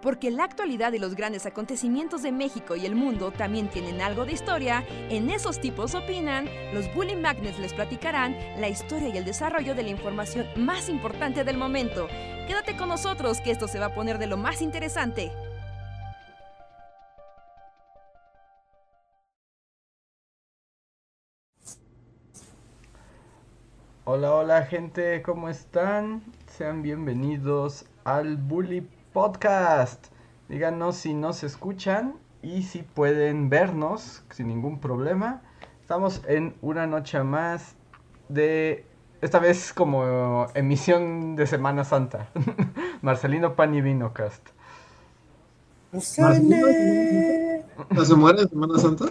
Porque la actualidad y los grandes acontecimientos de México y el mundo también tienen algo de historia, en esos tipos opinan, los Bully Magnets les platicarán la historia y el desarrollo de la información más importante del momento. Quédate con nosotros que esto se va a poner de lo más interesante. Hola, hola gente, ¿cómo están? Sean bienvenidos al Bully Podcast. Díganos si nos escuchan y si pueden vernos sin ningún problema. Estamos en una noche más de, esta vez como emisión de Semana Santa. Marcelino Pan y Vino Cast. ¿No se muere en Semana Santa?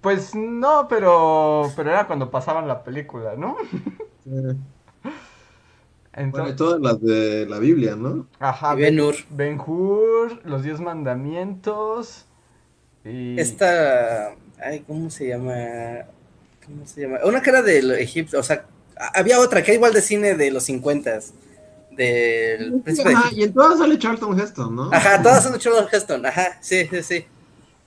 Pues no, pero, pero era cuando pasaban la película, ¿no? Sí. Bueno, y todas las de la Biblia, ¿no? Ajá. Y Ben Hur. Ben Hur, los diez mandamientos. Y... Esta. Ay, ¿cómo se llama? ¿Cómo se llama? Una cara de Egipto. O sea, había otra que era igual de cine de los 50 Del príncipe Ajá, y en todas sale Charlton Heston, ¿no? Ajá, todas son de Charlton Heston. Ajá, sí, sí, sí.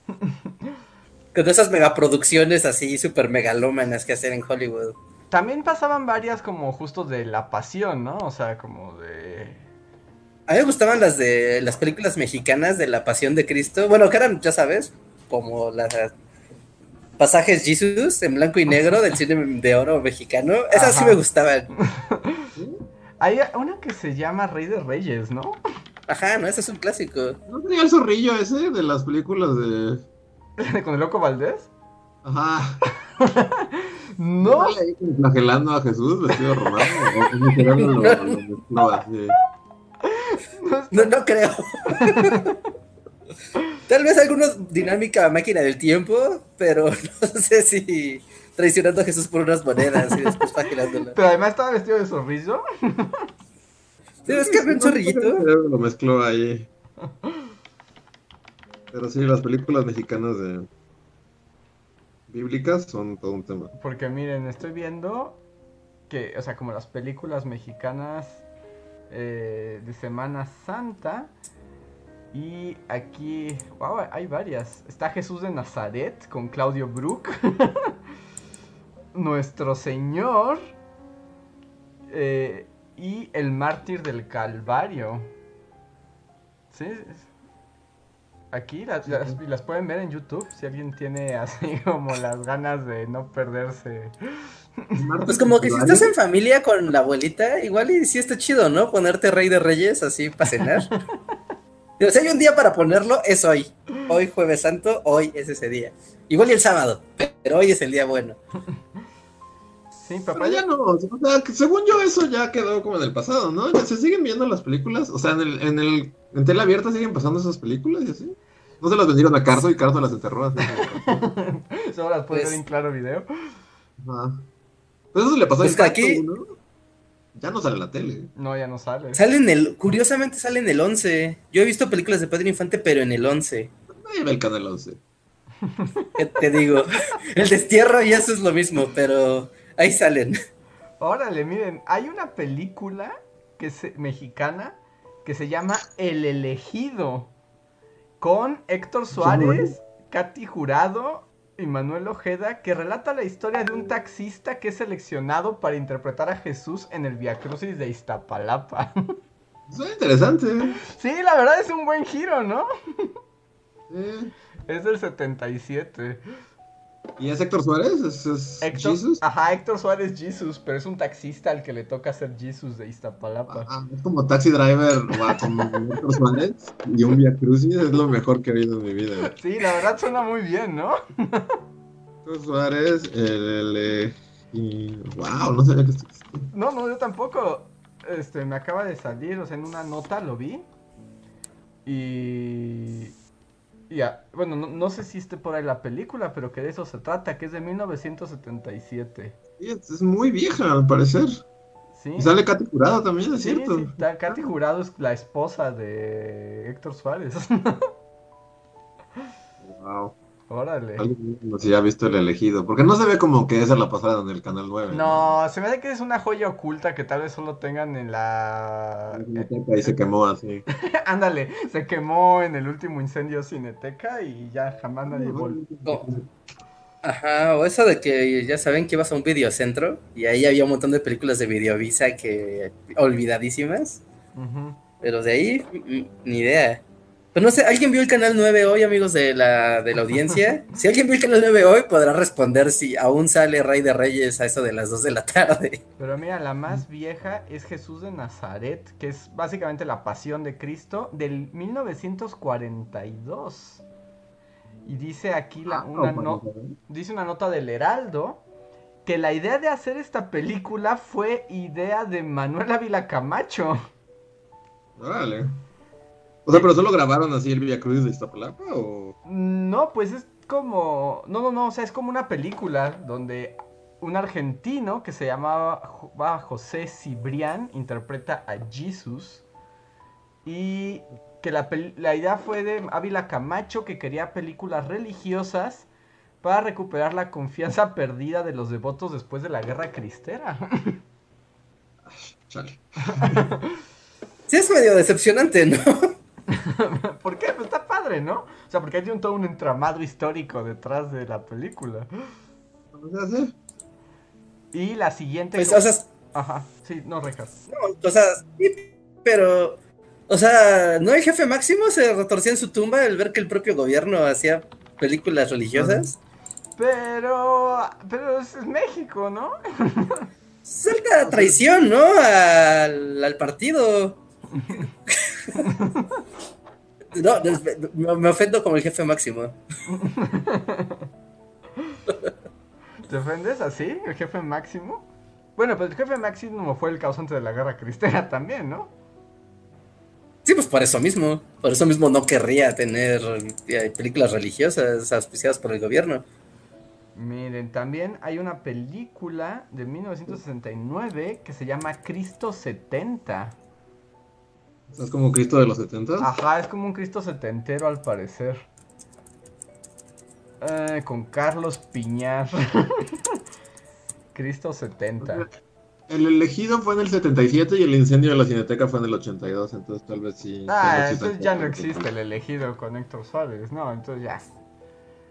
Con esas megaproducciones así súper megalómanas que hacen en Hollywood. También pasaban varias como justo de la pasión, ¿no? O sea, como de... A mí me gustaban las de las películas mexicanas de la Pasión de Cristo. Bueno, que eran, ya sabes, como las pasajes Jesus en blanco y negro del cine de oro mexicano. Esas sí me gustaban. Hay una que se llama Rey de Reyes, ¿no? Ajá, no, ese es un clásico. ¿No tenía el zorrillo ese de las películas de. Con el loco Valdés. Ajá. No. Flagelando a Jesús vestido romano. o como que algo lo, lo mezcló así. No, no creo. Tal vez alguna dinámica máquina del tiempo, pero no sé si traicionando a Jesús por unas monedas y después flagelándola. Pero además estaba vestido de zorrillo. Sí, es que un zorrillito. Lo mezcló ahí. Pero sí, las películas mexicanas de. Bíblicas son todo un tema. Porque miren, estoy viendo que, o sea, como las películas mexicanas eh, de Semana Santa. Y aquí, wow, hay varias. Está Jesús de Nazaret con Claudio Brook. Nuestro Señor. eh, y el mártir del Calvario. Sí. Aquí las, las- y las pueden ver en YouTube si alguien tiene así como las ganas de no perderse. Pues como que si estás en familia con la abuelita, igual y sí está chido, ¿no? Ponerte rey de reyes así para cenar. Pero si hay un día para ponerlo, es hoy. Hoy jueves santo, hoy es ese día. Igual y el sábado, pero hoy es el día bueno. Sí, papá. Pero ya no, o sea, que según yo eso ya quedó como en el pasado, ¿no? Ya se siguen viendo las películas, o sea, en el, en el, en tela abierta siguen pasando esas películas y así. No se las vendieron a Carso y Carso las enterró así. Solo las puedes Pues- ver en claro video. Ajá. Pues eso le pasó Pues a aquí- ¿no? Ya no sale en la tele. No, ya no sale. Sale en el, curiosamente sale en el 11. Yo he visto películas de Pedro Infante, pero en el 11. Nadie ve el canal 11. ¿Qué te digo? El destierro y eso es lo mismo, pero ahí salen. Órale, miren, hay una película que se- mexicana que se llama El elegido con Héctor Suárez, Katy Jurado y Manuel Ojeda que relata la historia de un taxista que es seleccionado para interpretar a Jesús en el Via Crucis de Iztapalapa. Suena interesante. sí, la verdad es un buen giro, ¿no? Eh, Es del 77. ¿Y es Héctor Suárez? ¿Es, es Héctor, Jesus? Ajá, Héctor Suárez Jesus, pero es un taxista al que le toca ser Jesus de Iztapalapa. Ah, es como Taxi Driver con Héctor Suárez y un Via Crucis es lo mejor que he oído en mi vida. Sí, la verdad suena muy bien, ¿no? Héctor Suárez, el, el, y... Wow, no sabía que esto. No, no, yo tampoco. Este, me acaba de salir, o sea, en una nota lo vi. Y. y a- bueno, no, no sé si esté por ahí la película, pero que de eso se trata, que es de 1977. Sí, es, muy vieja al parecer. ¿Sí? Y sale Katy Jurado también, es Sí, cierto. sí, Katy Jurado es la esposa de Héctor Suárez. Wow. Órale. No sé si ha visto el elegido. Porque no se ve como que esa la pasaron en el canal 9. No, se me hace que es una joya oculta que tal vez solo tengan en la. Ahí se quemó así. Ándale, se quemó en el último incendio Cineteca y ya jamás nadie volvió. Ajá, o eso de que ya saben que ibas a un videocentro y ahí había un montón de películas de Videovisa que olvidadísimas. Pero de ahí, mm, ni idea. Pero no sé, ¿alguien vio el canal 9 hoy, amigos de la, de la audiencia? Si alguien vio el canal 9 hoy, podrá responder si aún sale Rey de Reyes a eso de las 2 de la tarde. Pero mira, la más vieja es Jesús de Nazaret, que es básicamente la pasión de Cristo del 1942. Y dice aquí la, ah, una, dice una nota del Heraldo que la idea de hacer esta película fue idea de Manuel Ávila Camacho. Vale. O sea, pero solo grabaron así el Villa Cruz de Iztapalapa o. No, pues es como. No, no, no, o sea, es como una película donde un argentino que se llamaba José Cibrián interpreta a Jesus. Y que la, la idea fue de Ávila Camacho que quería películas religiosas para recuperar la confianza perdida de los devotos después de la guerra cristera. Chale. sí, es medio decepcionante, ¿no? ¿Por qué? Pues está padre, ¿no? O sea, porque hay un, todo un entramado histórico detrás de la película. Y la siguiente. Pues, o sea. Ajá, sí, no, Rejas. No, o sea, sí, pero. O sea, ¿no el jefe máximo se retorcía en su tumba al ver que el propio gobierno hacía películas religiosas? Pero. Pero es México, ¿no? Salta traición, ¿no? Al, al partido. No, me ofendo como el jefe máximo. ¿Te ofendes así, el jefe máximo? Bueno, pues el jefe máximo fue el causante de la guerra cristera también, ¿no? Sí, pues por eso mismo. Por eso mismo no querría tener eh, películas religiosas auspiciadas por el gobierno. Miren, también hay una película de 1969 que se llama Cristo 70. ¿Es como Cristo de los 70? Ajá, es como un Cristo setentero al parecer. Eh, con Carlos Piñar. Cristo 70. El elegido fue en el 77 y el incendio de la Cineteca fue en el 82, entonces tal vez sí. Ah, entonces ya no existe el elegido con Héctor Suárez, no, entonces ya.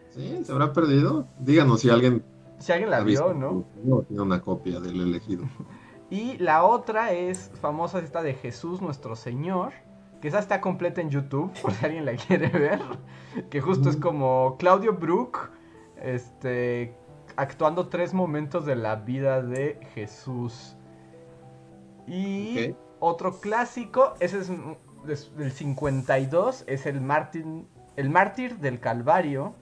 Sí, se habrá perdido. Díganos si alguien. Si alguien la vio, ¿no? No tiene una copia del elegido. Y la otra es famosa esta de Jesús nuestro Señor, que esa está completa en YouTube, por si alguien la quiere ver, que justo es como Claudio Brook, este, actuando tres momentos de la vida de Jesús. Y otro clásico, ese es del 52, es el mártir, el mártir del Calvario,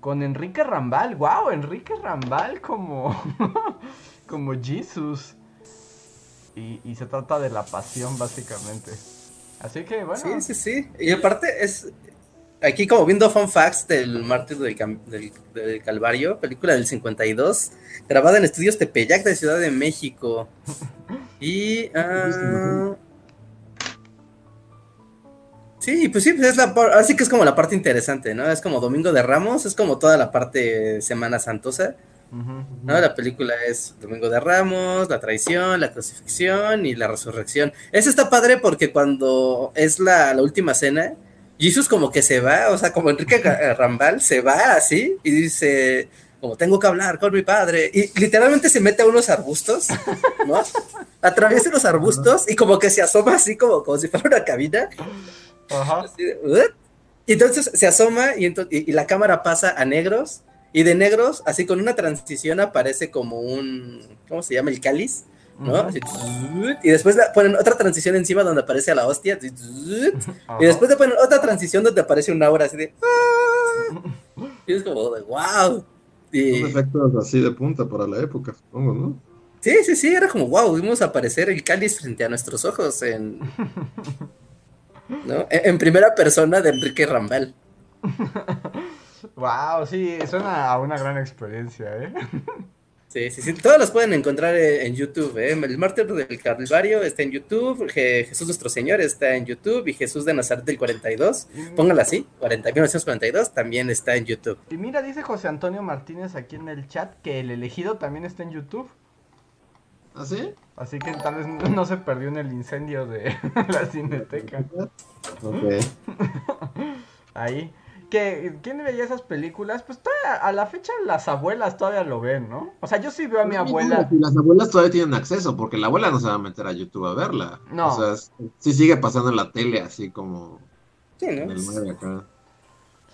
con Enrique Rambal. ¡Wow! Enrique Rambal como, como Jesus y, se trata de la pasión básicamente. Así que bueno. Sí, sí, sí. Y aparte es aquí como viendo fun facts del Mártir del, del, Calvario, película del 52, grabada en estudios Tepeyac de Ciudad de México. Y... Uh, sí, pues sí, pues es la así que es como la parte interesante, ¿no? Es como Domingo de Ramos, es como toda la parte Semana Santosa. ¿No? La película es Domingo de Ramos, la traición, la crucifixión y la resurrección. Eso está padre porque cuando es la, última cena, Jesús como que se va, o sea, como Enrique eh, Rambal se va así y dice, como tengo que hablar con mi padre, y literalmente se mete a unos arbustos, ¿no? Atraviesa los arbustos y como que se asoma así como, como si fuera una cabina. y entonces se asoma y, y la cámara pasa a negros y de negros, así con una transición aparece como un, ¿cómo se llama? El cáliz, ¿no? y después ponen otra transición encima donde aparece a la hostia. y después le ponen otra transición donde aparece un aura así de... ¡ah! Y es como de wow. Y... efectos así de punta para la época, supongo, ¿no? Sí, sí, sí, era como wow, vimos aparecer el cáliz frente a nuestros ojos en... ¿no? En, primera persona de Enrique Rambal. Wow, sí, suena a una gran experiencia, ¿eh? Sí, sí, sí. Todos los pueden encontrar en YouTube. ¿eh? El mártir del Calvario está en YouTube. Jesús nuestro Señor está en YouTube. Y Jesús de Nazaret del 42. Póngala así: 40, 1942 también está en YouTube. Y mira, dice José Antonio Martínez aquí en el chat que el elegido también está en YouTube. ¿Ah, sí? Así que tal vez no se perdió en el incendio de la cineteca. Ok. Ahí. Que, ¿Quién veía esas películas? Pues todavía, a la fecha las abuelas todavía lo ven, ¿no? O sea, yo sí veo a mi abuela. Y las abuelas todavía tienen acceso, porque la abuela no se va a meter a YouTube a verla. No. O sea, sí sigue pasando en la tele, así como. Sí, En ¿no? el 9 acá.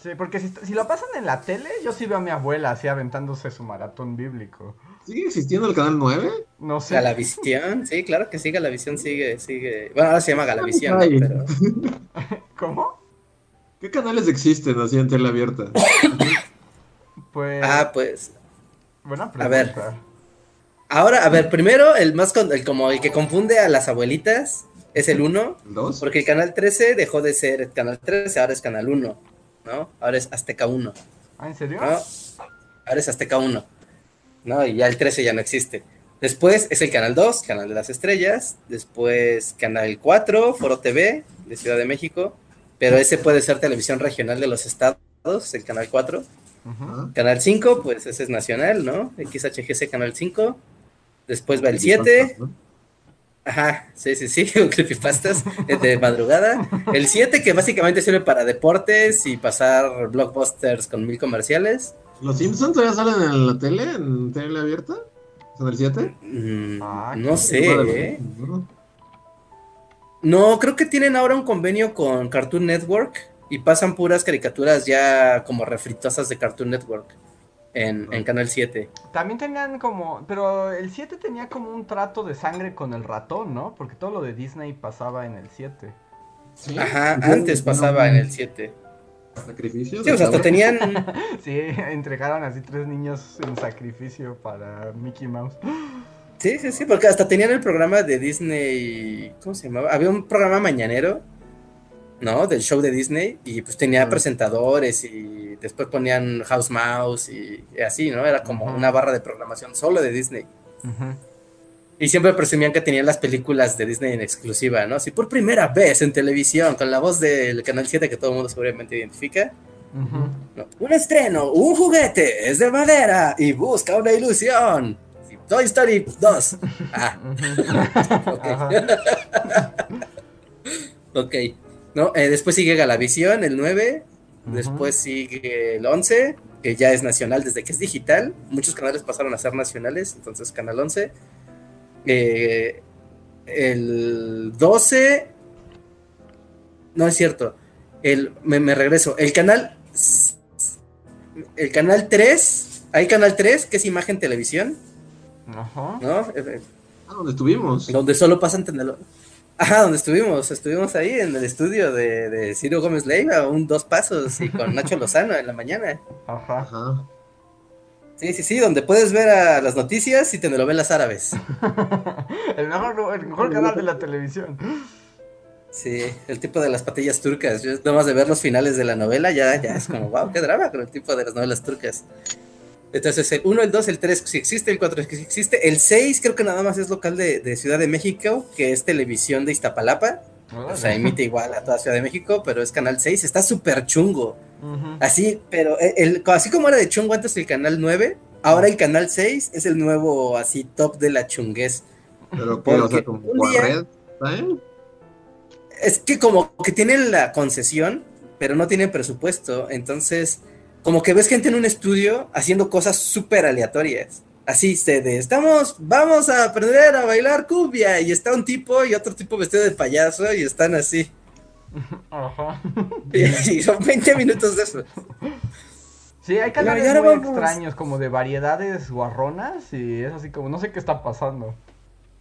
Sí, porque si, si lo pasan en la tele, yo sí veo a mi abuela así aventándose su maratón bíblico. ¿Sigue existiendo el canal 9? No sé. Galavisión, sí, claro que sí, Galavisión sigue, sigue. Bueno, ahora se llama Galavisión, pero. ¿Cómo? ¿Qué canales existen así en tele abierta? Pues. Ah, pues. buena a ver. pregunta. Ahora, a ver, primero, el más con- el, como el que confunde a las abuelitas es el 1, ¿El 2? porque el canal 13 dejó de ser el canal 13, ahora es canal 1, ¿no? Ahora es Azteca 1, Ah, ¿en serio? ¿no? Ahora es Azteca 1, ¿no? Y ya el 13 ya no existe. Después es el canal 2, canal de las estrellas. Después canal 4, Foro TV de Ciudad de México. Pero ese puede ser televisión regional de los estados, el canal 4. Ujú. Ah, Canal 5, pues ese es nacional, ¿no? XHGC Canal 5. Después va el 7. Ajá, sí, sí, sí, un creepypastas eh, de madrugada. El 7 que básicamente sirve para deportes y pasar blockbusters con mil comerciales. ¿Los Simpsons todavía salen en la tele, en tele abierta? ¿Son el 7? Mm, Ah, no sé, ¿eh? No, creo que tienen ahora un convenio con Cartoon Network y pasan puras caricaturas ya como refritosas de Cartoon Network en, en Canal 7. También tenían como. Pero el 7 tenía como un trato de sangre con el ratón, ¿no? Porque todo lo de Disney pasaba en el 7. ¿Sí? Ajá, ¿Y antes no- pasaba en el 7. ¿Sacrificios? Sí, o sea, hasta tenían... Sí, entregaron así tres niños en sacrificio para Mickey Mouse. Sí, sí, sí, porque hasta tenían el programa de Disney, ¿cómo se llamaba? Había un programa mañanero, ¿no? Del show de Disney y pues tenía Ujú. presentadores y después ponían House Mouse y, y así, ¿no? Era como Ujú. una barra de programación solo de Disney. Ujú. Y siempre presumían que tenían las películas de Disney en exclusiva, ¿no? Así por primera vez en televisión, con la voz del Canal 7 que todo el mundo seguramente identifica. ¿no? Un estreno, un juguete, es de madera y busca una ilusión. Toy Story 2. Ah, ok. Ajá. ok. ¿No? Eh, después sigue Galavisión, el 9. Ujú. Después sigue el 11, que ya es nacional desde que es digital. Muchos canales pasaron a ser nacionales, entonces Canal 11. Eh, el 12. No es cierto. El, me, me regreso. El canal. El canal 3. Hay canal 3, que es imagen televisión, Ajá. ¿no? Ah, donde estuvimos. donde solo pasan tendelo- Ajá, donde estuvimos, estuvimos ahí en el estudio de, de Ciro Gómez Leiva, un dos pasos y con Nacho Lozano en la mañana. Ajá. Ajá. Sí, sí, sí, donde puedes ver a las noticias y telenovelas árabes. El mejor, el mejor canal de la televisión. Sí, el tipo de las patillas turcas. Yo nada más de ver los finales de la novela ya, ya es como, wow, qué drama con el tipo de las novelas turcas. Entonces, el 1, el 2, el 3 sí existe, el 4 sí existe, el 6 creo que nada más es local de, de Ciudad de México, que es televisión de Iztapalapa. O sea, emite igual a toda Ciudad de México, pero es Canal 6, está súper chungo. Ujú. Así, pero el, el- así como era de chungo antes el Canal 9, ahora el Canal 6 es el nuevo así top de la chunguez. Pero que, o sea, como día- Red Time. Es que como que tienen la concesión, pero no tienen presupuesto, entonces como que ves gente en un estudio haciendo cosas súper aleatorias. Así, se de, estamos, vamos a aprender a bailar cumbia, y está un tipo y otro tipo vestido de payaso, y están así. Ajá. Y son 20 minutos de eso. Sí, hay canales muy vamos. extraños, como de variedades guarronas, y es así como, no sé qué está pasando.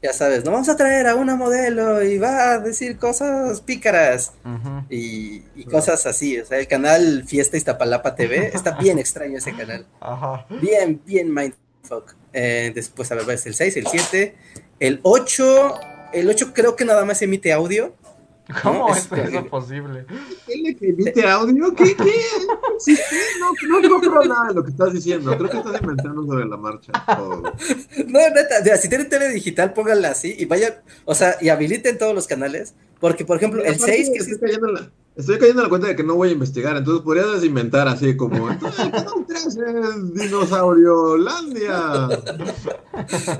Ya sabes, no vamos a traer a una modelo y va a decir cosas pícaras y cosas así. O sea, el canal Fiesta Iztapalapa TV está bien extraño ese canal. Ajá. Bien, bien mindfuck. Eh, después, a ver, es el 6, el 7, el 8. El 8 creo que nada más emite audio. ¿Cómo es eso posible? ¿Qué que emite audio? ¿Qué? ¿Qué? Sí, sí, no, no, no creo nada de lo que estás diciendo. Creo que estás inventando sobre la marcha. Todo. No, neta, si tienen tele digital, pónganla así y vayan, o sea, y habiliten todos los canales. Porque, por ejemplo, el 6 que estoy, cayendo en la, estoy cayendo en la cuenta de que no voy a investigar, entonces podrías inventar así como, el canal 3 es Dinosauriolandia.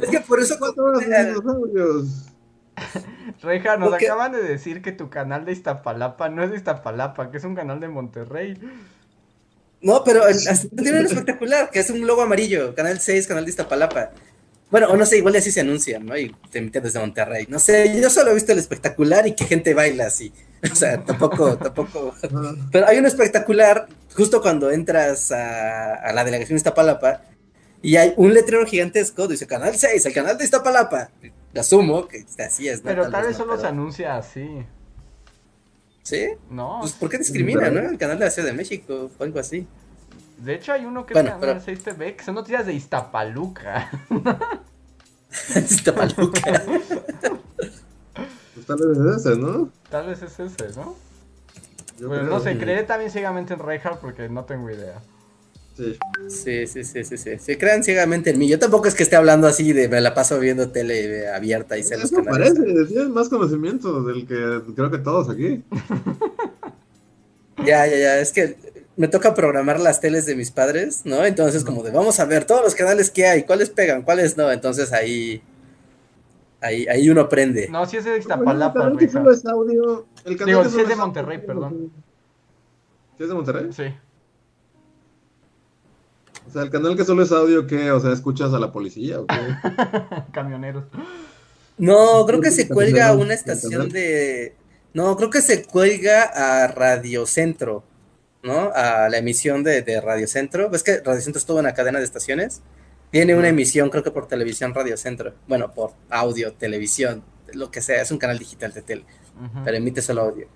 es que por eso... Cuatro horas de dinosaurios. Reja, nos acaban de decir que tu canal de Iztapalapa no es de Iztapalapa, que es un canal de Monterrey. No, pero tiene un espectacular, que es un logo amarillo, canal 6, canal de Iztapalapa. Bueno, o no sé, igual así se anuncian, ¿no? Y te emiten desde Monterrey. No sé, yo solo he visto el espectacular y que gente baila así. O sea, tampoco, tampoco. Pero hay un espectacular justo cuando entras a, a la delegación de Iztapalapa y hay un letrero gigantesco, dice Canal 6, el canal de Iztapalapa asumo que así es. ¿no? Pero tal, vez solo se anuncia así. ¿Sí? No. Pues ¿por qué discrimina, no? El canal de la Ciudad de México o algo así. De hecho hay uno que es Canal 6 TV, que son noticias de Iztapaluca. Iztapaluca. pues tal vez es ese, ¿no? Tal vez es ese, ¿no? Pues no sé, creeré también ciegamente en Reinhardt porque no tengo idea. Sí. Sí, sí, sí, sí, Se crean ciegamente en mí. Yo tampoco es que esté hablando así de me la paso viendo tele abierta y se los canales. parece, tienes más conocimiento del que creo que todos aquí. ya, ya, ya, es que me toca programar las teles de mis padres, ¿no? Entonces como de vamos a ver todos los canales que hay, cuáles pegan, cuáles no, entonces ahí ahí, ahí uno aprende. No, si es de Iztapalapa, el canal que es audio, el canal Digo, si es de Monterrey, perdón. ¿Si es de Monterrey? Sí. O sea, el canal que solo es audio, ¿qué? O sea, ¿escuchas a la policía o qué? Camioneros. No, creo que se cuelga a una estación de... No, creo que se cuelga a Radio Centro, ¿no? A la emisión de, de Radio Centro. ¿Ves que Radio Centro estuvo en la cadena de estaciones? Tiene una emisión, creo que por televisión Radio Centro. Bueno, por audio, televisión, lo que sea. Es un canal digital de tele, pero emite solo audio.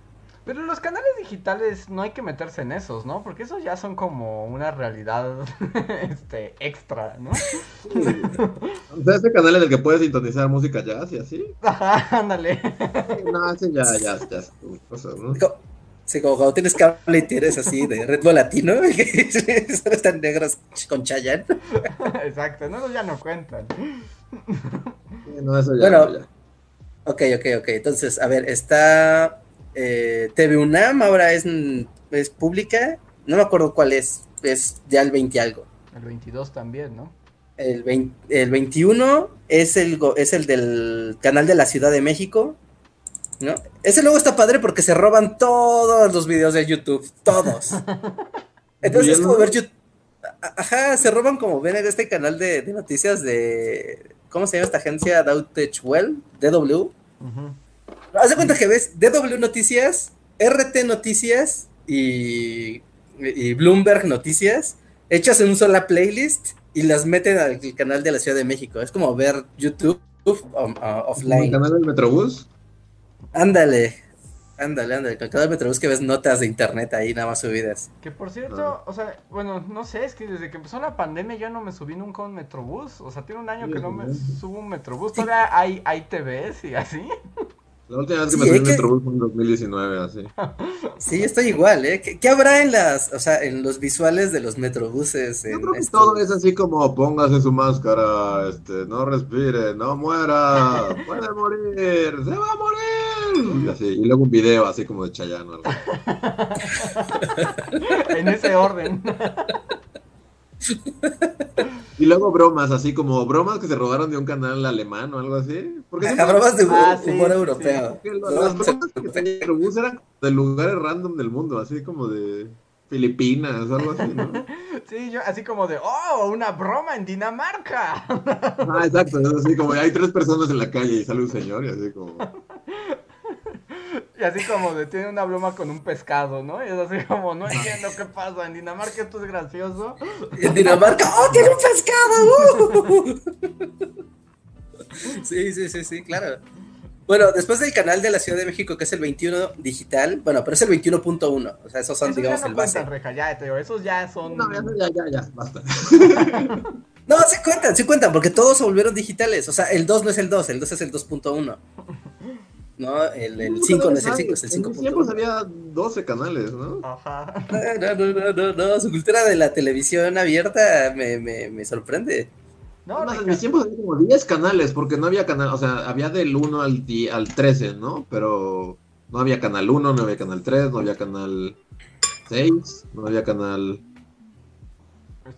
Pero los canales digitales no hay que meterse en esos, ¿no? Porque esos ya son como una realidad este, extra, ¿no? o sea, ese canal en el que puedes sintonizar música jazz y así. Ajá, ándale. No, ese ya, ya, ya es ¿no? Sí, como cuando tienes cable y tienes así de ritmo latino, que están negros con Chayanne. Exacto, no, ya no cuentan. no, eso ya. Bueno, ya. ok, ok, ok. Entonces, a ver, está eh, TV UNAM ahora es, es pública, no me acuerdo cuál es, es ya el 20 algo. El 22 también, ¿no? El, el 21 es el, es el del canal de la Ciudad de México, ¿no? Ese luego está padre porque se roban todos los videos de YouTube, todos. Entonces es como ver YouTube. Ajá, se roban como ven en este canal de, noticias de. ¿Cómo se llama esta agencia? Doubtage Well, DW. Haz de cuenta que ves DW Noticias, RT Noticias y, Bloomberg Noticias hechas en una sola playlist y las meten al canal de la Ciudad de México. Es como ver YouTube um, uh, offline. ¿El canal del Metrobús? Ándale, ándale, ándale. Con cada Metrobús que ves notas de internet ahí nada más subidas. Que por cierto, o sea, bueno, no sé, es que desde que empezó la pandemia yo no me subí nunca a un Metrobús. O sea, tiene un año que no me subo un Metrobús. Todavía hay, hay TVs y así. La última vez que me subí en Metrobús fue en 2019, así. Sí, estoy igual, ¿eh? ¿Qué, habrá en las, o sea, en los visuales de los metrobuses? Yo creo que todo es así como póngase su máscara, este, no respire, no muera, puede morir, se va a morir. Y así, y luego un video así como de Chayano. en ese orden. Y luego bromas, así como bromas que se robaron de un canal alemán o algo así. Porque bromas de ah, humor europeo. las bromas que tenía eran de lugares random del mundo, así como de Filipinas o algo así, ¿no? Sí, yo así como de, oh, una broma en Dinamarca. Ah, exacto, así como hay tres personas en la calle y sale un señor y así como... Y así como de tiene una broma con un pescado, ¿no? Y es así como, no entiendo qué pasa. En Dinamarca esto es gracioso. en Dinamarca, ¡oh, tiene un pescado! sí, sí, sí, sí, claro. Bueno, después del canal de la Ciudad de México, que es el 21 digital, bueno, pero es el 21.1. O sea, esos son, digamos, ya el base. Reja, ya, te digo, esos ya son. No, ya, ya, ya, ya, basta. no, sí cuentan, sí cuentan, porque todos se volvieron digitales. O sea, el 2 no es el 2, el 2 es el 2.1. ¿no? El 5 no es el 5, es el 5. En tiempos había 12 canales, ¿no? Ajá. No, no, no, no, no, su cultura de la televisión abierta me, me, me sorprende. No, no, en mis tiempos había como 10 canales, porque no había canal, o sea, había del 1 al, al 13, ¿no? Pero no había canal 1, no había canal 3, no había canal 6, no había canal...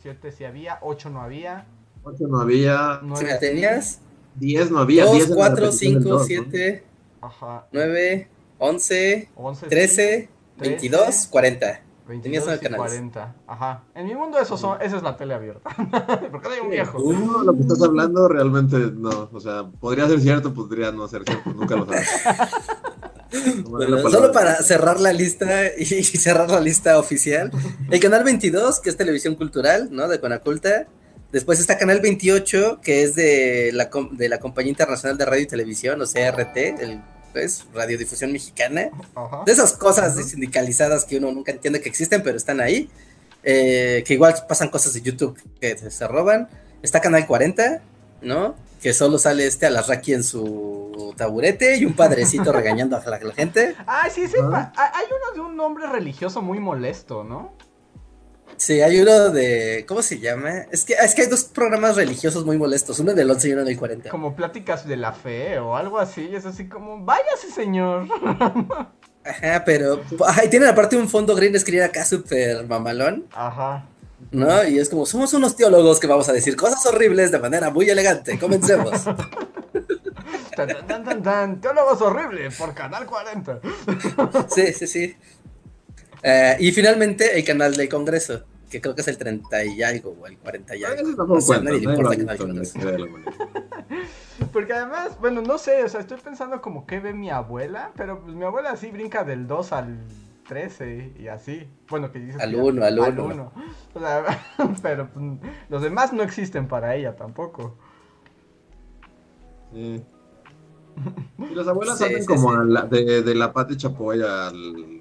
7 sí había, 8 no había. 8 no había. Si la tenías? 10 no había. 2, 4, 5, 7, 9, 11, 13, 22, 40. 22 y 40. Ajá. En mi mundo eso son, esa es la tele abierta. Porque hay un viejo. No, lo que estás hablando realmente no. O sea, podría ser cierto, podría no ser cierto. Nunca lo sabes. bueno, solo para cerrar la lista y cerrar la lista oficial. El canal 22, que es televisión cultural, ¿no? De Conaculta. Después está Canal 28, que es de la, de la Compañía Internacional de Radio y Televisión, o sea, RT, el pues, Radiodifusión Mexicana. De esas cosas sindicalizadas que uno nunca entiende que existen, pero están ahí. Eh, que igual pasan cosas de YouTube que se roban. Está Canal 40, ¿no? Que solo sale este Alasraki en su taburete y un padrecito regañando a la, gente. Ah, sí, sí. Hay uno de un nombre religioso muy molesto, ¿no? Sí, hay uno de. ¿Cómo se llama? Es que, es que hay dos programas religiosos muy molestos, uno del 11 y uno del 40. Como pláticas de la fe o algo así, es así como, váyase, señor. Ajá, pero. Ay, tienen aparte un fondo green screen acá súper mamalón. Ajá. ¿No? Y es como, somos unos teólogos que vamos a decir cosas horribles de manera muy elegante. Comencemos. Teólogos horribles por Canal 40. sí, sí, sí. Eh, y finalmente el canal del Congreso, que creo que es el 30 y algo, o el 40 y algo. No, sé, nadie le importa canal Congreso. Porque además, bueno, no sé, o sea, estoy pensando como que ve mi abuela, pero pues mi abuela sí brinca del 2 al 13 y así. Bueno, que dices al 1, al 1. O sea, pero pues, los demás no existen para ella tampoco. Sí. Y las abuelas sí, como La, de, de, la Pati Chapoy al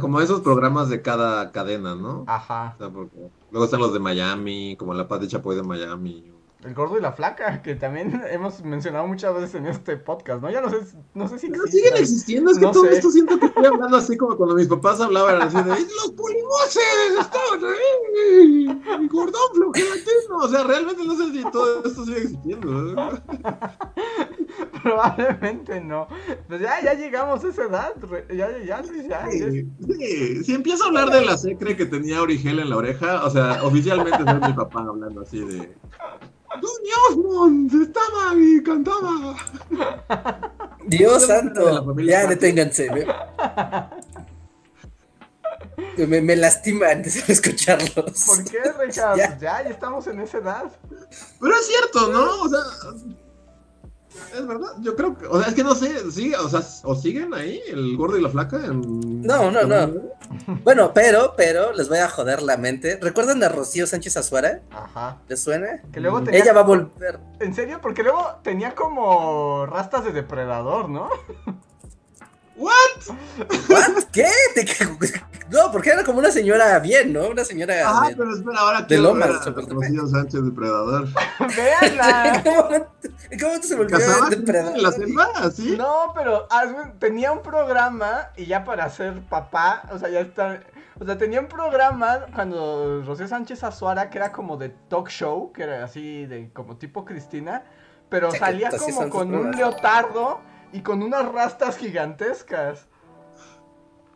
como esos programas de cada cadena, ¿no? Ajá. luego están los de Miami, como la paz de Chapoy de Miami. El gordo y la flaca, que también hemos mencionado muchas veces en este podcast, ¿no? Ya no sé, no sé si Pero siguen existiendo, es que todo esto siento que estoy hablando así como cuando mis papás hablaban así de ¡Los polimoses estaban ahí! ¡El gordón flojelatino! O sea, realmente no sé si todo esto sigue existiendo. Probablemente no. Pues ya, ya llegamos a esa edad. Ya, ya, ya. Sí, sí. Si empiezo a hablar de la secre que tenía Origel en la oreja, o sea, oficialmente es mi papá hablando así de. Osmond estaba y cantaba. Dios santo. Ya deténganse. Me, me lastiman de escucharlos. ¿Por qué, Richard? Ya. ya, ya estamos en esa edad. Pero es cierto, ¿no? O sea, es verdad, yo creo que, o sea, es que no sé, sigue, o sea, o siguen ahí el gordo y la flaca. No, no, no. bueno, pero, pero, les voy a joder la mente. ¿Recuerdan a Rocío Sánchez Azuara? Ajá. ¿Les suena? Que luego tenía... Ella va a volver. ¿En serio? Porque luego tenía como rastas de depredador, ¿no? ¿What? ¿What? ¿Qué? No, porque era como una señora bien, ¿no? Una señora. Ah, pero espera, ahora de Lomas, Rocío Sánchez Depredador. ¡Véanla! ¿Cómo, ¿Cómo se volvió Depredador? ¿La selva? ¿Sí? No, pero tenía un programa y ya para ser papá, o sea, ya está. O sea, tenía un programa cuando Rocío Sánchez Azuara, que era como de talk show, que era así de como tipo Cristina, pero salía como con un leotardo y con unas rastas gigantescas.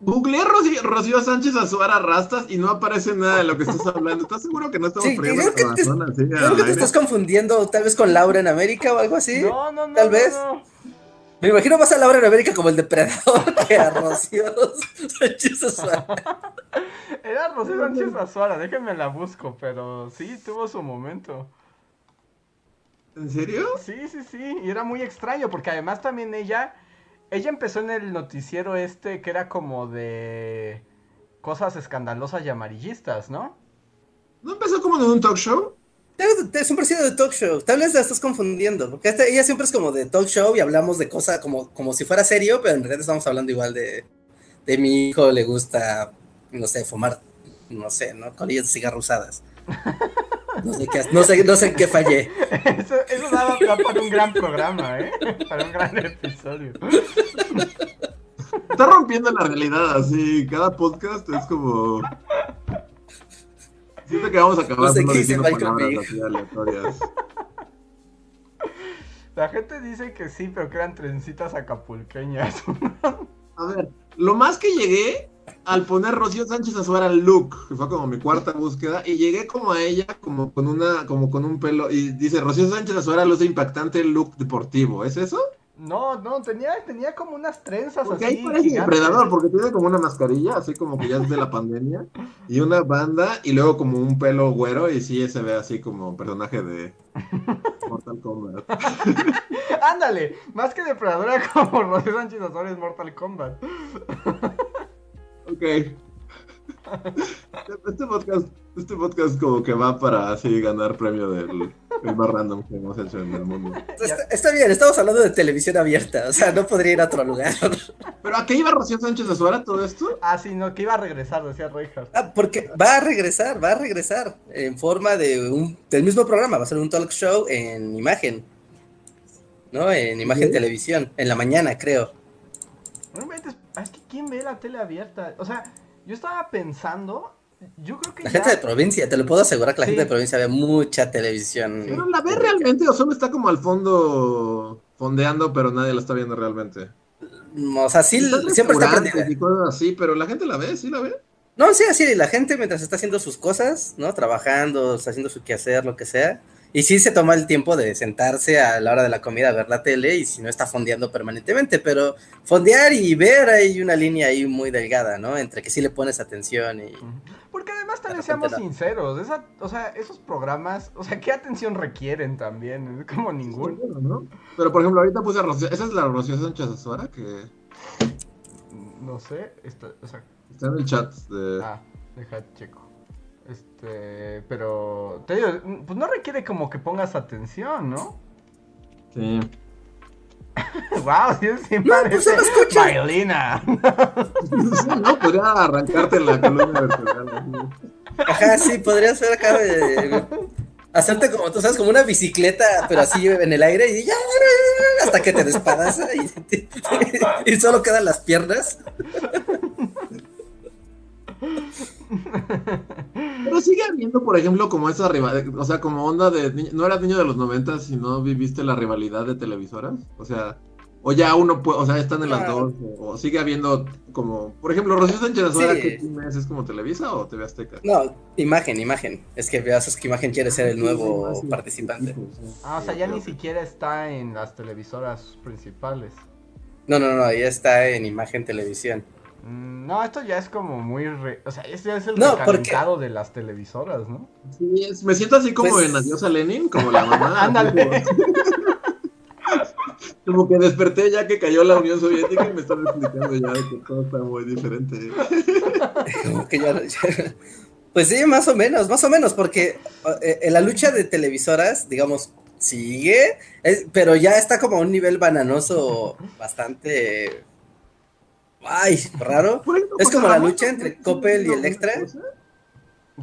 Googleé Rocío, Rocío Sánchez Azuara rastas y no aparece nada de lo que estás hablando. ¿Estás seguro que no estamos sí, creo que, te, creo que te estás confundiendo tal vez con Laura en América o algo así. No, no, no. Tal vez. Me imagino más a Laura en América como el depredador que a Rocío Sánchez Azuara. Era Rocío Sánchez Azuara, déjenme la busco, pero sí, tuvo su momento. ¿En serio? Sí, sí, sí. Y era muy extraño porque además también ella ella empezó en el noticiero este que era como de cosas escandalosas y amarillistas, ¿no? ¿No empezó como de un talk show? Siempre ha sido de talk show. Tal vez la estás confundiendo. Porque ella siempre es como de talk show y hablamos de cosas como, como si fuera serio, pero en realidad estamos hablando igual de, de mi hijo le gusta, no sé, fumar, no sé, ¿no? Colillas de cigarro usadas. No sé, qué, no sé, no sé en qué fallé. Eso, eso daba para un gran programa, ¿eh? Para un gran episodio. Está rompiendo la realidad, así. Cada podcast es como. Siento que vamos a acabar No sé qué dice diciendo palabras así aleatorias. La gente dice que sí, pero que eran trencitas acapulqueñas. A ver, lo más que llegué al poner Rocío Sánchez Azuara look, que fue como mi cuarta búsqueda, y llegué como a ella como con una, como con un pelo, y dice Rocío Sánchez Azuara luce impactante look deportivo, ¿es eso? No, no, tenía, tenía como unas trenzas Porque así. ahí parece gigantes. depredador, porque tiene como una mascarilla, así como que ya es de la pandemia, y una banda, y luego como un pelo güero, y sí se ve así como personaje de Mortal Kombat. Ándale, más que depredadora como Rocío Sánchez Azor es Mortal Kombat. Ok. Este podcast, este podcast como que va para así ganar premio del el más random que hemos hecho en el mundo. Está, está bien, estamos hablando de televisión abierta, o sea, no podría ir a otro lugar. ¿Pero a qué iba Rocío Sánchez Azuara todo esto? Ah, sí, no, que iba a regresar, decía Reinhardt. Ah, porque va a regresar, va a regresar en forma de un del mismo programa, va a ser un talk show en imagen. ¿No? En imagen televisión, en la mañana, creo. ¿Quién ve la tele abierta? O sea, yo estaba pensando, yo creo que La ya... gente de provincia, te lo puedo asegurar que la Sí. gente de provincia ve mucha televisión. ¿Pero la ve realmente o solo está como al fondo fondeando, pero nadie la está viendo realmente? O sea, sí, siempre está prendida. y cosas así, pero la gente la ve, ¿sí la ve? No, sí, así, la gente mientras está haciendo sus cosas, ¿no? Trabajando, está haciendo su quehacer, lo que sea. Y sí se toma el tiempo de sentarse a la hora de la comida a ver la tele y si no está fondeando permanentemente, pero fondear y ver hay una línea ahí muy delgada, ¿no? Entre que sí le pones atención y... Porque además también seamos no. sinceros, esa, o sea, esos programas, o sea, ¿qué atención requieren también? Es como ningún. Bueno, ¿no? Pero por ejemplo, ahorita puse a Rocío, esa es la Rocío Sánchez Azuara que No sé, o sea, está en el chat de... ah, deja checo. Este, pero te digo, pues no requiere como que pongas atención, ¿no? Sí. wow, sí, sí No, parece pues escucha. Bailina. No, podría arrancarte la columna vertebral. Ajá, sí, podría ser acá de... Hacerte como, tú sabes, como una bicicleta, pero así en el aire y ya, hasta que te despadaza y, y solo quedan las piernas. Pero sigue habiendo, por ejemplo, como esa rivalidad, o sea, como onda de, no eras niño de los 90 si no viviste la rivalidad de televisoras, o sea, o ya uno puede, o sea, están en las Claro. dos, o, o sigue habiendo como, por ejemplo, Rocío Sánchez Azuara, Sí. ¿qué team es? ¿Es como Televisa o TV Azteca? No, imagen, imagen. Es que veas que imagen quiere ser el nuevo sí, participante. sí, sí. Ah, o sea, ya Sí, ni siquiera está en las televisoras principales. No, no, no, ya está en imagen televisión. Mm, No, esto ya es como muy... re- O sea, este ya es el No, porque- de las televisoras, ¿no? Sí, es- me siento así como Pues- en Adiós a Lenin, como la mamá. Ándale. Como, que desperté ya que cayó la Unión Soviética y me están explicando ya de que todo está muy diferente. Como que ya- ya- Pues sí, más o menos, más o menos, porque eh, en la lucha de televisoras, digamos, sigue, es- pero ya está como a un nivel bananoso bastante... Ay, raro. Es José como la lucha entre Coppel y hizo el una Extra. cosa.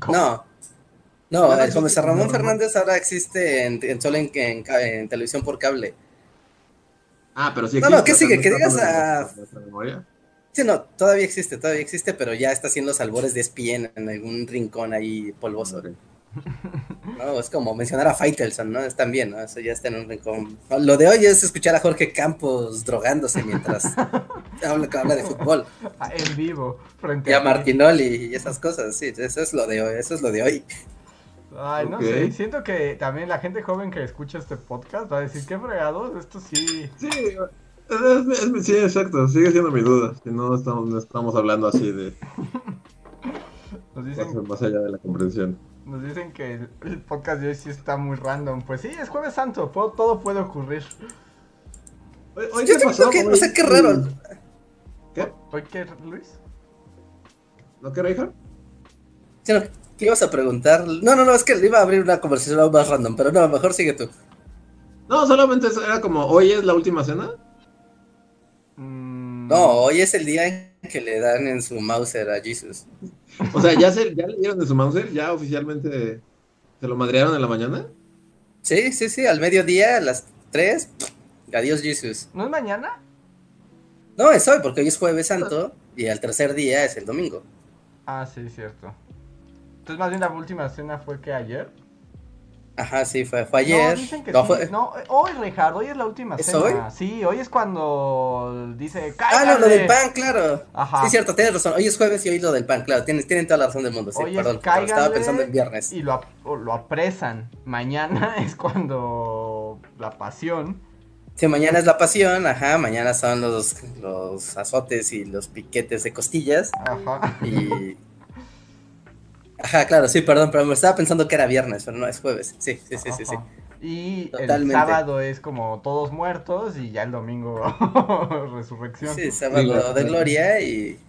No, no, el José sí, Ramón no, Fernández ahora existe en, en solo en, en ca- en televisión por cable. Ah, pero sí No, no, existe, ¿qué sigue? no Que digas a-. Sí, no, todavía existe, todavía existe, pero ya está haciendo los albores de ESPN en algún rincón ahí polvoso. No, es como mencionar a Faitelson, ¿no? Es también, ¿no? Eso ya está en un rincón. Lo de hoy es escuchar a Jorge Campos drogándose mientras habla, habla de fútbol. Ah, En vivo, frente Y a ti. Martinoli y esas cosas, sí, eso es lo de hoy, eso es lo de hoy. Ay, no sé, siento que también la gente joven que escucha este podcast va a decir, qué fregados, esto sí... Sí, es- es- sí, exacto, sigue siendo mi duda. Si no estamos, no estamos hablando así de Nos cosas dicen, más allá de la comprensión. Nos dicen que el, el podcast de hoy sí está muy random. Pues sí, es jueves santo, puedo- todo puede ocurrir. Hoy, hoy Yo qué pasó, que, o sea, qué raro. ¿Qué? ¿Hoy qué, Luis? ¿No qué, hija? Sí, no, ¿Qué ibas a preguntar? No, no, no, es que le iba a abrir una conversación aún más random, pero no, mejor sigue tú. No, solamente eso era como, hoy es la última cena. Mm, No, hoy es el día en que le dan en su Mauser a Jesus. O sea, ya, se, ya le dieron de su Mauser, ya oficialmente. ¿Se lo madrearon en la mañana? Sí, sí, sí, al mediodía, a las 3. Adiós, Jesús. ¿No es mañana? No, es hoy, porque hoy es Jueves Santo y el tercer día es el domingo. Ah, sí, cierto. Entonces, más bien la última cena fue que ayer. Ajá, sí, fue, fue ayer. No, dicen que No, sí. fue- No, hoy, Richard, hoy es la última ¿Es cena. hoy? Sí, hoy es cuando dice. Ah, no, lo del pan, claro. Ajá. Sí, cierto, tienes razón. Hoy es jueves y hoy lo del pan, claro. Tienes, tienen toda la razón del mundo. Sí, Hoy es perdón. pero estaba pensando en viernes. Y lo, ap- lo apresan. Mañana es cuando la pasión. Sí, mañana es la pasión, ajá. Mañana son los, los azotes y los piquetes de costillas. Ajá. Y. Ajá, claro, sí, perdón, pero me estaba pensando que era viernes, pero no, es jueves. Sí, sí, sí, sí. Y el sábado es como todos muertos y ya el domingo resurrección. Sí, sábado Digo, de gloria y.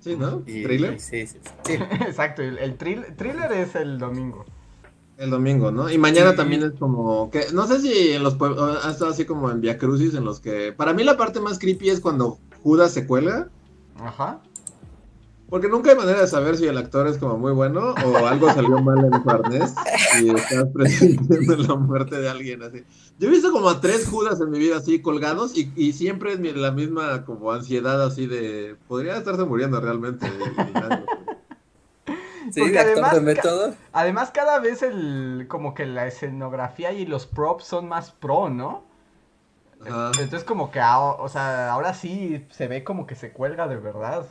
Sí, ¿no? y- ¿Thriller? Sí, sí, sí. sí. Exacto, el, el thriller, thriller es el domingo. El domingo, ¿no? Y mañana Sí. también es como que no sé si en los pueblos ha estado así como en Via Crucis en los que para mí la parte más creepy es cuando Judas se cuelga, Ajá. Porque nunca hay manera de saber si el actor es como muy bueno o algo salió mal en su arnés y estás presintiendo la muerte de alguien así. Yo he visto como a tres Judas en mi vida así colgados y, y siempre es la misma como ansiedad así de podría estarse muriendo realmente. Sí, Porque además de ca- método. Además, cada vez el como que la escenografía y los props son más pro, ¿no? Ajá. Entonces como que, o sea, ahora sí se ve como que se cuelga de verdad.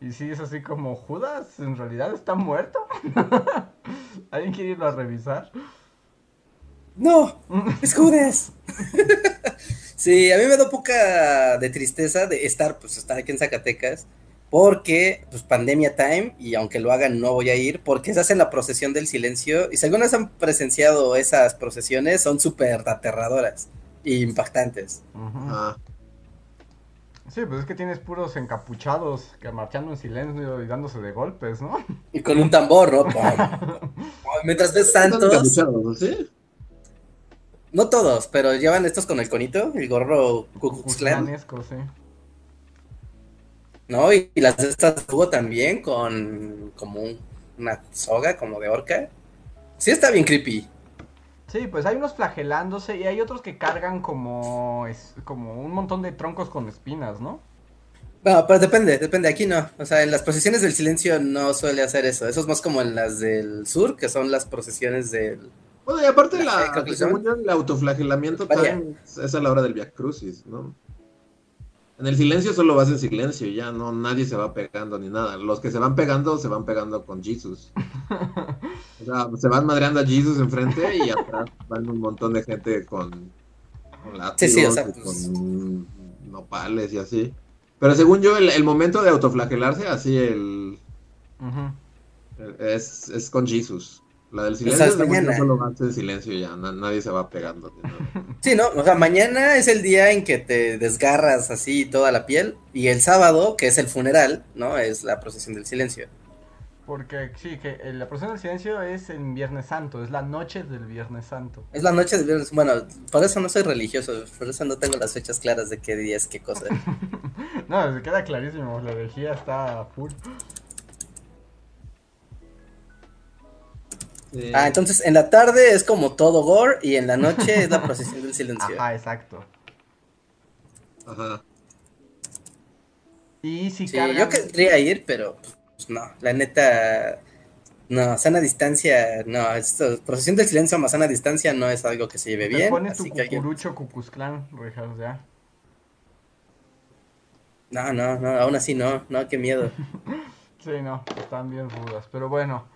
Y sí es así como, Judas, ¿en realidad está muerto? ¿Alguien quiere irlo a revisar? ¡No! ¡Es Judas! sí, a mí me da poca de tristeza de estar, pues, estar aquí en Zacatecas. Porque, pues, pandemia time, y aunque lo hagan, no voy a ir, porque se hace la procesión del silencio. Y si algunas han presenciado esas procesiones, son súper aterradoras e impactantes. Ajá. Sí, pues es que tienes puros encapuchados que marchando en silencio y dándose de golpes, ¿no? Y con un tambor, ¿no? Mientras ves Están santos, encapuchados, ¿sí? no todos, pero llevan estos con el conito, el gorro. Cuclanesco, sí. ¿no? Y, y las de estas tuvo también con como un- una soga, como de orca. Sí está bien creepy. Sí, pues hay unos flagelándose y hay otros que cargan como, es, como un montón de troncos con espinas, ¿no? Bueno, pero depende, depende, aquí no. O sea, en las procesiones del silencio no suele hacer eso. Eso es más como en las del sur, que son las procesiones del... Bueno, y aparte La- la, según yo, el autoflagelamiento también es a la hora del Via Crucis, ¿no? En el silencio solo vas en silencio, ya no nadie se va pegando ni nada. Los que se van pegando se van pegando con Jesus. O sea, se van madreando a Jesus enfrente y atrás van un montón de gente con, con látigos Sí, sí, o sea, y pues- con nopales y así. Pero según yo, el, el momento de autoflagelarse, así el es, es con Jesus. La del silencio es según yo, mañana. solo vas en silencio y ya, na- nadie se va pegando. nada. Sí, ¿no? O sea, mañana es el día en que te desgarras así toda la piel. Y el sábado, que es el funeral, ¿no? Es la procesión del silencio. Porque sí, que eh, la procesión del silencio es en Viernes Santo, es la noche del Viernes Santo. Es la noche del viernes. Bueno, por eso no soy religioso, por eso no tengo las fechas claras de qué día es qué cosa. No, se queda clarísimo, la herejía está full. Sí. Ah, entonces en la tarde es como todo gore y en la noche es la procesión del silencio. Ajá, exacto. Ajá. Y si Sí, cargan... yo querría ir, pero pues, no, la neta, no, sana distancia, no, esto, procesión del silencio más sana distancia no es algo que se lleve te bien, pones tu así que alguien- cucurucho cucuzclán, Rejas, ya. no, no, no, aún así no, no, qué miedo. Sí, no, están bien rudas. Pero bueno,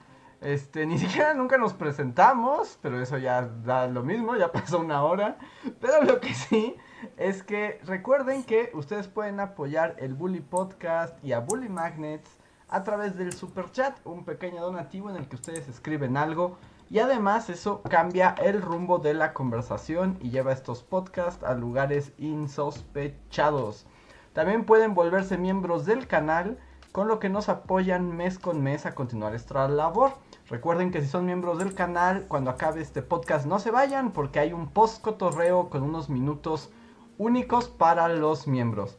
este, ni siquiera nunca nos presentamos, pero eso ya da lo mismo, ya pasó una hora. Pero lo que sí es que recuerden que ustedes pueden apoyar el Bully Podcast y a Bully Magnets a través del Super Chat, un pequeño donativo en el que ustedes escriben algo. Y además eso cambia el rumbo de la conversación y lleva estos podcasts a lugares insospechados. También pueden volverse miembros del canal, con lo que nos apoyan mes con mes a continuar esta labor. Recuerden que si son miembros del canal, cuando acabe este podcast no se vayan porque hay un post cotorreo con unos minutos únicos para los miembros.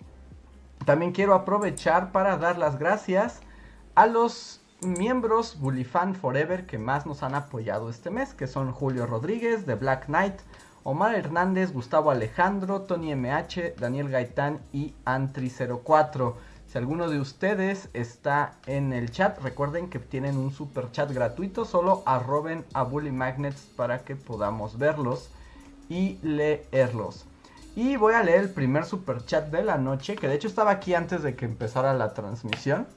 También quiero aprovechar para dar las gracias a los miembros Bullyfan Forever que más nos han apoyado este mes, que son Julio Rodríguez, de Black Knight, Omar Hernández, Gustavo Alejandro, Tony MH, Daniel Gaitán y Antri04. Si alguno de ustedes está en el chat, recuerden que tienen un super chat gratuito, solo arroben a Bully Magnets para que podamos verlos y leerlos. Y voy a leer el primer super chat de la noche, que de hecho estaba aquí antes de que empezara la transmisión.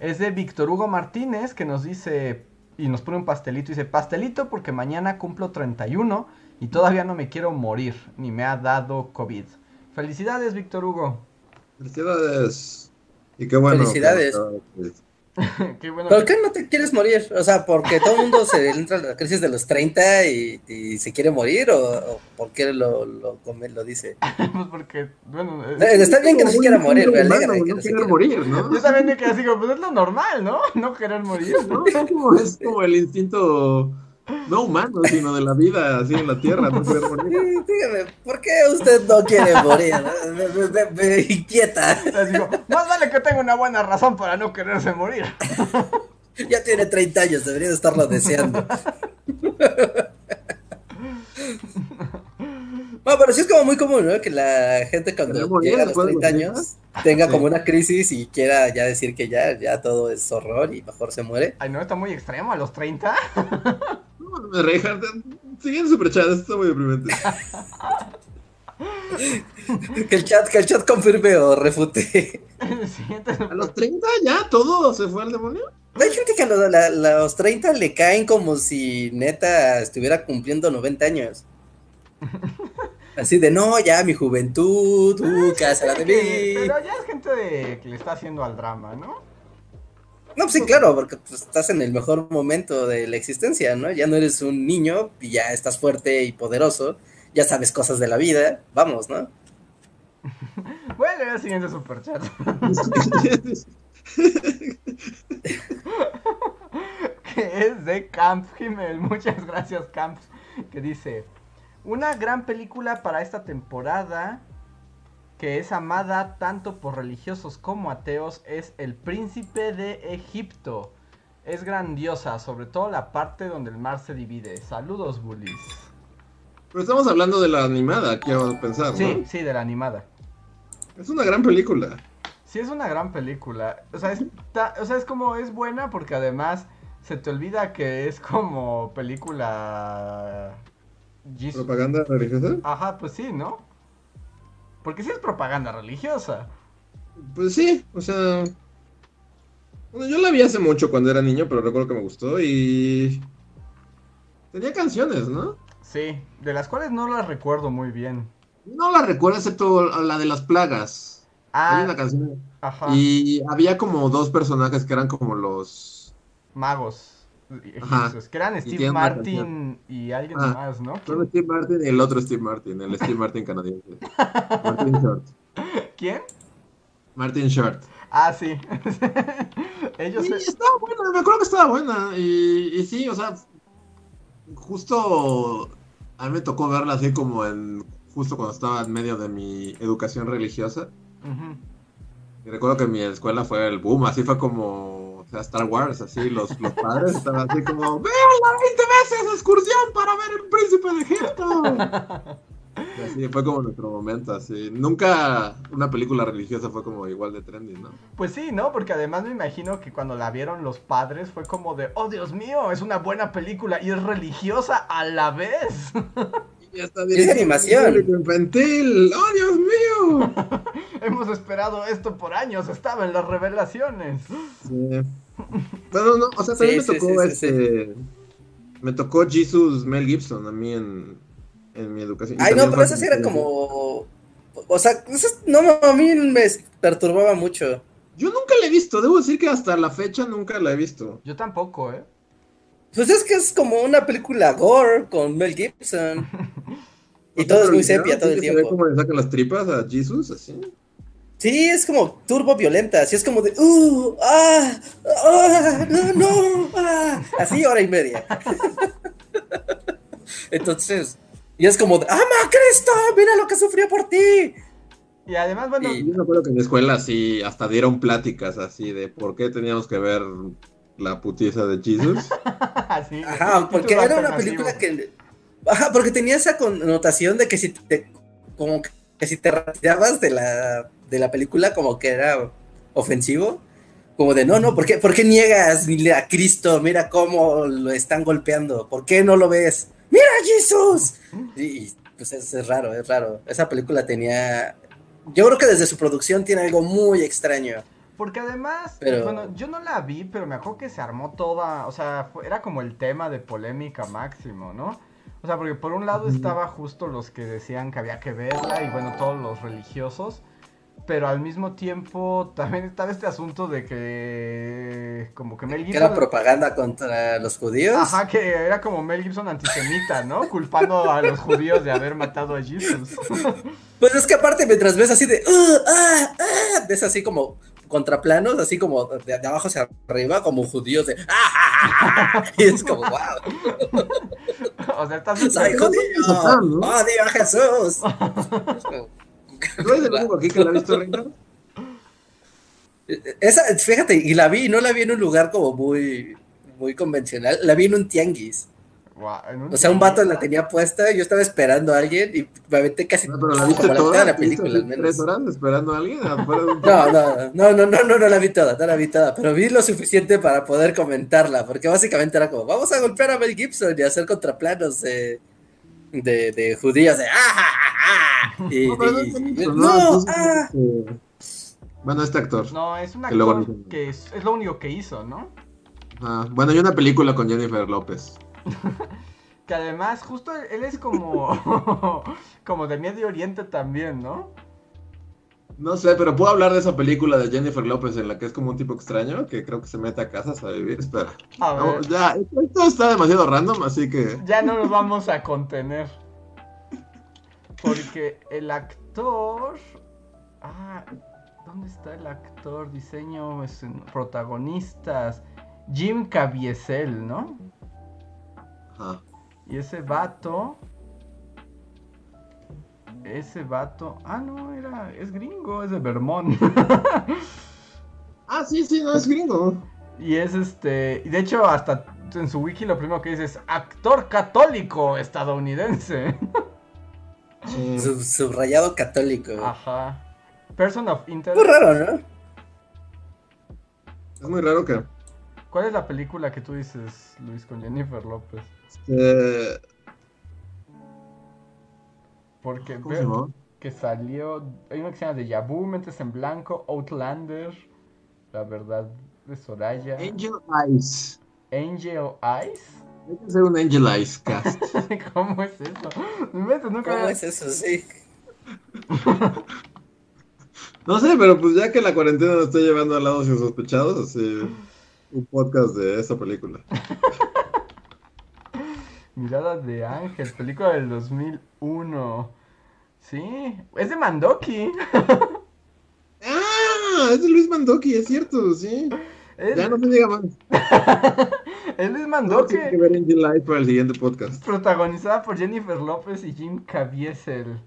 Es de Víctor Hugo Martínez que nos dice y nos pone un pastelito y dice, pastelito porque mañana cumplo 31 y todavía no me quiero morir, ni me ha dado COVID. Felicidades, Víctor Hugo. Felicidades. Y qué bueno. Felicidades. ¿Por qué no te quieres morir? O sea, porque todo el mundo se entra a la crisis de los 30 y, se quiere morir, o, por qué lo, lo, lo dice. pues porque, bueno. Eh, está bien que no se quiera morir, me alegra. que no, se quiera morir, ¿no? Yo también que así, pues es lo normal, ¿no? No querer morir, ¿no? Es como, es como el instinto no humano, sino de la vida así en la tierra, no morir. dígame, ¿por qué usted no quiere morir? Me, inquieta. digo, más vale que tenga una buena razón para no quererse morir. Ya tiene 30 años, debería estarlo deseando. No, pero sí es como muy común, ¿no? Que la gente cuando llega a los 30 años tenga como una crisis y quiera ya decir que ya, ya todo es horror y mejor se muere. Ay, no, está muy extremo a los 30. No, Reinhardt, siguiendo superchat, esto está muy deprimente. que el chat, que el chat confirme o refute. A los 30 ya todo se fue al demonio. Hay gente que a los, 30 le caen como si neta estuviera cumpliendo 90 años. Así de, no, ya mi juventud, uh, casa de mí. Pero ya es gente que le está haciendo al drama, ¿no? No, pues sí, claro, porque pues, estás en el mejor momento de la existencia, ¿no? Ya no eres un niño y ya estás fuerte y poderoso, ya sabes cosas de la vida, vamos, ¿no? Voy a leer el siguiente superchat. que es de Camp Himmel. Muchas gracias, Camp. Que dice: Una gran película para esta temporada que es amada tanto por religiosos como ateos, es El Príncipe de Egipto. Es grandiosa, sobre todo la parte donde el mar se divide. Saludos, bullies. Pero estamos hablando de la animada, quiero pensar, ¿no? Sí, sí, de la animada. Es una gran película. Sí, es una gran película. O sea, o sea, es como, es buena porque además se te olvida que es como película... ¿Propaganda religiosa? Ajá, pues sí, ¿no? Porque sí es propaganda religiosa. Pues sí, o sea. Bueno, yo la vi hace mucho cuando era niño, pero recuerdo que me gustó y. Tenía canciones, ¿no? Sí, de las cuales no las recuerdo muy bien. No las recuerdo, excepto la de las plagas. Ah. Hay una canción. Ajá. Y había como dos personajes que eran como los. Magos. Que eran Steve Martin y alguien ah, más, ¿no? Steve Martin y el otro Steve Martin, el Steve Martin canadiense. Martin Short. ¿Quién? Martin Short. Ah, sí. Ellos sí, estaba buena, me acuerdo que estaba buena. Y, y sí, o sea, justo a mí me tocó verla así como en. Justo cuando estaba en medio de mi educación religiosa. Y recuerdo que mi escuela fue el boom, así fue como o sea, Star Wars, así, los, los padres estaban así como, ¡Veanla 20 veces excursión para ver el príncipe de Egipto! Y así fue como nuestro momento, así. Nunca una película religiosa fue como igual de trendy, ¿no? Pues sí, ¿no? Porque además me imagino que cuando la vieron los padres fue como de, oh Dios mío, es una buena película y es religiosa a la vez. Está es animación. Infantil. ¡Oh, Dios mío! Hemos esperado esto por años, estaba en las revelaciones. Sí. Bueno, no, o sea, también me tocó este. Me tocó Jesus Mel Gibson a mí en, en mi educación. Ay, no, pero eso sí era como. O sea, no, a mí me perturbaba mucho. Yo nunca la he visto, debo decir que hasta la fecha nunca la he visto. Yo tampoco, ¿eh? Pues es que es como una película gore con Mel Gibson. y todo es muy sepia todo el tiempo. ¿Cómo le sacan las tripas a Jesus? Así. Sí, es como turbo violenta, así es como de, uh, ah, ah, no, no, ah, así hora y media. Entonces, y es como de, ama Cristo, mira lo que sufrió por ti. Y además, bueno. Yo me acuerdo que en la escuela sí, hasta dieron pláticas así de por qué teníamos que ver la putiza de Jesus. Ajá, porque era una película que. Ajá, porque tenía esa connotación de que si te. Como que si te retirabas de la, de la película, como que era ofensivo. Como de, no, no, ¿por qué, ¿por qué niegas a Cristo? Mira cómo lo están golpeando. ¿Por qué no lo ves? ¡Mira, Jesús! Y pues es, es raro, es raro. Esa película tenía yo creo que desde su producción tiene algo muy extraño. Porque además, bueno, yo no la vi, pero me acuerdo que se armó toda, o sea, era como el tema de polémica máximo, ¿no? O sea, porque por un lado estaba justo los que decían que había que verla y bueno, todos los religiosos pero al mismo tiempo también estaba este asunto de que como que Mel Gibson... era propaganda contra los judíos? Ajá, que era como Mel Gibson antisemita, ¿no? Culpando a los judíos de haber matado a Jesús. Pues es que aparte mientras ves así de... Uh, ah, ah", ves así como contraplanos, así como de, abajo hacia arriba, como judíos de... Ah, y es como, wow. o sea, estás... ¡Soy judío! ¡Odio a Jesús! ¿No es el único aquí que la ha visto, Esa, fíjate, y la vi, no la vi en un lugar como muy, muy convencional, la vi en un tianguis. O sea, un vato la tenía puesta, yo estaba esperando a alguien y me aventé casi no, pero la viste toda, la película. ¿Tres horas esperando a alguien? No, no, no, no, no, no, no la vi toda, no la vi toda, pero vi lo suficiente para poder comentarla, porque básicamente era como, vamos a golpear a Mel Gibson y hacer contraplanos de, de, de judíos de ¡Ah, no, ah. Bueno, este actor. No, es un actor que, es, lo único que hizo, ¿no? Ah, bueno, hay una película con Jennifer López. que además, justo él es como, como de Medio Oriente también, ¿no? No sé, pero puedo hablar de esa película de Jennifer López en la que es como un tipo extraño que creo que se mete a casas a vivir. Espera. ya, esto está demasiado random, así que. Ya no nos vamos a contener. Porque el actor. Ah, ¿dónde está el actor? Diseño, protagonistas. Jim Caviezel, ¿no? Ajá. Y ese vato ese vato. Ah, no, era. Es gringo, es de Vermont. ah, sí, sí, no es gringo. Y es este. Y de hecho, hasta en su wiki lo primero que dice es actor católico estadounidense. subrayado católico. Ajá. Person of interest. Muy raro, ¿no? Es muy raro que. ¿Cuál es la película que tú dices, Luis, con Jennifer López? Este. Porque veo que salió. Hay una que se llama de Yabu, Mentes en Blanco, Outlander, La Verdad de Soraya. Angel Eyes. Angel Eyes. Hay que hacer un Angel Eyes cast. ¿Cómo es eso? Nunca ¿Cómo es eso? Sí. no sé, pero pues ya que la cuarentena nos está llevando a lados insospechados, así un podcast de esa película. Miradas de Ángel, película del 2001. Sí, es de Mandoki. ah, es de Luis Mandoki, es cierto, sí. Ya no se diga más. es Luis Mandoki. No, que ver Angel Life para el siguiente podcast. Protagonizada por Jennifer López y Jim Caviezel.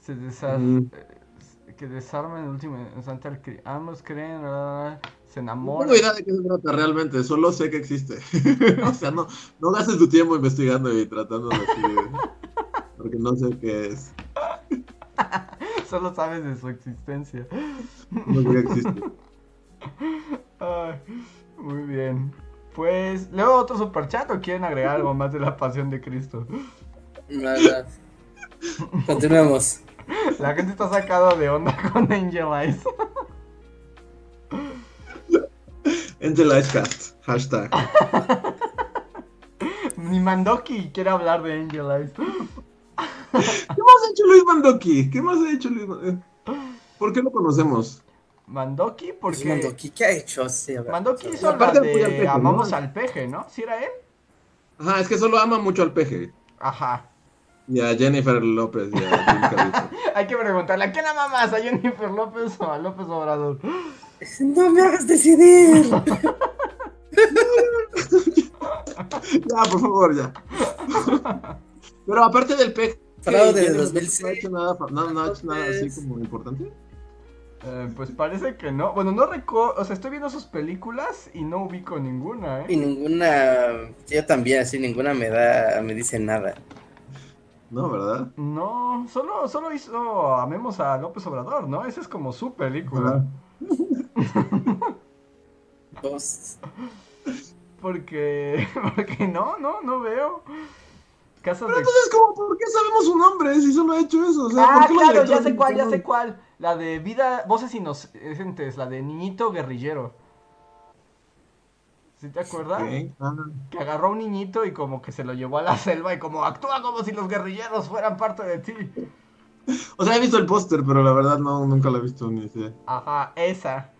Se desarma. Eh, que desarma en el último instante Ambos creen se enamora. No tengo idea de qué se trata realmente, solo sé que existe. o sea, no, no gastes tu tiempo investigando y tratando de decir, porque no sé qué es. solo sabes de su existencia. No sé que existe. muy bien. Pues, ¿luego otro superchat o quieren agregar algo más de la pasión de Cristo? Nada. Continuemos. La gente está sacada de onda con Angel Eyes. Angel Cast, hashtag. Ni Mandoki quiere hablar de Angel Eyes. ¿Qué más ha hecho Luis Mandoki? ¿Qué más ha hecho Luis Mandoki? ¿Por qué lo conocemos? Mandoki, porque. Mandoki, ¿qué ha hecho? Sí, Mandoki hizo la de Amamos al peje, ¿no? ¿Sí era él? Ajá, es que solo ama mucho al peje. Ajá. Y a Jennifer López y a Hay que preguntarle, ¿a quién ama más? ¿A Jennifer López o a López Obrador? No me hagas decidir. ya, por favor, ya. Pero aparte del peje, Fraude de 2006. No ha hecho nada, no, no ha hecho nada así como importante. Eh, pues parece que no. Bueno, no recuerdo. O sea, estoy viendo sus películas y no ubico ninguna, ¿eh? Y ninguna. Yo también, así, ninguna me da. Me dice nada. No, ¿verdad? No, solo, solo hizo. Amemos a López Obrador, ¿no? Esa es como su película. Dos. Porque. Porque no, no, no veo. Casas Pero de. entonces, ¿cómo? ¿por qué sabemos su nombre si solo ha hecho eso? O sea, Ah, ¿por qué los claro, ya sé cuál, ya sé cuál. La de vida, voces inocentes, la de niñito guerrillero. ¿Sí te acuerdas? Ah. Que agarró a un niñito y como que se lo llevó a la selva y como actúa como si los guerrilleros fueran parte de ti. O sea, he visto el póster, pero la verdad no, nunca lo he visto ni idea. Ajá, esa.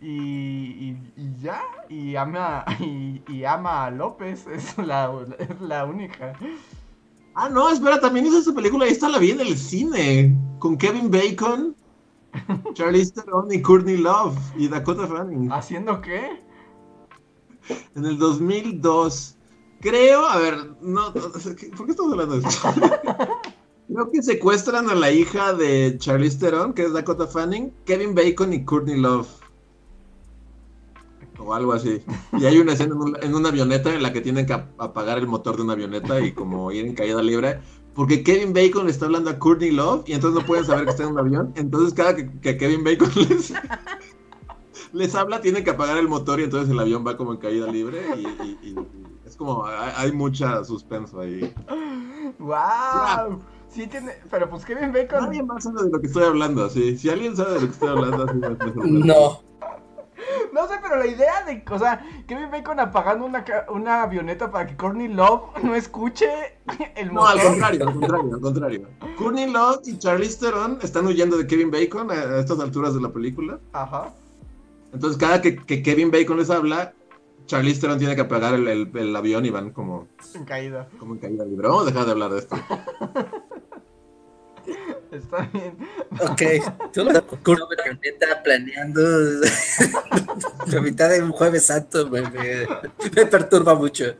Y, y, y ya, y ama, y, y ama a López, es la, es la única. Ah, no, espera, también hizo esta película y esta la vi en el cine. Con Kevin Bacon, Charlize Theron y Courtney Love y Dakota Fanning. ¿Haciendo qué? En el 2002. Creo, a ver, no, ¿por qué estamos hablando de esto? Creo que secuestran a la hija de Charlize Theron, que es Dakota Fanning, Kevin Bacon y Courtney Love. O algo así. Y hay una escena en, un- en una avioneta en la que tienen que ap- apagar el motor de una avioneta y como ir en caída libre. Porque Kevin Bacon le está hablando a Courtney Love y entonces no pueden saber que está en un avión. Entonces cada que, Kevin Bacon les, habla, tienen que apagar el motor y entonces el avión va como en caída libre. Y, y- y- y es como, hay, hay mucha suspenso ahí. ¡Wow! Sí tiene, pero pues Kevin Bacon... Nadie más sabe de lo que estoy hablando, sí. Si alguien sabe de lo que estoy hablando, así. No. No sé, pero la idea de, o sea, Kevin Bacon apagando una, ca- una avioneta para que Courtney Love no escuche el No, al motor. contrario, al contrario, al contrario. Courtney Love y Charlize Theron están huyendo de Kevin Bacon a, a estas alturas de la película. Ajá. Entonces, cada que, que Kevin Bacon les habla, Charlize Theron tiene que apagar el, el- el avión y van como, En caída. como en caída libre. Vamos a dejar de hablar de esto. Está bien. Ok. Solo con una avioneta planeando. La mitad de un jueves santo me, me, me perturba mucho.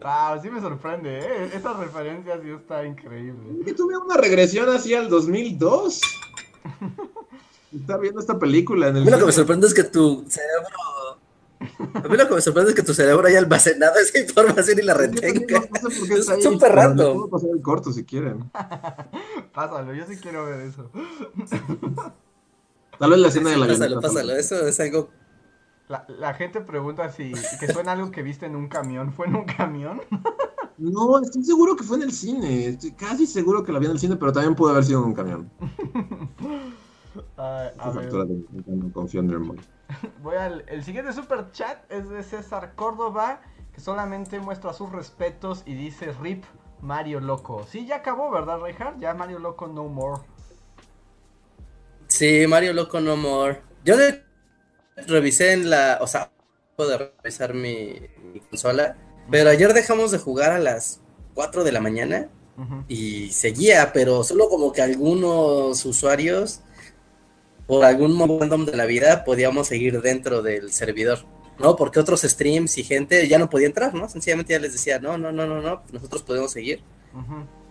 Wow, sí me sorprende, ¿eh? Esa referencia sí está increíble. Yo tuve una regresión así al 2002. Estar viendo esta película en el lo que me sorprende es que tu cerebro. A mí lo que me sorprende es que tu cerebro haya almacenado esa información y la retenga. No, no sé por qué Es está ahí, súper random. puedo pasar el corto si quieren. Pásalo, yo sí quiero ver eso. Tal vez la escena de la Pásalo, avioneta. pásalo. Eso es algo. La, la gente pregunta si que suena algo que viste en un camión. ¿Fue en un camión? No, estoy seguro que fue en el cine. Estoy casi seguro que la vi en el cine, pero también pudo haber sido en un camión. Ay, a A ver. altura de- no confío en Nirmal. Voy al. El siguiente super chat es de César Córdoba, que solamente muestra sus respetos y dice RIP Mario Loco. Sí, ya acabó, ¿verdad, Reinhardt? Ya Mario Loco no more. Sí, Mario Loco No More. Yo de- revisé en la. O sea, puedo revisar mi, mi consola. Pero ayer dejamos de jugar a las 4 de la mañana. Y seguía, pero solo como que algunos usuarios, por algún momento de la vida, podíamos seguir dentro del servidor, ¿no? Porque otros streams y gente ya no podía entrar, ¿no? Sencillamente ya les decía, no, no, no, no, no, nosotros podemos seguir.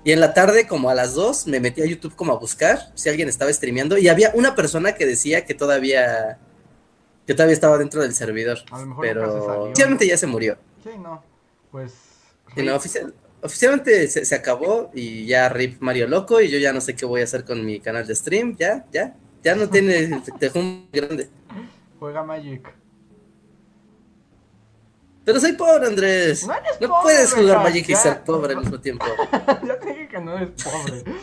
Y en la tarde, como a las 2, me metí a YouTube como a buscar si alguien estaba streameando y había una persona que decía que todavía, que todavía estaba dentro del servidor, A lo mejor pero oficialmente ya se murió. Sí, no. Pues. Sí, no, oficial- oficialmente se, se acabó y ya RIP Mario Loco y yo ya no sé qué voy a hacer con mi canal de stream, ya, ya, ya no tiene, te dejó un grande. Juega Magic. Pero soy pobre, Andrés. No eres No pobre, puedes jugar Magic y ser pobre al mismo tiempo. ya te dije que no eres pobre.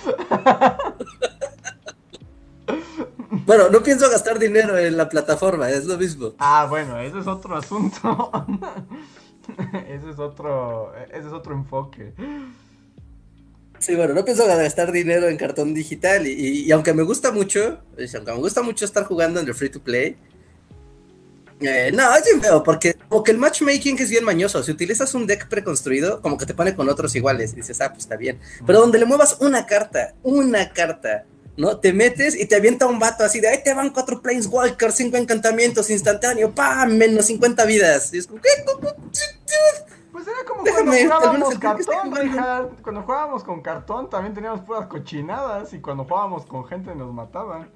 Bueno, no pienso gastar dinero en la plataforma, es lo mismo. Ah, bueno, ese es otro asunto. ese es otro. Ese es otro enfoque. Sí, bueno, no pienso gastar dinero en cartón digital y, y- y aunque me gusta mucho, aunque me gusta mucho estar jugando en el free to play, eh, no, es bien feo, porque como que el matchmaking es bien mañoso. Si utilizas un deck preconstruido, como que te pone con otros iguales y dices, ah, pues está bien. Pero donde le muevas una carta, una carta, ¿no? Te metes y te avienta un vato así de, ahí te van cuatro Planeswalkers, cinco encantamientos instantáneo, ¡pam! Menos 50 vidas. Y es como, ¿qué? cuando jugábamos cartón, Richard. Cuando jugábamos con cartón también teníamos puras cochinadas y cuando jugábamos con gente nos mataban.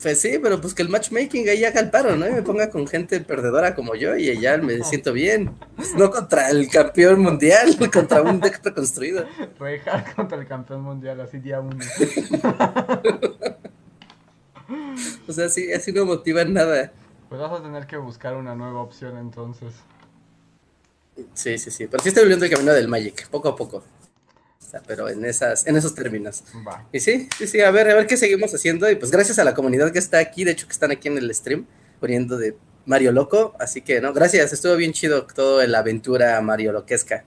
Pues sí, pero pues que el matchmaking ahí haga el paro, ¿no? Y me ponga con gente perdedora como yo y ya me siento bien. Pues no contra el campeón mundial, contra un deck reconstruido. Richard contra el campeón mundial, así día uno. o sea, sí, así no motiva nada. Pues vas a tener que buscar una nueva opción entonces. Sí, sí, sí. Pero sí estoy volviendo el camino del Magic, poco a poco. pero en esas, en esos términos. Y sí, sí, sí, a ver, a ver qué seguimos haciendo. Y pues gracias a la comunidad que está aquí, de hecho que están aquí en el stream, poniendo de Mario Loco. Así que no, gracias, estuvo bien chido todo la aventura Mario Loquesca.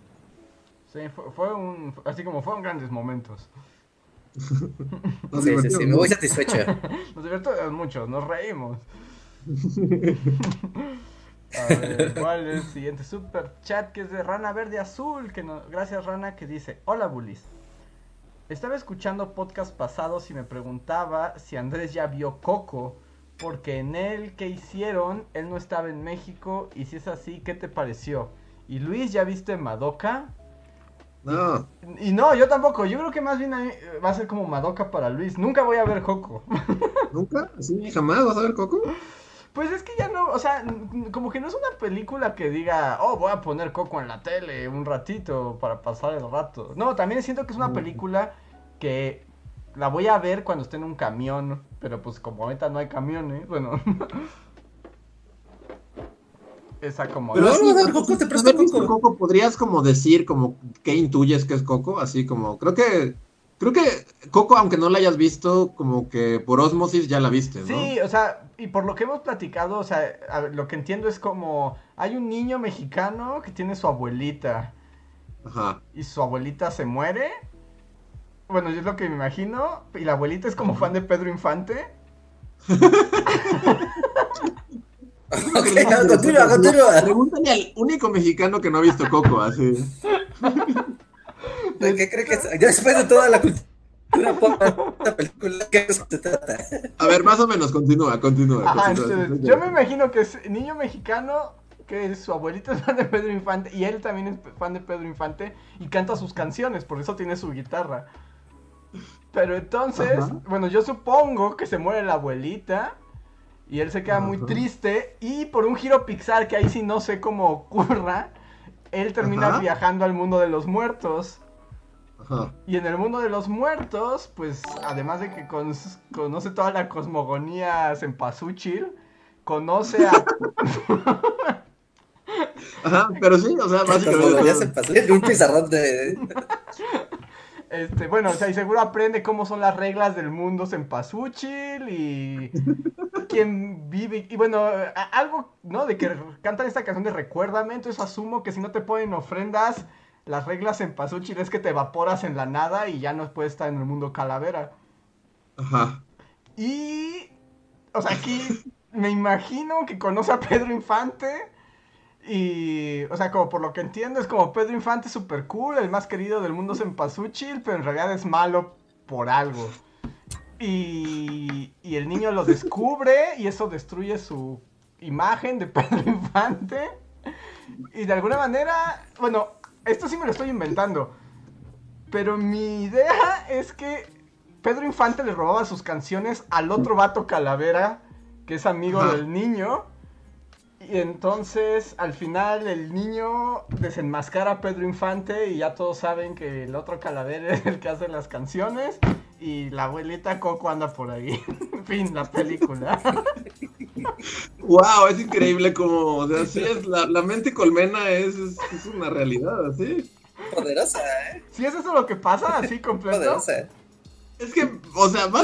Sí, fue, un, así como fueron grandes momentos. sí, sí, sí, me voy satisfecho. nos divertimos mucho, nos reímos. A ver, ¿cuál es el siguiente super chat? Que es de Rana Verde Azul. Que no... Gracias, Rana, que dice: Hola, Bulis. Estaba escuchando podcast pasados y me preguntaba si Andrés ya vio Coco. Porque en el que hicieron, él no estaba en México. Y si es así, ¿qué te pareció? Y Luis, ¿ya viste Madoka? No. Y, no, yo tampoco. Yo creo que más bien va a ser como Madoka para Luis. Nunca voy a ver Coco. ¿Nunca? ¿Sí? ¿Jamás vas a ver Coco? Pues es que ya no, o sea, como que no es una película que diga, oh, voy a poner Coco en la tele un ratito para pasar el rato. No, también siento que es una película que la voy a ver cuando esté en un camión, pero pues como ahorita no hay camiones, bueno. Esa como... Pero sí, Coco te presta Coco. Coco. ¿Podrías como decir como qué intuyes que es Coco? Así como, creo que Creo que Coco, aunque no la hayas visto, como que por osmosis ya la viste, ¿no? Sí, o sea, y por lo que hemos platicado, o sea, lo que entiendo es como hay un niño mexicano que tiene su abuelita. Ajá. Y su abuelita se muere. Bueno, yo es lo que me imagino. Y la abuelita es como fan de Pedro Infante. ok, continúa, continúa. Pregúntale al único mexicano que no ha visto Coco, así. ¿De qué cree que es? Después de toda la cultura película, ¿qué se trata? A ver, más o menos, continúa, continúa. yo me imagino que es niño mexicano que su abuelito es fan de Pedro Infante y él también es fan de Pedro Infante y canta sus canciones, por eso tiene su guitarra. Pero entonces, bueno, yo supongo que se muere la abuelita y él se queda muy triste y por un giro Pixar que ahí sí no sé cómo ocurra, él termina viajando al mundo de los muertos. Y en el mundo de los muertos, pues además de que conoce toda la cosmogonía Cempasúchil, conoce a... Ajá, pero sí, o sea, básicamente... un pizarrón de... Este, bueno, o sea, y seguro aprende cómo son las reglas del mundo Cempasúchil y quién vive. Y bueno, algo, ¿no? De que cantan esta canción de Recuérdame, entonces asumo que si no te ponen ofrendas, las reglas en Pasuchil es que te evaporas en la nada y ya no puedes estar en el mundo calavera. Ajá. Y. O sea, aquí me imagino que conoce a Pedro Infante. Y, o sea, como por lo que entiendo, es como Pedro Infante super cool, el más querido del mundo es en Pasuchil, pero en realidad es malo por algo. Y, y el niño lo descubre y eso destruye su imagen de Pedro Infante. Y de alguna manera, bueno, esto sí me lo estoy inventando. Pero mi idea es que Pedro Infante le robaba sus canciones al otro vato calavera, que es amigo del niño. Y entonces al final el niño desenmascara a Pedro Infante y ya todos saben que el otro calavera es el que hace las canciones y la abuelita Coco anda por ahí. en fin, la película. wow, es increíble como, o sea, sí es, la, la mente colmena es, es, una realidad, así. Poderosa, ¿eh? Sí, es eso lo que pasa, así completo. Poderosa. Es que, o sea, más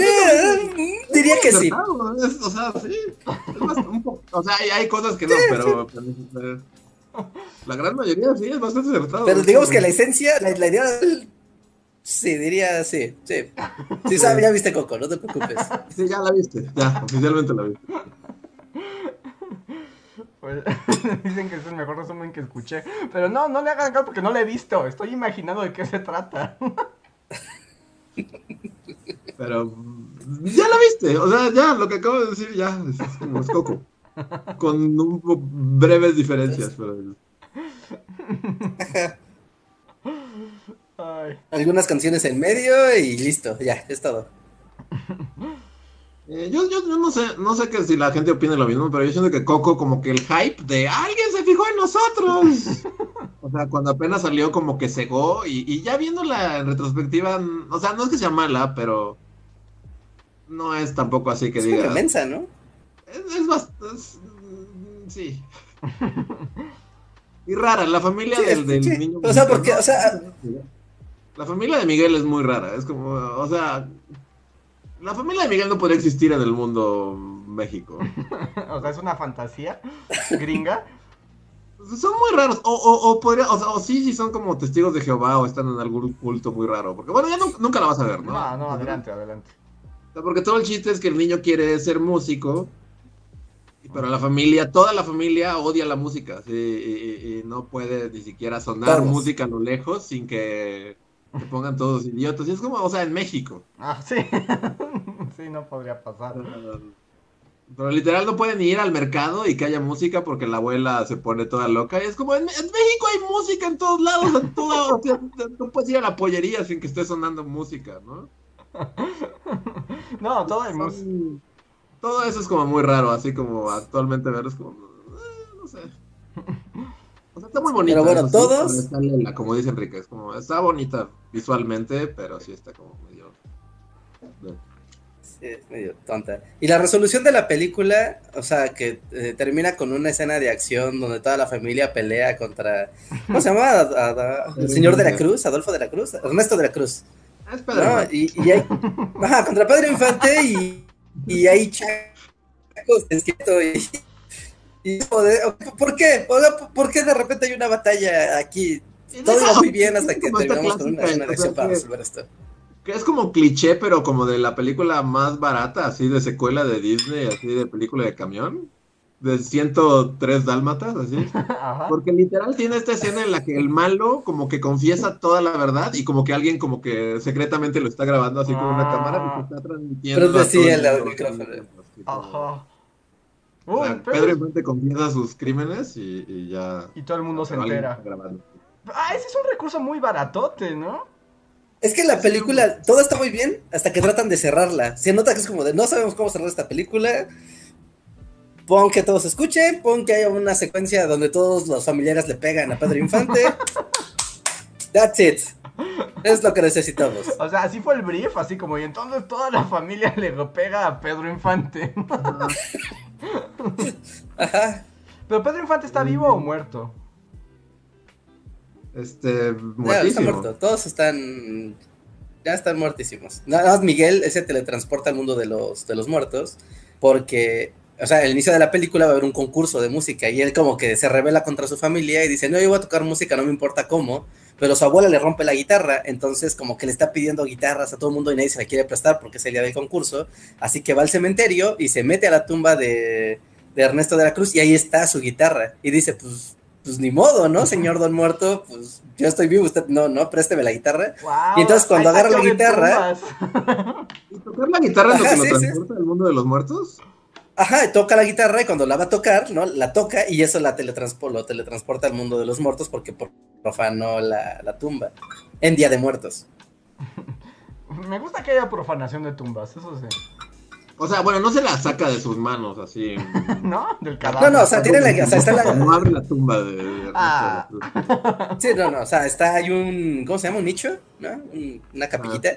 diría que sí. o sea, sí. un poco, o sea, hay, hay, cosas que no, pero, pero, la gran mayoría sí es bastante acertado. Pero digamos que la esencia, la, la idea del Sí, diría sí, sí. Sí, sabe, ya viste Coco, no te preocupes. Sí, ya la viste, ya, oficialmente la viste. Pues, dicen que es el mejor resumen que escuché. Pero no, no le hagan caso porque no la he visto. Estoy imaginando de qué se trata. Pero ya la viste. O sea, ya lo que acabo de decir ya es, como es Coco. Con breves diferencias. Pero... Algunas canciones en medio y listo, ya, es todo. Eh, yo, yo, no sé, no sé que si la gente opina lo mismo, pero yo siento que Coco como que el hype de alguien se fijó en nosotros. o sea, cuando apenas salió como que cegó y, y ya viéndola en retrospectiva, o sea, no es que sea mala, pero no es tampoco así que diga. Es inmensa, ¿no? Es, bastante, sí. y rara, la familia del, del niño. O sea, porque, o sea, la familia de Miguel es muy rara, es como, o sea, la familia de Miguel no podría existir en el mundo México. o sea, es una fantasía gringa. Son muy raros, o, o, o podría, o, o, sí, sí son como testigos de Jehová o están en algún culto muy raro, porque bueno, ya nunca la vas a ver, ¿no? No, no, adelante, adelante. porque todo el chiste es que el niño quiere ser músico, pero la familia, toda la familia odia la música, y, y, no puede ni siquiera sonar música a lo lejos sin que que pongan todos idiotas. Y es como, o sea, en México. Ah, sí. sí, no podría pasar. Pero literal no pueden ir al mercado y que haya música porque la abuela se pone toda loca. Y es como, en, México hay música en todos lados. En todo, no puedes ir a la pollería sin que esté sonando música, ¿no? no, todo hay música. Todo eso es como muy raro, así como actualmente ver es como, eh, no sé. O sea, está muy bonita. Pero bueno, todos. como dice Enrique, es como, está bonita visualmente, pero sí está como medio. Sí, es medio tonta. Y la resolución de la película, o sea, que eh, termina con una escena de acción donde toda la familia pelea contra. ¿Cómo se llama? el señor de la Cruz, Adolfo de la Cruz, Ernesto de la Cruz. Es Pedro y, y hay, ajá, contra Pedro Infante y, y hay chacos escrito y ¿Por qué? ¿Por qué de repente hay una batalla aquí? Todo iba muy bien hasta que terminamos con una, una para resolver esto. Que es como cliché, pero como de la película más barata, así de secuela de Disney, así de película de camión. De 103 dálmatas, así. Porque literal tiene esta escena en la que el malo como que confiesa toda la verdad y como que alguien como que secretamente lo está grabando así con una cámara y se está transmitiendo. Pero sí, el micrófono. Ajá. Pedro Infante confiesa sus crímenes y, ya. Y todo el mundo se entera. Ah, ese es un recurso muy baratote, ¿no? Es que la película, todo está muy bien hasta que tratan de cerrarla. Se nota que es como de no sabemos cómo cerrar esta película. Pon que todos escuchen, pon que haya una secuencia donde todos los familiares le pegan a Pedro Infante. That's it. Es lo que necesitamos. O sea, así fue el brief, así como, y entonces toda la familia le pega a Pedro Infante. Ajá. ¿Pero Pedro Infante está vivo o muerto? Este, muertísimo. Ya, está muerto. Todos están. Ya están muertísimos. Nada más Miguel ese teletransporta al mundo de los, de los muertos. Porque, o sea, al inicio de la película va a haber un concurso de música. Y él, como que se revela contra su familia y dice: No, yo voy a tocar música, no me importa cómo pero su abuela le rompe la guitarra, entonces como que le está pidiendo guitarras a todo el mundo y nadie se la quiere prestar porque es el día del concurso, así que va al cementerio y se mete a la tumba de, Ernesto de la Cruz y ahí está su guitarra y dice, pues, pues ni modo, ¿no, señor don muerto? Pues yo estoy vivo, usted no, no, présteme la guitarra. y entonces cuando agarra la guitarra... ¿Y tocar la guitarra es lo que lo transporta al mundo de los muertos? Ajá, toca la guitarra y cuando la va a tocar, ¿no? La toca y eso la teletransporta, teletransporta al mundo de los muertos porque profanó la, la tumba en Día de Muertos. Me gusta que haya profanación de tumbas, eso sí. O sea, bueno, no se la saca de sus manos así. ¿No? Del cadáver. No, no, o sea, tiene la. O sea, está la. No abre la tumba de. ah. Sí, no, no, o sea, está hay un. ¿Cómo se llama? Un nicho, ¿no? una capillita.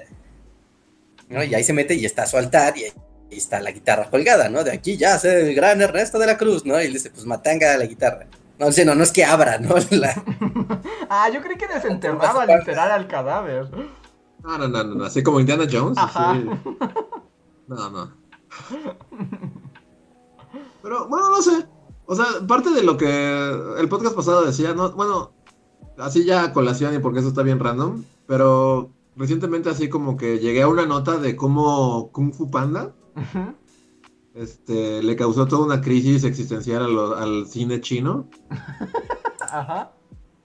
¿no? Y ahí se mete y está su altar y y está la guitarra colgada, ¿no? De aquí ya hace el gran Ernesto de la Cruz, ¿no? Y le dice, pues matanga la guitarra. No, sé, no, no es que abra, ¿no? ah, yo creí que desenterraba literal al cadáver. No, no, no, no, así como Indiana Jones. Ajá. No, no. Pero, bueno, no sé. O sea, parte de lo que el podcast pasado decía, no, bueno, así ya colación y porque eso está bien random, pero recientemente así como que llegué a una nota de cómo Kung Fu Panda este, le causó toda una crisis existencial al cine chino. Ajá.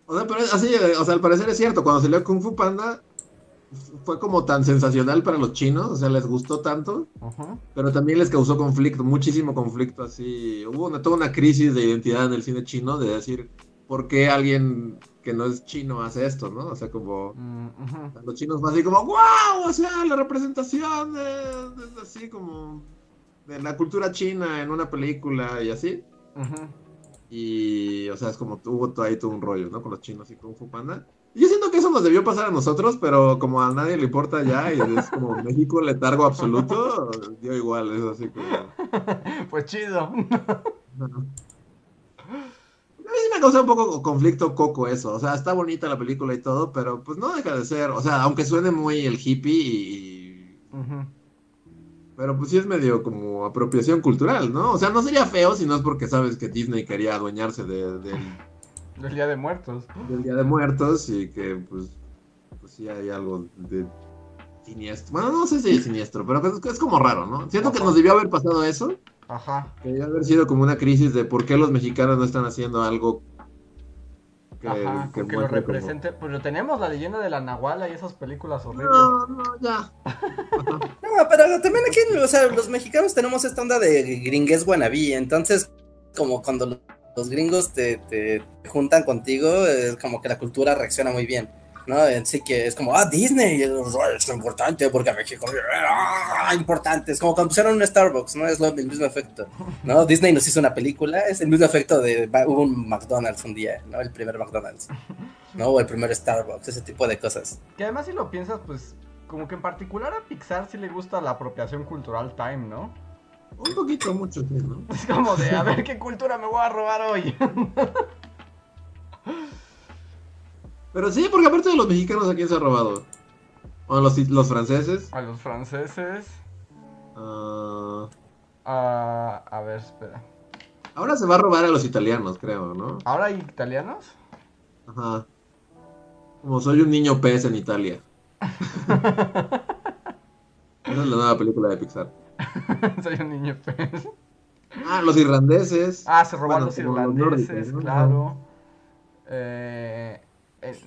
O sea, pero así, o sea, al parecer es cierto, cuando salió Kung Fu Panda fue como tan sensacional para los chinos, o sea, les gustó tanto, pero también les causó conflicto, muchísimo conflicto, así, hubo una, toda una crisis de identidad en el cine chino de decir, por qué alguien que no es chino hace esto, ¿no? O sea, como Mm, ujú. los chinos van así como, wow, o sea, la representación de, de- así como de la cultura china en una película y así. Ujú. Y, o sea, es como tuvo todo ahí todo un rollo, ¿no? Con los chinos y Kung Fu Panda. Y yo siento que eso nos debió pasar a nosotros, pero como a nadie le importa ya y es como México letargo absoluto, dio igual, es así como... Pues chido. A mí sí me causa un poco conflicto Coco eso, o sea, está bonita la película y todo, pero pues no deja de ser, o sea, aunque suene muy el hippie y... Ujú. Pero pues sí es medio como apropiación cultural, ¿no? O sea, no sería feo si no es porque sabes que Disney quería adueñarse de- del, Del Día de Muertos. del Día de Muertos y que pues, pues sí hay algo de siniestro. Bueno, no sé si es siniestro, pero es, es como raro, ¿no? Siento que nos debió haber pasado eso, Ajá. que debió haber sido como una crisis de por qué los mexicanos no están haciendo algo que, Ajá, que que, lo muestre como- represente. Pero tenemos la leyenda de la Nahuala y esas películas horribles. No, no, ya. No, pero también aquí, o sea, los mexicanos tenemos esta onda de gringues wannabe, entonces, como cuando lo- los gringos te, te juntan contigo, es como que la cultura reacciona muy bien, ¿no? Así que es como, ah, Disney, es importante porque México, ah, importante, es como cuando pusieron un Starbucks, ¿no? Es lo, el mismo efecto, ¿no? Disney nos hizo una película, es el mismo efecto de, hubo un McDonald's un día, ¿no? El primer McDonald's, ¿no? O el primer Starbucks, ese tipo de cosas. Que además si lo piensas, pues como que en particular a Pixar sí le gusta la apropiación cultural time, ¿no? Un poquito, mucho, sí, ¿no? Es como de, a ver qué cultura me voy a robar hoy. Pero sí, porque aparte de los mexicanos, ¿a quién se ha robado? Bueno, los, los franceses. A los franceses. ah, a a ver, espera. ahora se va a robar a los italianos, creo, ¿no? ¿Ahora hay italianos? Ajá. Como soy un niño pez en Italia. Esa es la nueva película de Pixar. Soy un niño pez. Ah, los irlandeses. Ah, se robaron Bueno, los irlandeses, nórdicos, ¿no? claro. Eh,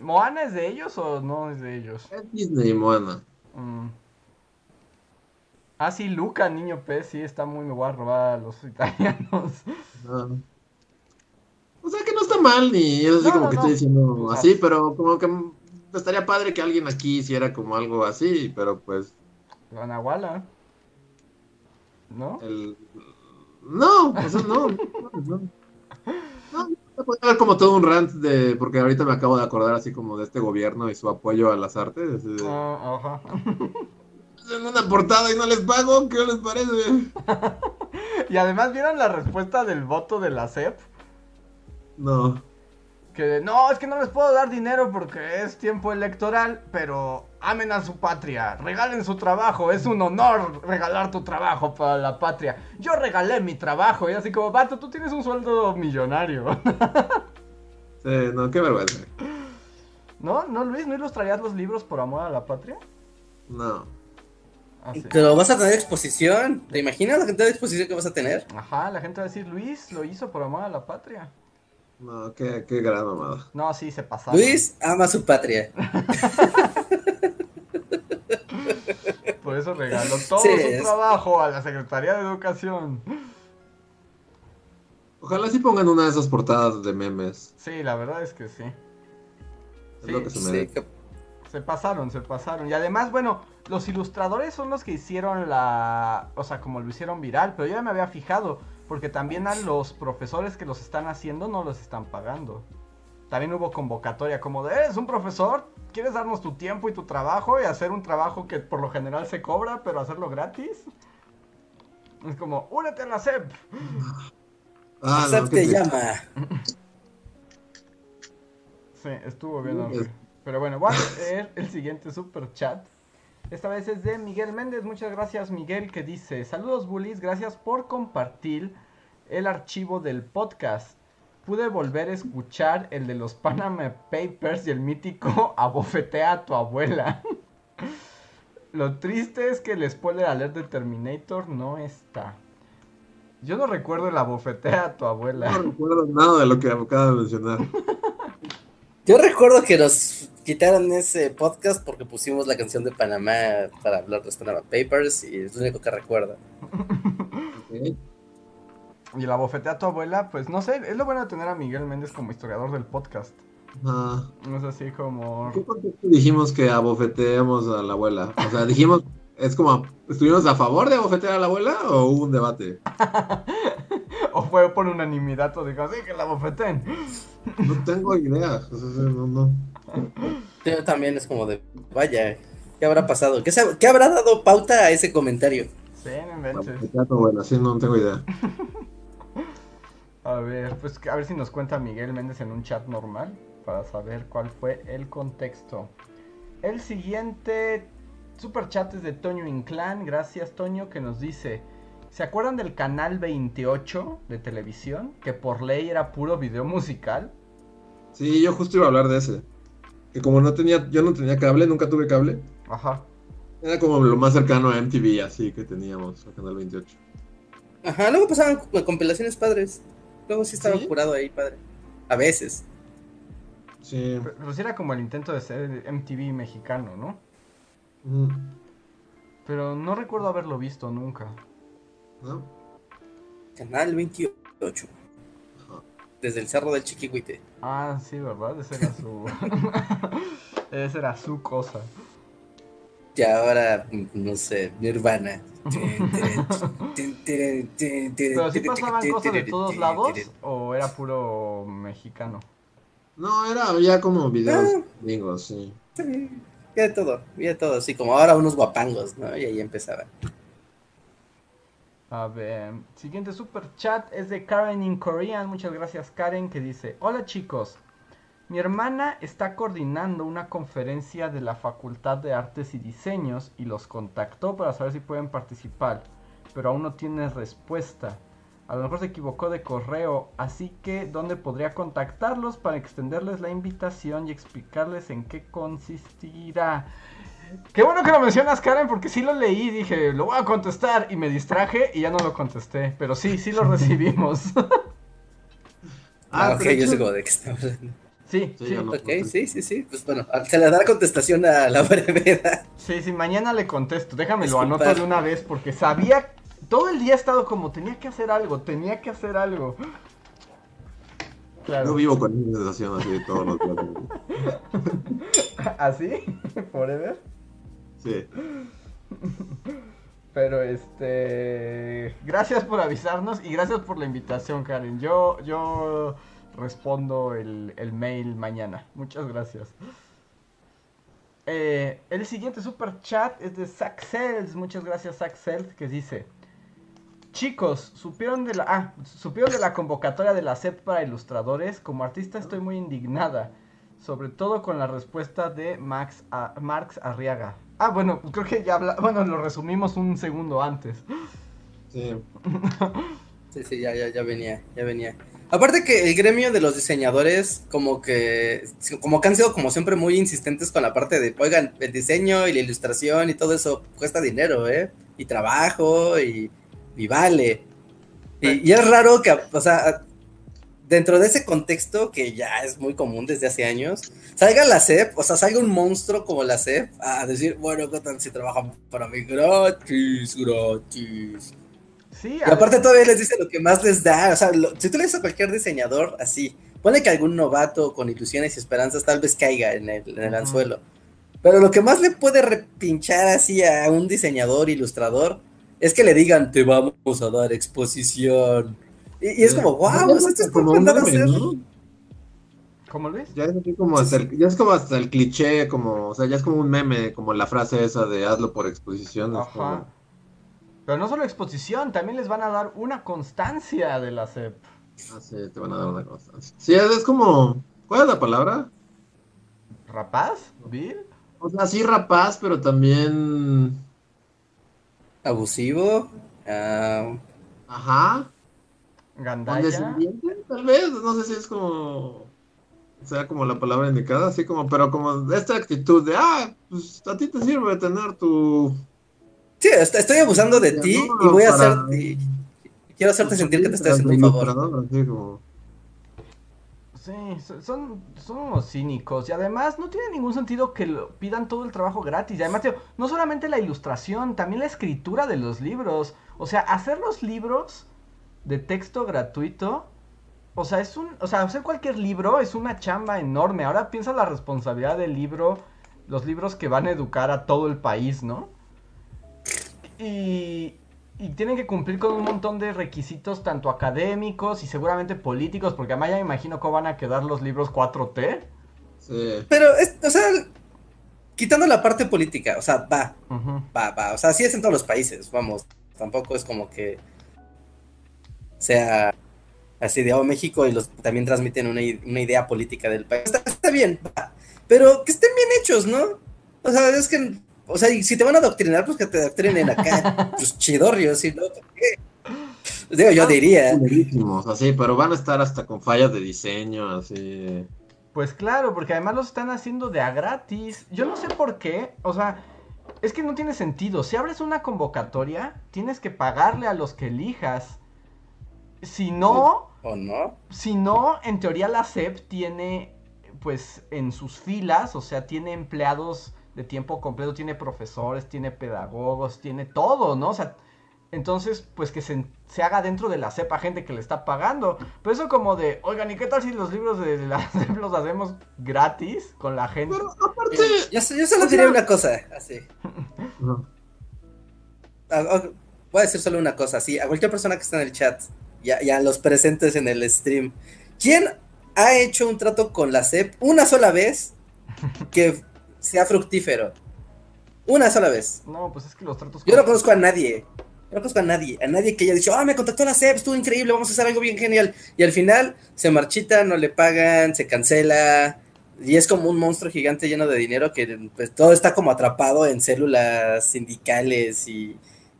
¿Moana es de ellos o no es de ellos? Es Disney, Moana. Mm. Ah, sí, Luca, niño pez, sí, está muy, me voy a robar a los italianos. Ah. O sea que no está mal, ni es así No, como no, que estoy diciendo así, pero como que estaría padre que alguien aquí hiciera como algo así, pero pues La Nahuala. ¿No? el... No, o sea, no. No, puede haber como todo un rant de, porque ahorita me acabo de acordar así como de este gobierno y su apoyo a las artes. de, Ah, ajá. en una portada y no les pago, ¿qué les parece? Y además, ¿vieron la respuesta del voto de la CEP? No. Que no, es que no les puedo dar dinero porque es tiempo electoral, pero amen a su patria, regalen su trabajo, es un honor regalar tu trabajo para la patria. Yo regalé mi trabajo y así como, vato, tú tienes un sueldo millonario. Sí, no, qué vergüenza. ¿No? ¿No, Luis? ¿No ilustrarías los libros por amor a la patria? No. Así. Pero vas a tener exposición. ¿Te imaginas la cantidad de exposición que vas a tener? Ajá, la gente va a decir, Luis lo hizo por amor a la patria. No, qué, qué gran mamada. No, sí, se pasaron. Luis ama su patria. Por eso regaló todo Sí, su es- trabajo a la Secretaría de Educación. Ojalá sí pongan una de esas portadas de memes. Sí, la verdad es que sí. Es Sí, lo que se Sí, merece. que- Se pasaron, se pasaron. Y además, bueno, los ilustradores son los que hicieron la... O sea, como lo hicieron viral, pero yo ya me había fijado, porque también a los profesores que los están haciendo no los están pagando. También hubo convocatoria como de, eres un profesor, ¿quieres darnos tu tiempo y tu trabajo y hacer un trabajo que por lo general se cobra, pero hacerlo gratis? Es como, únete a la SEP. Ah, te llama. Sí, estuvo bien. Hombre. Pero bueno, voy a leer el siguiente super chat. Esta vez es de Miguel Méndez. Muchas gracias, Miguel, que dice: Saludos, bullies. Gracias por compartir el archivo del podcast. Pude volver a escuchar el de los Panama Papers y el mítico Abofetea a tu abuela. Lo triste es que el spoiler alert de Terminator no está. Yo no recuerdo el abofetea a tu abuela. No recuerdo nada de lo que acaba de mencionar. Yo recuerdo que nos quitaron ese podcast porque pusimos la canción de Panamá para hablar de los Panama Papers y es lo único que recuerdo. Y la bofetea a tu abuela, pues no sé, es lo bueno de tener a Miguel Méndez como historiador del podcast. Ah, No es así como... ¿en ¿Qué contexto dijimos que abofeteamos a la abuela? O sea, dijimos, es como, ¿estuvimos a favor de abofetear a la abuela o hubo un debate? o fue por unanimidad, o dijo, sí, que la bofeteen. No tengo idea. O sea, no, no. Yo también es como de, vaya, ¿qué habrá pasado? ¿Qué, qué habrá dado pauta a ese comentario? Sí, no inventes. Abofetear a tu abuela, sí, no tengo idea. A ver, pues a ver si nos cuenta Miguel Méndez en un chat normal para saber cuál fue el contexto. El siguiente super chat es de Toño Inclán. Gracias, Toño, que nos dice: ¿Se acuerdan del canal 28 de televisión? Que por ley era puro video musical. Sí, yo justo iba a hablar de ese. Que como no tenía, yo no tenía cable, nunca tuve cable. Ajá. Era como lo más cercano a MTV, así que teníamos el canal 28. Ajá, luego pasaban compilaciones padres. Luego sí estaba ¿Sí? curado ahí, padre. A veces. Sí. Pero pero sí era como el intento de ser MTV mexicano, ¿no? Pero no recuerdo haberlo visto nunca. ¿No? Canal 28. Desde el cerro del Chiquihuite. Ah, sí, ¿verdad? Ese era su. Esa era su cosa. Y ahora, no sé, Nirvana. Pero sí pasaban cosas de todos lados o era puro mexicano. No, era, había como videos Ah. gringos, sí. Sí, Ya de todo, ya de todo. Así como ahora unos guapangos, ¿no? Y ahí empezaba. A ver, siguiente super chat es de Karen in Korean. Muchas gracias Karen que dice, hola chicos, mi hermana está coordinando una conferencia de la Facultad de Artes y Diseños y los contactó para saber si pueden participar, pero aún no tiene respuesta. A lo mejor se equivocó de correo, así que ¿dónde podría contactarlos para extenderles la invitación y explicarles en qué consistirá? Qué bueno que lo mencionas, Karen, porque sí lo leí, dije, lo voy a contestar y me distraje y ya no lo contesté, pero sí, sí lo recibimos. Ah, ok, pero yo sé como de qué estamos hablando. sí, Sí, sí, no. Sí, sí, sí. Pues bueno, se le dará contestación a la brevedad. sí, sí, mañana le contesto, déjame lo anoto de una vez porque sabía, todo el día he estado como, tenía que hacer algo, tenía que hacer algo. Claro, vivo con esa sensación así de todos los días. así, forever. Pero este. Gracias por avisarnos y gracias por la invitación, Karen. Yo, yo respondo el, el mail mañana. Muchas gracias. Eh, el siguiente super chat es de Zack Cells. Muchas gracias, Zack Cells, que dice: Chicos, supieron de la. Ah, supieron de la convocatoria de la SEP para ilustradores. Como artista estoy muy indignada. Sobre todo con la respuesta de Max A- Marx Arriaga. Ah, bueno, creo que ya habla... Bueno, lo resumimos un segundo antes. Sí. Sí, sí, ya, ya, ya venía, ya venía. Aparte que el gremio de los diseñadores, como que, como que han sido como siempre muy insistentes con la parte de, oigan, el diseño y la ilustración y todo eso cuesta dinero, ¿eh? Y trabajo y, y vale. Y, y es raro que, o sea, dentro de ese contexto que ya es muy común desde hace años, salga la CEP, o sea, salga un monstruo como la CEP a decir, bueno, ¿qué tal si trabajan para mí gratis, gratis? Sí, Y aparte todavía les dice lo que más les da, o sea, lo- si tú le dices a cualquier diseñador así, pone que algún novato con ilusiones y esperanzas tal vez caiga en el, en el Ujú. anzuelo. Pero lo que más le puede repinchar así a un diseñador, ilustrador, es que le digan, te vamos a dar exposición. Y, y es como, wow, esto es como como un mandar a meme, hacer. ¿no? ¿Cómo Luis? Ya es así como hasta el, ya es como hasta el cliché, como, o sea, ya es como un meme, como la frase esa de hazlo por exposición. Ajá. como- Pero no solo exposición, también les van a dar una constancia de la SEP. Ah, sí, te van a dar una constancia. Sí, es, es como, ¿cuál es la palabra? ¿Rapaz? ¿Bill? O sea, sí rapaz, pero también, Abusivo. ah, ajá, ¿Gandaya? tal vez, no sé si es como, sea como la palabra indicada, así como, pero como esta actitud de, ah, pues a ti te sirve tener tu... sí, est- estoy abusando de ti y voy a Para- hacer. quiero hacerte sentir que te estoy haciendo un favor. ilustrador, así como- Sí, so- son, son unos cínicos y además no tiene ningún sentido que lo- pidan todo el trabajo gratis. Y además, tío, no solamente la ilustración, también la escritura de los libros. O sea, hacer los libros de texto gratuito, o sea, es un, o sea, hacer cualquier libro es una chamba enorme. Ahora piensa la responsabilidad del libro, los libros que van a educar a todo el país, ¿no? Y, y tienen que cumplir con un montón de requisitos, tanto académicos y seguramente políticos, porque además ya me imagino cómo van a quedar los libros 4T. Sí. Pero, o sea, quitando la parte política, o sea, va, va, va, o sea, así es en todos los países, vamos, tampoco es como que sea así de, oh, México y los también transmiten una, idea política del país. Está, bien, va, pero que estén bien hechos, ¿no? O sea, es que o sea, si te van a adoctrinar, pues que te adoctrinen acá, pues chidorrios, y no, qué? Digo, yo diría. Así, pero van a estar hasta con fallas de diseño, así. Pues claro, porque además los están haciendo de a gratis. Yo no sé por qué, o sea, es que no tiene sentido. Si abres una convocatoria, tienes que pagarle a los que elijas. Si no. ¿O no? Si no, en teoría la SEP tiene, pues, en sus filas, o sea, tiene empleados de tiempo completo, tiene profesores, tiene pedagogos, tiene todo, ¿no? O sea, entonces, pues que se, haga dentro de la cepa gente que le está pagando. Pero eso como de, oigan, ¿y qué tal si los libros de la CEP los hacemos gratis con la gente? Pero aparte... Eh, yo, solo diré una cosa, así. Ah, voy a decir solo una cosa, así, a cualquier persona que está en el chat, ya, ya los presentes en el stream, ¿quién ha hecho un trato con la CEP una sola vez que sea fructífero. Una sola vez. No, pues es que los tratos. Yo no conozco a nadie. Yo no conozco a nadie. A nadie que haya dicho, ah, me contactó la CEP, estuvo increíble, vamos a hacer algo bien genial. Y al final se marchita, no le pagan, se cancela. Y es como un monstruo gigante lleno de dinero que pues, todo está como atrapado en células sindicales y,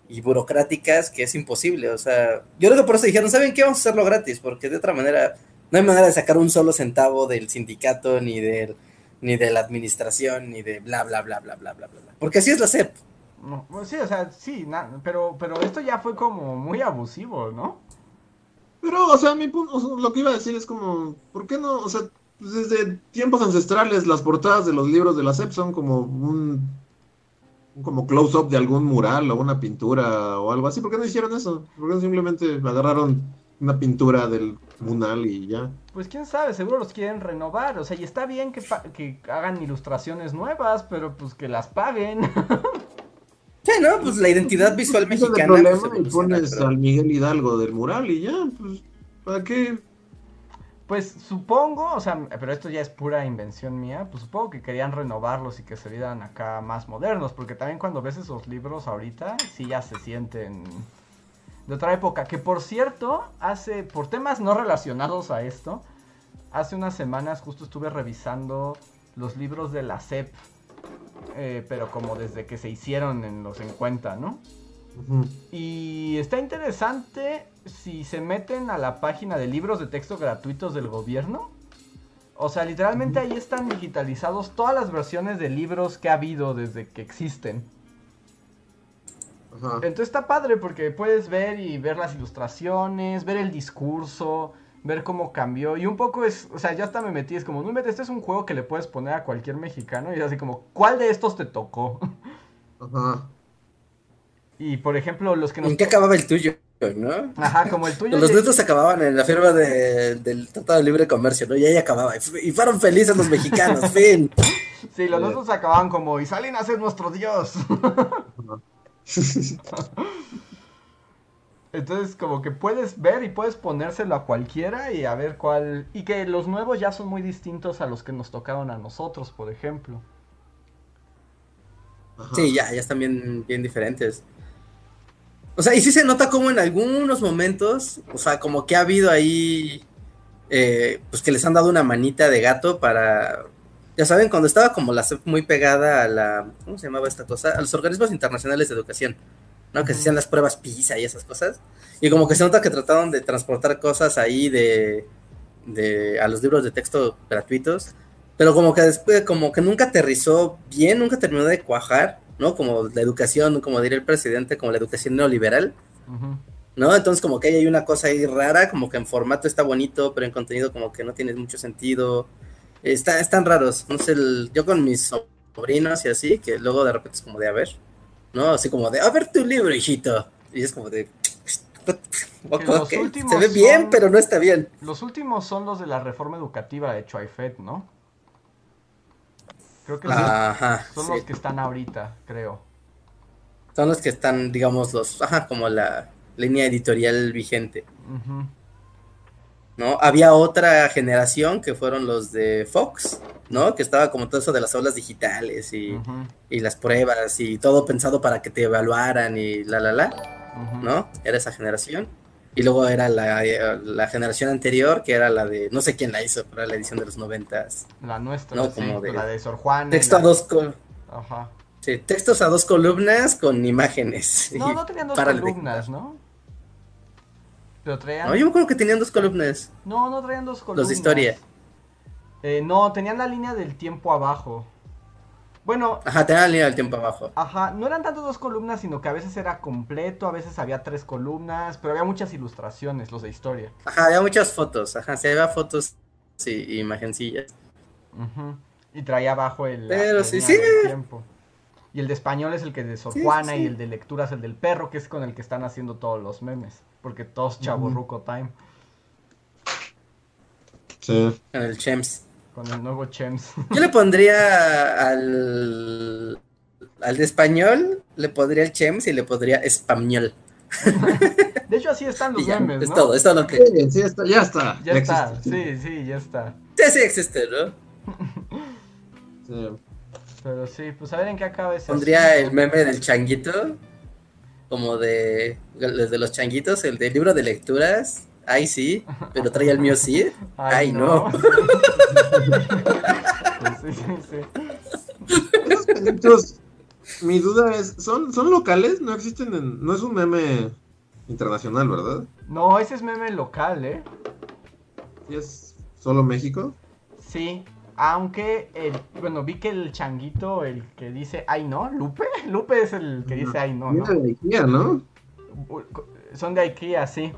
y burocráticas que es imposible. O sea, yo creo que por eso dijeron, ¿saben qué? Vamos a hacerlo gratis, porque de otra manera no hay manera de sacar un solo centavo del sindicato ni del ni de la administración, ni de bla, bla, bla, bla, bla, bla, bla. Porque así es la SEP. No, pues sí, o sea, sí, pero, pero esto ya fue como muy abusivo, ¿no? Pero, o sea, mi lo que iba a decir es como, ¿por qué no? O sea, pues desde tiempos ancestrales las portadas de los libros de la SEP son como un como close-up de algún mural o una pintura o algo así. ¿Por qué no hicieron eso? ¿Por qué no simplemente agarraron una pintura del Munal y ya. Pues quién sabe, seguro los quieren renovar. O sea, y está bien que, que hagan ilustraciones nuevas, pero pues que las paguen. sí, ¿no? Pues la identidad visual mexicana. El problema pues, y pones al Miguel Hidalgo del mural y ya, pues, ¿para qué? Pues supongo, o sea, pero esto ya es pura invención mía, pues supongo que querían renovarlos y que se vieran acá más modernos, porque también cuando ves esos libros ahorita, sí ya se sienten de otra época. Que por cierto, hace, por temas no relacionados a esto, hace unas semanas justo estuve revisando los libros de la SEP, eh, pero como desde que se hicieron en los 50, ¿no? Y está interesante si se meten a la página de libros de texto gratuitos del gobierno. O sea, literalmente ahí están digitalizados todas las versiones de libros que ha habido desde que existen. Entonces está padre porque puedes ver y ver las ilustraciones, ver el discurso, ver cómo cambió. Y un poco es, o sea, ya hasta me metí, es como, no este es un juego que le puedes poner a cualquier mexicano y es así como, ¿cuál de estos te tocó? Ajá. Y por ejemplo, los que nos. ¿En qué acababa el tuyo? ¿no? Ajá, como el tuyo. Los nuestros acababan en la firma del Tratado de Libre Comercio, ¿no? Y ahí acababa. Y fueron felices los mexicanos, fin. Sí, los nuestros acababan como, y Salinas es nuestro Dios. Entonces, como que puedes ver y puedes ponérselo a cualquiera y a ver cuál. Y que los nuevos ya son muy distintos a los que nos tocaron a nosotros, por ejemplo. Sí, ya, ya están bien, bien diferentes. O sea, y sí se nota como en algunos momentos, o sea, como que ha habido ahí, eh, pues que les han dado una manita de gato para, ya saben, cuando estaba como la CEP muy pegada a la, ¿cómo se llamaba esta cosa? A los organismos internacionales de educación, ¿no? Que se hacían las pruebas PISA y esas cosas. Y como que se nota que trataron de transportar cosas ahí de, de a los libros de texto gratuitos, pero como que después, como que nunca aterrizó bien, nunca terminó de cuajar, ¿no? Como la educación, como diría el presidente, como la educación neoliberal. ¿no? Entonces como que hay una cosa ahí rara, como que en formato está bonito, pero en contenido como que no tiene mucho sentido. Está, están raros. No sé, yo con mis sobrinos y así, que luego de repente es como de a ver, ¿no? Así como de, a ver tu libro, hijito. Y es como de, Se ve bien, pero no está bien. Los últimos son los de la reforma educativa de Choifet, ¿no? Creo que son los que están ahorita, creo. Son los que están, digamos, los, ajá, como la línea editorial vigente. ¿No? Había otra generación que fueron los de Fox, ¿no? Que estaba como todo eso de las aulas digitales y, y las pruebas y todo pensado para que te evaluaran y la, la, la, ¿no? Era esa generación. Y luego era la, generación anterior, que era la de, no sé quién la hizo, pero era la edición de los noventas. La nuestra, ¿no? Como de, la de Sor Juan. Texto a dos Ajá. Sí, textos a dos columnas con imágenes. No, no tenían dos columnas, ¿no? Pero traían... No, yo me acuerdo que tenían dos columnas. No, no traían dos columnas. Los de historia. Eh, no, tenían la línea del tiempo abajo. Bueno. Ajá, tenían la línea del tiempo abajo. Ajá, no eran tanto dos columnas, sino que a veces era completo, a veces había tres columnas, pero había muchas ilustraciones, los de historia. Ajá, había muchas fotos, ajá, se había fotos sí, y imagencillas. Y traía abajo el. Pero sí, sí. Tiempo. Y el de español es el que de Sor Juana y el de lectura es el del perro, que es con el que están haciendo todos los memes. Porque todos chaburruco time. Sí. El Chems. Con el nuevo Chems. Yo le pondría al. Al de español, le pondría el Chems y le pondría español. De hecho, así están los memes, ¿no? Es todo, es todo lo que. Sí, sí, está, ya está. Ya, está, sí, sí, ya está. Sí, sí existe, ¿no? sí. Pero sí, pues a ver en qué acaba ese. Pondría el meme del changuito, como de, de los changuitos, el del libro de lecturas. Ay, sí, pero trae el mío sí. Ay, no. sí, sí, Esos mi duda es, ¿son, ¿son locales? No existen en, no es un meme internacional, ¿verdad? No, ese es meme local, ¿eh? ¿Y es solo México? Sí, aunque, el, bueno, vi que el changuito, el que dice, ay no, Lupe, Lupe es el que dice, ay no. ¿no? de Ikea, ¿no? Son de Ikea, sí.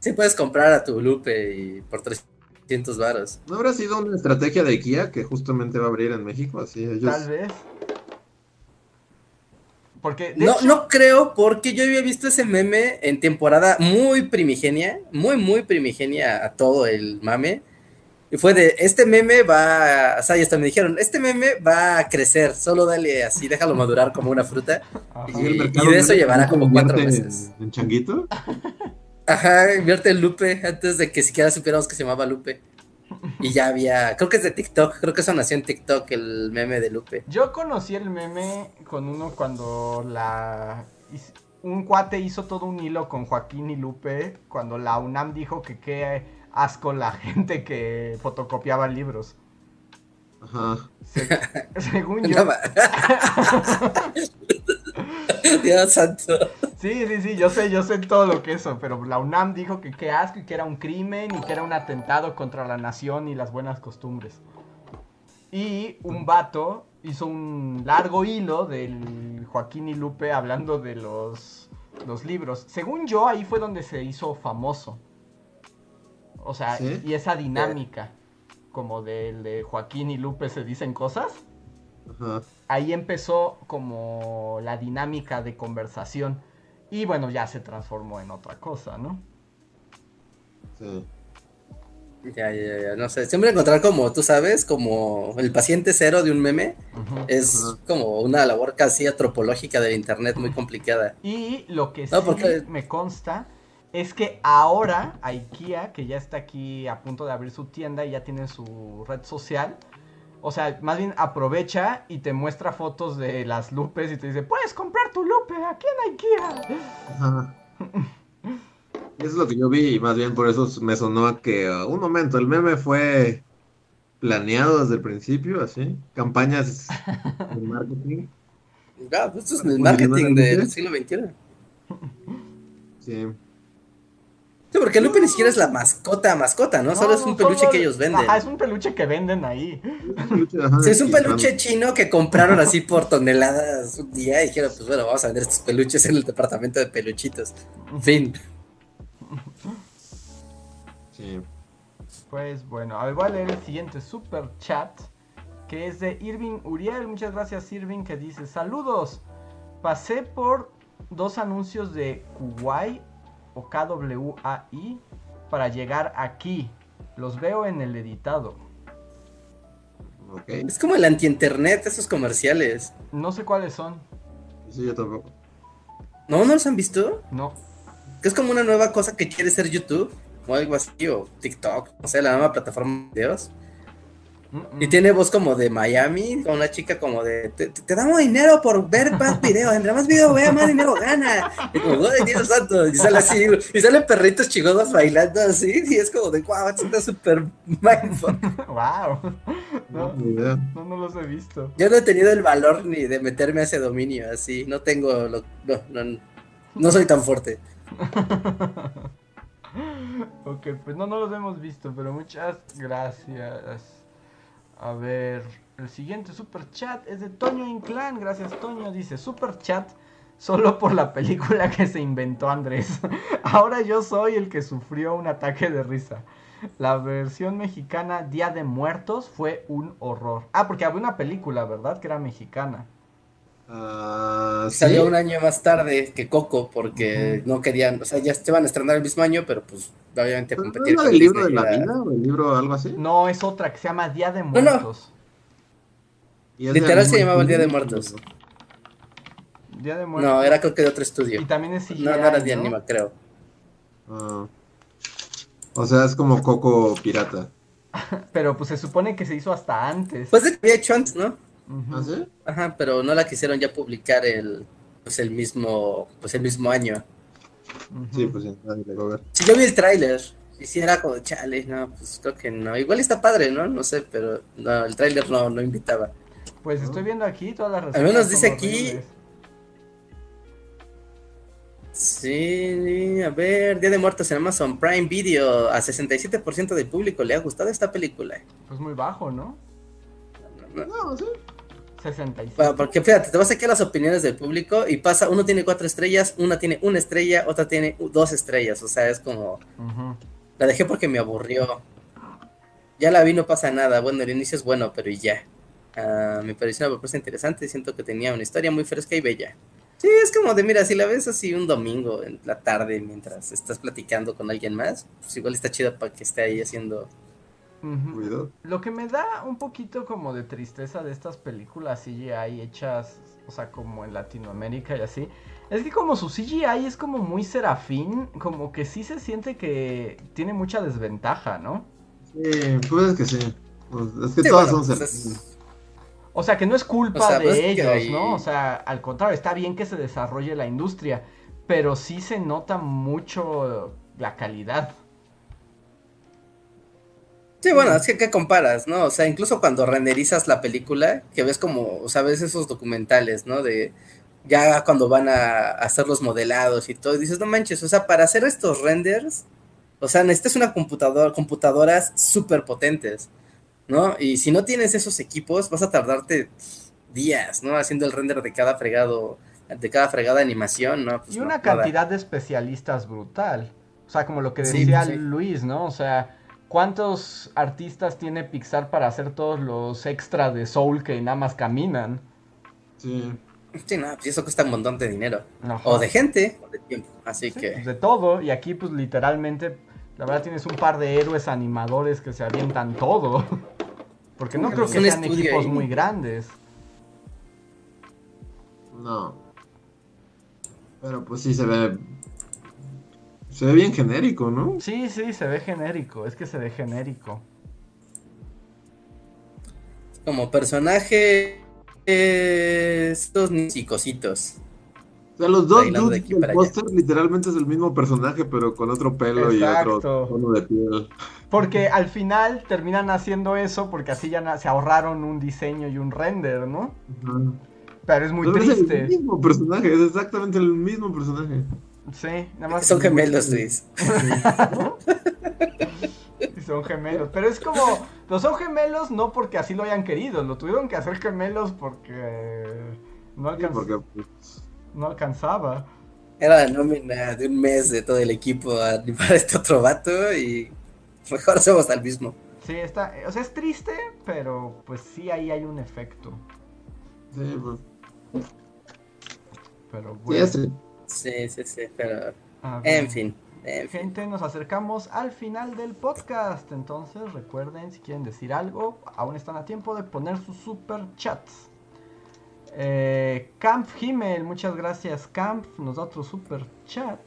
Sí puedes comprar a tu Lupe y por 300 varos. ¿No habrá sido una estrategia de Ikea que justamente va a abrir en México? Así ellos... Tal vez. Porque, no, no creo, porque yo había visto ese meme en temporada muy primigenia, muy, muy primigenia a todo el mame y fue de, este meme va, o sea, y hasta me dijeron, este meme va a crecer, solo dale así, déjalo madurar como una fruta. Y, de eso llevará como cuatro meses. ¿En changuito? Ajá, invierte en Lupe, antes de que siquiera supiéramos que se llamaba Lupe. Y ya había, creo que es de TikTok, creo que eso nació en TikTok, el meme de Lupe. Yo conocí el meme con uno cuando la... Un cuate hizo todo un hilo con Joaquín y Lupe, cuando la UNAM dijo que qué asco la gente que fotocopiaba libros. Ajá. según yo. Dios santo. Sí, sí, sí, yo sé, yo sé todo lo que es eso, pero la UNAM dijo que qué asco y que era un crimen y que era un atentado contra la nación y las buenas costumbres. Y un vato hizo un largo hilo del Joaquín y Lupe hablando de los, los libros. Según yo, ahí fue donde se hizo famoso. O sea, y esa dinámica, como del de Joaquín y Lupe se dicen cosas. Ahí empezó como la dinámica de conversación. Y bueno, ya se transformó en otra cosa, ¿no? Sí. Ya, ya, ya, no sé, siempre encontrar como, tú sabes, como el paciente cero de un meme es como una labor casi antropológica del internet muy complicada. Y lo que sí me consta es que ahora IKEA, que ya está aquí a punto de abrir su tienda y ya tiene su red social, o sea, más bien aprovecha y te muestra fotos de las lupes y te dice, puedes comprar tu lupe aquí en IKEA. Ajá. Eso es lo que yo vi y más bien por eso me sonó a que uh, un momento, el meme fue planeado desde el principio, así, campañas de marketing. Ah, pues esto es el marketing del siglo XXI. Sí. Sí, porque Lupe ni siquiera es la mascota, mascota, ¿no? solo es un peluche que ellos venden. Ajá, es un peluche que venden ahí. sí, es un peluche chino que compraron así por toneladas un día y dijeron, pues bueno, vamos a vender estos peluches en el departamento de peluchitos. Fin. Sí. Pues bueno, a ver, voy a leer el siguiente super chat que es de Irving Uriel. Muchas gracias, Irving, que dice: Saludos. Pasé por dos anuncios de Kuwait o K-W-A-I para llegar aquí. Los veo en el editado. Ok. Es como el anti-internet, esos comerciales. No sé cuáles son. Sí, yo tampoco. ¿No? ¿No los han visto? No. Que es como una nueva cosa que quiere ser YouTube o algo así, o TikTok, o sea, la nueva plataforma de videos. Y tiene voz como de Miami, con una chica como de, te, te damos dinero por ver más videos, entre más videos vea, más dinero gana. Y como, ¡ay, Dios santo! Y sale así, y salen perritos chigodos bailando así, y es como de, wow, esto está súper mindful. Wow. No, no, no los he visto. Yo no he tenido el valor ni de meterme a ese dominio, así, no tengo, lo- no, no, no soy tan fuerte. ok, pues no, no los hemos visto, pero muchas gracias. A ver, el siguiente super chat es de Toño Inclán. Gracias, Toño. Dice: Super chat solo por la película que se inventó Andrés. Ahora yo soy el que sufrió un ataque de risa. La versión mexicana Día de Muertos fue un horror. Ah, porque había una película, ¿verdad? Que era mexicana. ¿Sí? Salió un año más tarde que Coco porque no querían, o sea, ya se van a estrenar el mismo año, pero pues obviamente ¿No competir con del libro de la vida o el libro algo así? No, es otra que se llama Día de no. Muertos. Literal se llamaba el Día de. Muertos. Día de Muertos. No, era creo que de otro estudio. Y también es CGI, No, no era de ¿no? Anima, creo. Ah. O sea, es como Coco pirata. Pero pues se supone que se hizo hasta antes. Pues que había hecho antes, ¿no? ¿Ah, sí? Ajá, pero no la quisieron ya publicar el pues el mismo pues el mismo año. Sí, pues sí, nadie le va a ver. Si yo vi el tráiler, y si era como chale, no, pues creo que no. Igual está padre, ¿no? No sé, pero no, el tráiler no, no invitaba. Pues estoy viendo aquí todas las Al menos dice aquí-. Sí, a ver, Día de Muertos en Amazon Prime Video. A 67% del público le ha gustado esta película. Pues muy bajo, ¿no? No, no. No, sí. 65. Bueno, porque fíjate, te vas aquí a las opiniones del público y pasa, uno tiene cuatro estrellas, una tiene una estrella, otra tiene dos estrellas. O sea, es como, la dejé porque me aburrió. Ya la vi, no pasa nada. Bueno, el inicio es bueno, pero y ya. Ah, me pareció una propuesta interesante. Siento que tenía una historia muy fresca y bella. Sí, es como de, mira, si la ves así un domingo en la tarde mientras estás platicando con alguien más, pues igual está chido para que esté ahí haciendo. Lo que me da un poquito como de tristeza de estas películas CGI hechas, o sea, como en Latinoamérica y así, es que como su CGI es como muy serafín, como que sí se siente que tiene mucha desventaja, ¿no? Sí, pues es que sí. Pues es que Sí, todas bueno, son pues ser- es- O sea, que no es culpa O sea, de pues ellos, ¿no? O sea, al contrario, está bien que se desarrolle la industria, pero sí se nota mucho la calidad. Sí, bueno, es que ¿qué comparas, no? O sea, incluso cuando renderizas la película, que ves como, o sea, ves esos documentales, ¿no? De ya cuando van a hacer los modelados y todo, y dices, no manches, o sea, para hacer estos renders, o sea, necesitas una computadora, computadoras súper potentes, ¿no? Y si no tienes esos equipos, vas a tardarte días, ¿no? Haciendo el render de cada fregado, de cada fregada animación, ¿no? Pues Y no, una nada. cantidad de especialistas brutal. O sea, como lo que decía sí. Luis, ¿no? O sea, ¿cuántos artistas tiene Pixar para hacer todos los extras de Soul que nada más caminan? Sí. Sí, no, pues eso cuesta un montón de dinero. Ajá. O de gente, o de tiempo. Así Sí, que... pues de todo. Y aquí, pues literalmente, la verdad tienes un par de héroes animadores que se avientan todo. Porque no creo que sean equipos ahí. muy grandes. No. Pero pues sí se ve. Se ve bien genérico, ¿no? Sí, sí, se ve genérico. Es que se ve genérico. como personaje eh, estos psicositos. O sea, los dos Bailando de dudes aquí del póster literalmente es el mismo personaje, pero con otro pelo y otro tono de piel. Porque al final terminan haciendo eso porque así ya se ahorraron un diseño y un render, ¿no? Pero es muy Pero es el triste. mismo personaje, es exactamente el mismo personaje. Sí, nada más. Son gemelos, Luis. Y son gemelos. Pero es como. Los son gemelos no porque así lo hayan querido. Lo tuvieron que hacer gemelos porque. No, Sí, alcanz- porque pues, no alcanzaba. Era la nómina de un mes de todo el equipo a animar a este otro vato y mejor hacemos al mismo. Sí, está. O sea, es triste, pero pues sí, ahí hay un efecto. sí, pues, Pero sí, bueno. ese. Sí, sí, sí, pero en fin. gente, nos acercamos al final del podcast. Entonces recuerden, si quieren decir algo, aún están a tiempo de poner sus super chats. Eh, Camp Himmel, muchas gracias Camp, nos da otro super chat.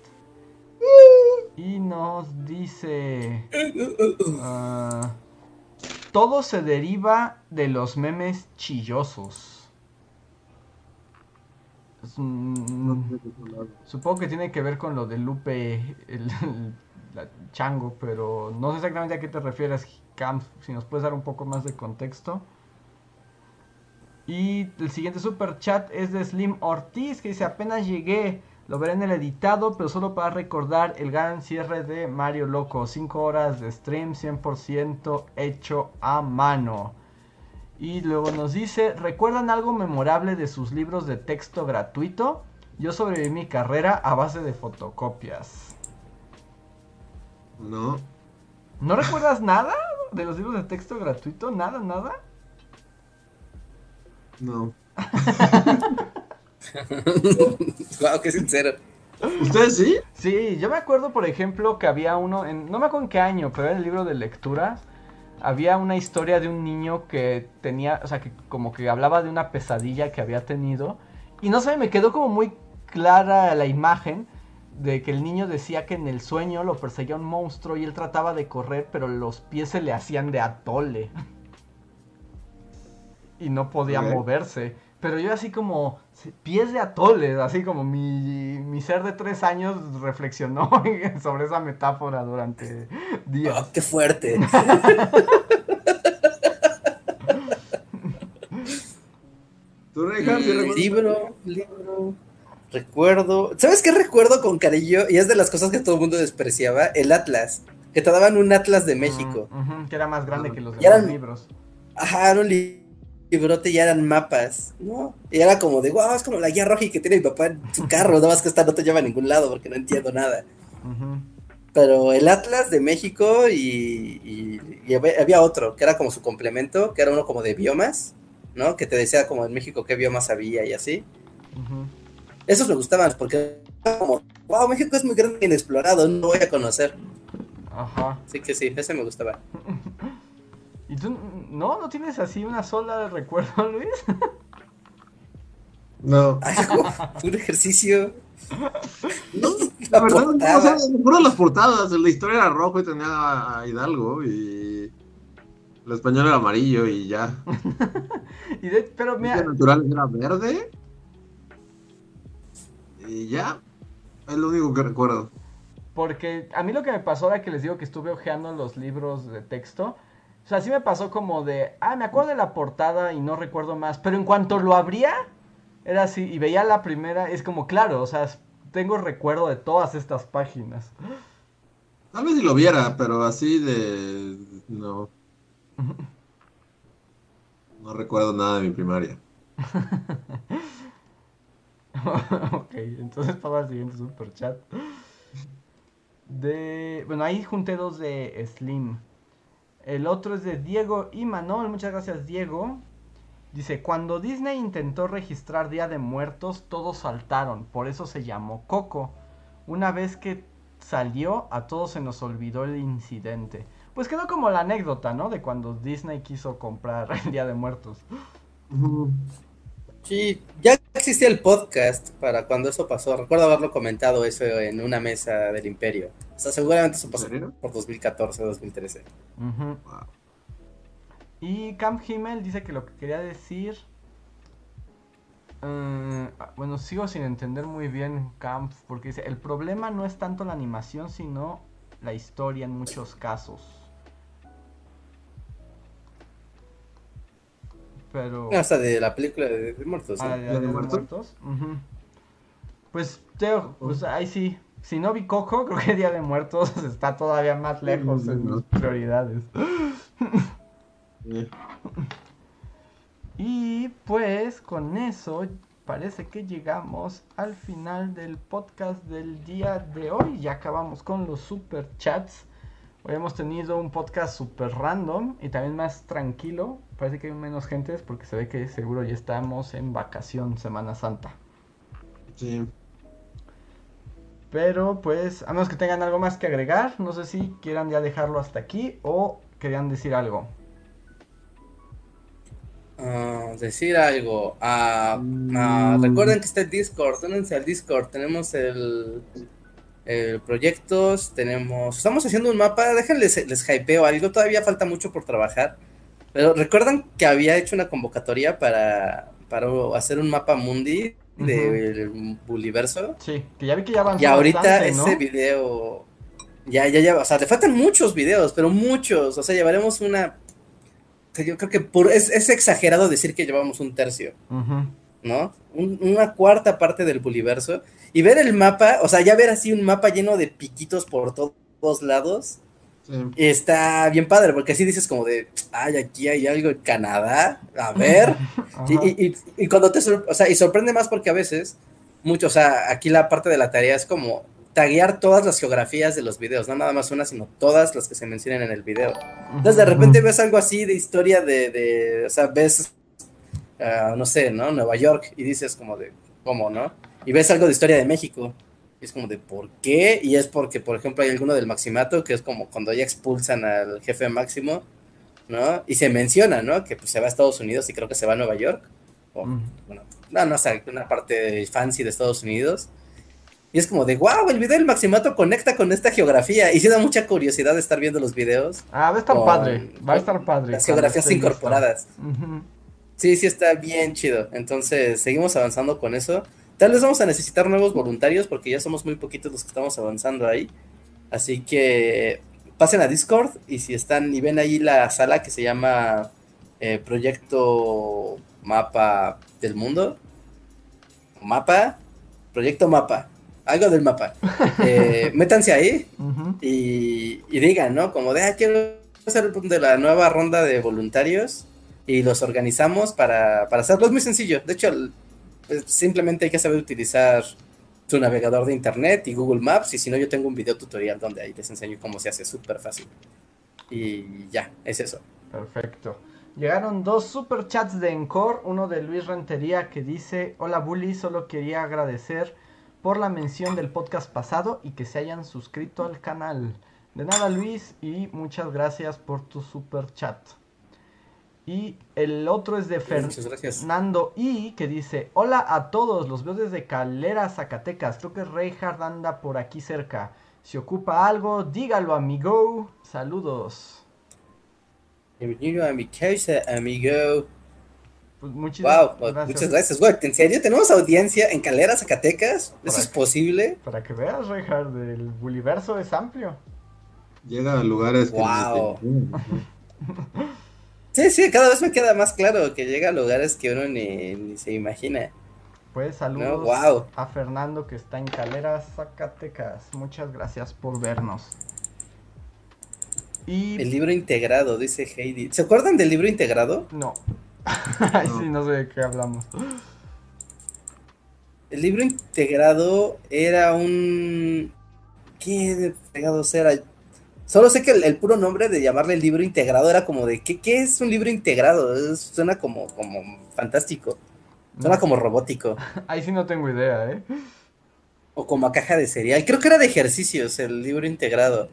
Y nos dice... Ah, todo se deriva de los memes chillosos. Supongo que tiene que ver con lo de Lupe, el, chango, pero no sé exactamente a qué te refieres, Camp, si nos puedes dar un poco más de contexto. Y el siguiente super chat es de Slim Ortiz, que dice, apenas llegué, lo veré en el editado, pero solo para recordar el gran cierre de Mario Loco. 5 horas de stream, 100% hecho a mano. Y luego nos dice, ¿recuerdan algo memorable de sus libros de texto gratuito? Yo sobreviví mi carrera a base de fotocopias. No. ¿No recuerdas nada de los libros de texto gratuito? ¿Nada, nada? No. wow, qué sincero. ¿Ustedes sí? Sí, yo me acuerdo, por ejemplo, que había uno, en, no me acuerdo en qué año, pero era el libro de lectura. Había una historia de un niño que tenía, o sea, que como que hablaba de una pesadilla que había tenido. Y no sé, me quedó como muy clara la imagen de que el niño decía que en el sueño lo perseguía un monstruo y él trataba de correr, pero los pies se le hacían de atole. y no podía moverse. Pero yo así como pies de atole, así como mi, mi ser de tres años reflexionó sobre esa metáfora durante días. Oh, ¡Qué fuerte! ¿Tú, mm, libro, libro. Recuerdo. ¿Sabes qué recuerdo con cariño? Y es de las cosas que todo el mundo despreciaba: el Atlas. Que te daban un Atlas de México. que era más grande que los demás libros. Ajá, era un libro librote ya eran mapas, ¿no? Y era como de, wow, es como la guía roja que tiene mi papá en su carro, nada más que esta no te lleva a ningún lado porque no entiendo nada. Pero el Atlas de México y, había otro, que era como su complemento, que era uno como de biomas, ¿no? Que te decía como en México qué biomas había y así. Esos me gustaban porque como, wow, México es muy grande e inexplorado, no voy a conocer. Ajá. Así que sí, ese me gustaba. ¿Y tú no, no tienes así una sola de recuerdo, Luis? No. un ejercicio. No, la verdad, no, fueron las portadas. La historia era rojo y tenía a Hidalgo y el español era amarillo y ya. y de, pero mira. El natural era verde. Y ya. Es lo único que recuerdo. Porque a mí lo que me pasó era que les digo que estuve hojeando los libros de texto o sea, sí me pasó como de, ah, me acuerdo de la portada y no recuerdo más, pero en cuanto lo abría, era así, y veía la primera, es como, claro, o sea, tengo recuerdo de todas estas páginas. Tal vez si lo viera, pero así de... no. No recuerdo nada de mi primaria. ok, entonces para el siguiente super chat. De. Bueno, ahí junté dos de Slim. El otro es de Diego y Manuel. Muchas gracias, Diego. Dice, cuando Disney intentó registrar Día de Muertos, todos saltaron, por eso se llamó Coco. Una vez que salió, a todos se nos olvidó el incidente. Pues quedó como la anécdota, ¿no? De cuando Disney quiso comprar el Día de Muertos. Sí, ya existía el podcast para cuando eso pasó. Recuerdo haberlo comentado eso en una mesa del Imperio. O sea, seguramente eso pasó por 2014, 2013. Y Camp Himmel dice que lo que quería decir. Eh, bueno, sigo sin entender muy bien Camp, porque dice: el problema no es tanto la animación, sino la historia en muchos casos. Pero. Hasta de la película de, Muertos. Ah, de, Muertos. Pues, Teo, pues ahí sí. Si no vi Coco, creo que Día de Muertos está todavía más lejos en mis prioridades. y pues con eso parece que llegamos al final del podcast del día de hoy. Ya acabamos con los super chats. Hoy hemos tenido un podcast super random y también más tranquilo. Parece que hay menos gente porque se ve que seguro ya estamos en vacación Semana Santa. Sí. Pero pues, a menos que tengan algo más que agregar, no sé si quieran ya dejarlo hasta aquí o querían decir algo. Ah, decir algo. Ah, ah, mm. recuerden que está el Discord. Únanse al Discord. Tenemos el, el proyectos. Tenemos. Estamos haciendo un mapa. Déjenles les hypeo algo. Todavía falta mucho por trabajar. Pero recuerdan que había hecho una convocatoria para, para hacer un mapa mundi del Buliverso. Sí, que ya vi que ya avanzó Y ahorita ese video. Ya, ya, ya. O sea, le faltan muchos videos, pero muchos. O sea, llevaremos una yo creo que por, es, exagerado decir que llevamos un tercio, ¿no? una cuarta parte del Buliverso. Y ver el mapa, o sea, ya ver así un mapa lleno de piquitos por todos lados, está bien padre, porque así dices como de, ay, aquí hay algo en Canadá, a ver. y, cuando te, o sea, y sorprende más porque a veces, mucho, o sea, aquí la parte de la tarea es como taguear todas las geografías de los videos, no nada más una, sino todas las que se mencionan en el video. Entonces de repente ves algo así de historia de, de o sea, ves, ah, no sé, ¿no? Nueva York y dices como de, ¿cómo, no? Y ves algo de historia de México. Y es como de, ¿por qué? Y es porque, por ejemplo, hay alguno del Maximato, que es como cuando ya expulsan al jefe máximo, ¿no? Y se menciona, ¿no? Que pues, se va a Estados Unidos y creo que se va a Nueva York. O, bueno, no, no sé, una parte fancy de Estados Unidos. Y es como de, wow, el video del Maximato conecta con esta geografía. Y sí da mucha curiosidad de estar viendo los videos. Ah, va a estar padre, va a estar padre. Las geografías incorporadas. Sí, sí está bien chido. Entonces, seguimos avanzando con eso. Tal vez vamos a necesitar nuevos voluntarios porque ya somos muy poquitos los que estamos avanzando ahí. Así que pasen a Discord y si están y ven ahí la sala que se llama eh, Proyecto Mapa del Mundo. Mapa, Proyecto Mapa algo del mapa. Eh, métanse ahí y, digan, ¿no? Como de, ah, quiero hacer el punto de la nueva ronda de voluntarios y los organizamos para, para hacerlo. Es muy sencillo. De hecho, pues, simplemente hay que saber utilizar tu navegador de internet y Google Maps. Y si no, yo tengo un video tutorial donde ahí les enseño cómo se hace súper fácil. Y ya, es eso. Perfecto. Llegaron dos super chats de Encore, uno de Luis Rentería que dice, hola Bully, solo quería agradecer por la mención del podcast pasado y que se hayan suscrito al canal. De nada Luis y muchas gracias por tu super chat. Y el otro es de Fernando I que dice, hola a todos, los veo desde Calera, Zacatecas, creo que Reinhard anda por aquí cerca. Si ocupa algo, dígalo amigo. Saludos. Bienvenido a mi casa, amigo. Pues muchas, wow, pues, gracias. muchas gracias, güey. ¿En serio tenemos audiencia en Calera, Zacatecas? ¿Eso es posible? Para que veas, Reinhard, el universo es amplio. Llega a lugares wow. sí, sí, cada vez me queda más claro que llega a lugares que uno ni, se imagina. Pues saludos a Fernando que está en Calera, Zacatecas. Muchas gracias por vernos. Y... El libro integrado, dice Heidi. ¿Se acuerdan del libro integrado? No. Ay, sí, no sé de qué hablamos. El libro integrado era un. ¿Qué pegados era? Solo sé que el, puro nombre de llamarle el libro integrado era como de. ¿Qué, qué es un libro integrado? suena como, como fantástico. Suena como robótico. Ahí sí no tengo idea, ¿eh? O como a caja de cereal. Creo que era de ejercicios el libro integrado.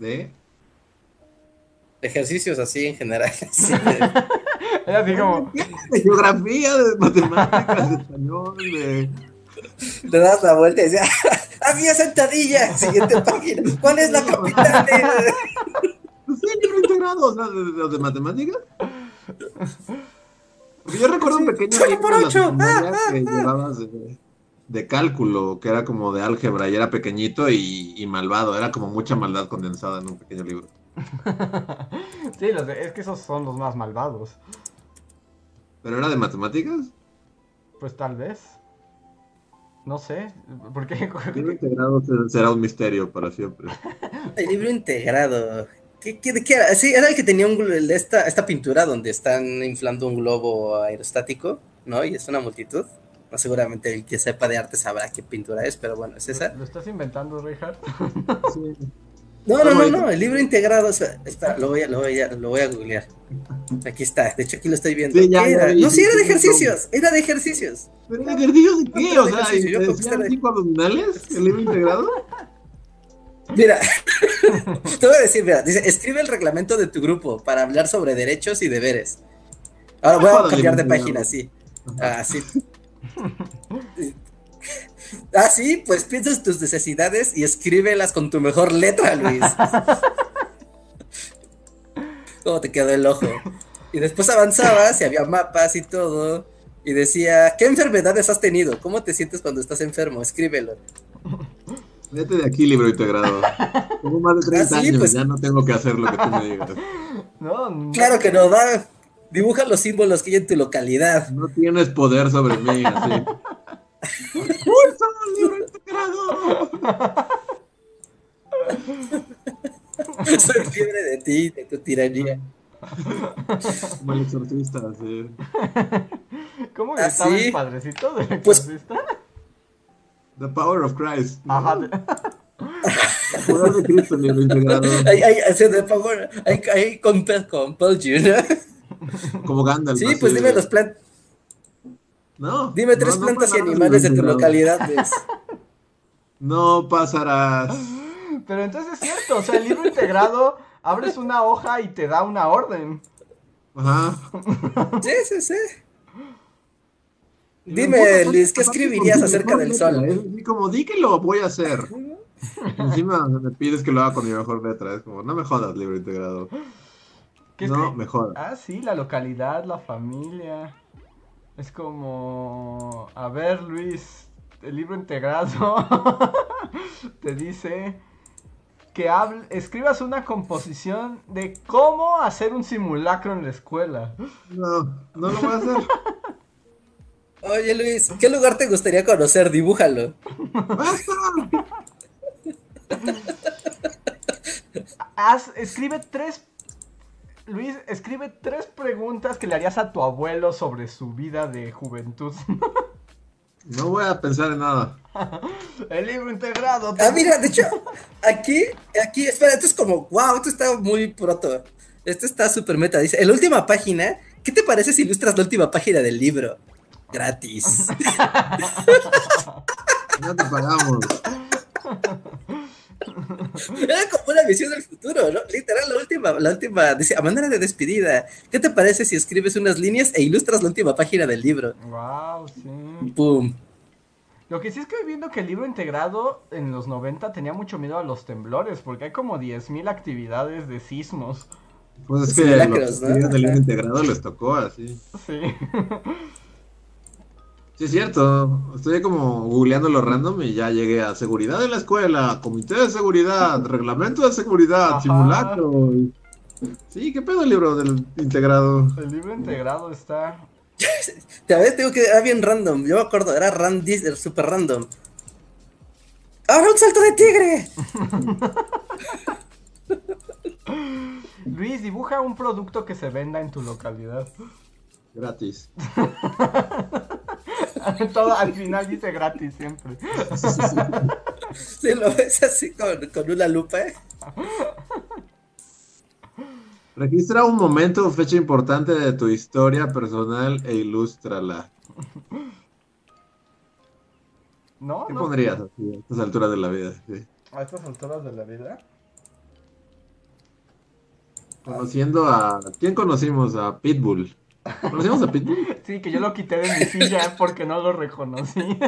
¿De? Ejercicios así en general. Era así como. De geografía, de matemáticas, de español, de. Le das la vuelta y decía, había sentadilla, siguiente página. ¿Cuál es la capital de.? Sí, libro integrado, ¿no? ¿De, los de matemáticas? Porque yo recuerdo un pequeño libro por ocho. Ah, ah, que ah. llevabas de, de, cálculo, que era como de álgebra y era pequeñito y, y malvado. Era como mucha maldad condensada en un pequeño libro. sí, los es que esos son los más malvados. ¿Pero era de matemáticas? Pues tal vez. No sé, porque... El libro integrado será un misterio para siempre. El libro integrado. ¿Qué, qué, qué era? Sí, era el que tenía un, esta, esta pintura donde están inflando un globo aerostático, ¿no? Y es una multitud. No, seguramente el que sepa de arte sabrá qué pintura es, pero bueno, es esa. ¿Lo, estás inventando, Richard? sí. No, no, no, no, el libro integrado, espera, lo voy a, lo voy a, lo voy a googlear. Aquí está, de hecho aquí lo estoy viendo. Sí, ya, era? no, sí, era de ejercicios, era de ejercicios. ¿Pero de ejercicios de qué? o sea, ¿te decían cinco abdominales el libro integrado? Mira, te voy a decir, mira, dice, escribe el reglamento de tu grupo para hablar sobre derechos y deberes. Ahora voy a cambiar de página, sí. Ah, sí. Ah, sí, pues piensas tus necesidades y escríbelas con tu mejor letra, Luis. ¿Cómo te quedó el ojo? Y después avanzabas y había mapas y todo. Y decía, ¿qué enfermedades has tenido? ¿Cómo te sientes cuando estás enfermo? Escríbelo. Vete de aquí, libro integrado. Tengo más de 30 ah, años, pues... ya no tengo que hacer lo que tú me digas. No, Claro que no, da. Dibuja los símbolos que hay en tu localidad. No tienes poder sobre mí, así. ¡Pulsa, libro integrado! Soy fiebre de ti, de tu tiranía. Como el exorcista, sí. ¿Cómo ¿Ah, estaba el padrecito del pues, exorcista? Pues, The Power of Christ. Ajá. poder de Cristo, libro integrado. Hay, hay, the power, hay, hay compel, compel you, Como Gandalf. Sí, pues dime los plantas. No. Dime tres plantas y animales de tu localidad. Pues. No pasarás. Pero entonces es cierto, o sea, el libro integrado, abres una hoja y te da una orden. Ajá. Sí, sí, sí. Dime, Luis, ¿qué escribirías acerca del sol? Y como di que lo voy a hacer. Encima me pides que lo haga con mi mejor letra. Es como, no me jodas, libro integrado. no me jodas. Ah, sí, la localidad, la familia. Es como, a ver, Luis, el libro integrado te dice que escribas una composición de cómo hacer un simulacro en la escuela. No, no lo voy a hacer. Oye Luis, ¿qué lugar te gustaría conocer? Dibújalo. Haz, escribe tres. Luis, escribe tres preguntas que le harías a tu abuelo sobre su vida de juventud. No voy a pensar en nada. El libro integrado. Ah, mira, de hecho, aquí, aquí, espera, esto es como, wow, esto está muy proto. Esto está súper meta. Dice, en la última página, ¿qué te parece si ilustras la última página del libro? Gratis. no te pagamos. Era como una visión del futuro, ¿no? Literal, la última, la última, dice, a manera de despedida, ¿qué te parece si escribes unas líneas e ilustras la última página del libro? Wow, sí. Pum. Lo que sí es que viendo que el libro integrado en los 90 tenía mucho miedo a los temblores, porque hay como 10.000 actividades de sismos. Pues es que los ¿no? del libro integrado les tocó así. Sí. Sí, es cierto. Estoy como googleando lo random y ya llegué a seguridad de la escuela, comité de seguridad, reglamento de seguridad, simulacro. Sí, ¿qué pedo el libro del integrado? El libro integrado está. Te vez tengo que era bien random. Yo me acuerdo, era era super random. ¡Ahora un salto de tigre! Luis, dibuja un producto que se venda en tu localidad. Gratis. Todo al final dice gratis siempre. Si lo ves así con, una lupa. ¿eh? Registra un momento o fecha importante de tu historia personal e ilústrala. ¿No? ¿Qué pondrías a estas alturas de la vida? ¿A estas alturas de la vida? Conociendo a... ¿Quién conocimos? A Pitbull. ¿Conocemos a Pitbull? Sí, que yo lo quité de mi silla porque no lo reconocí.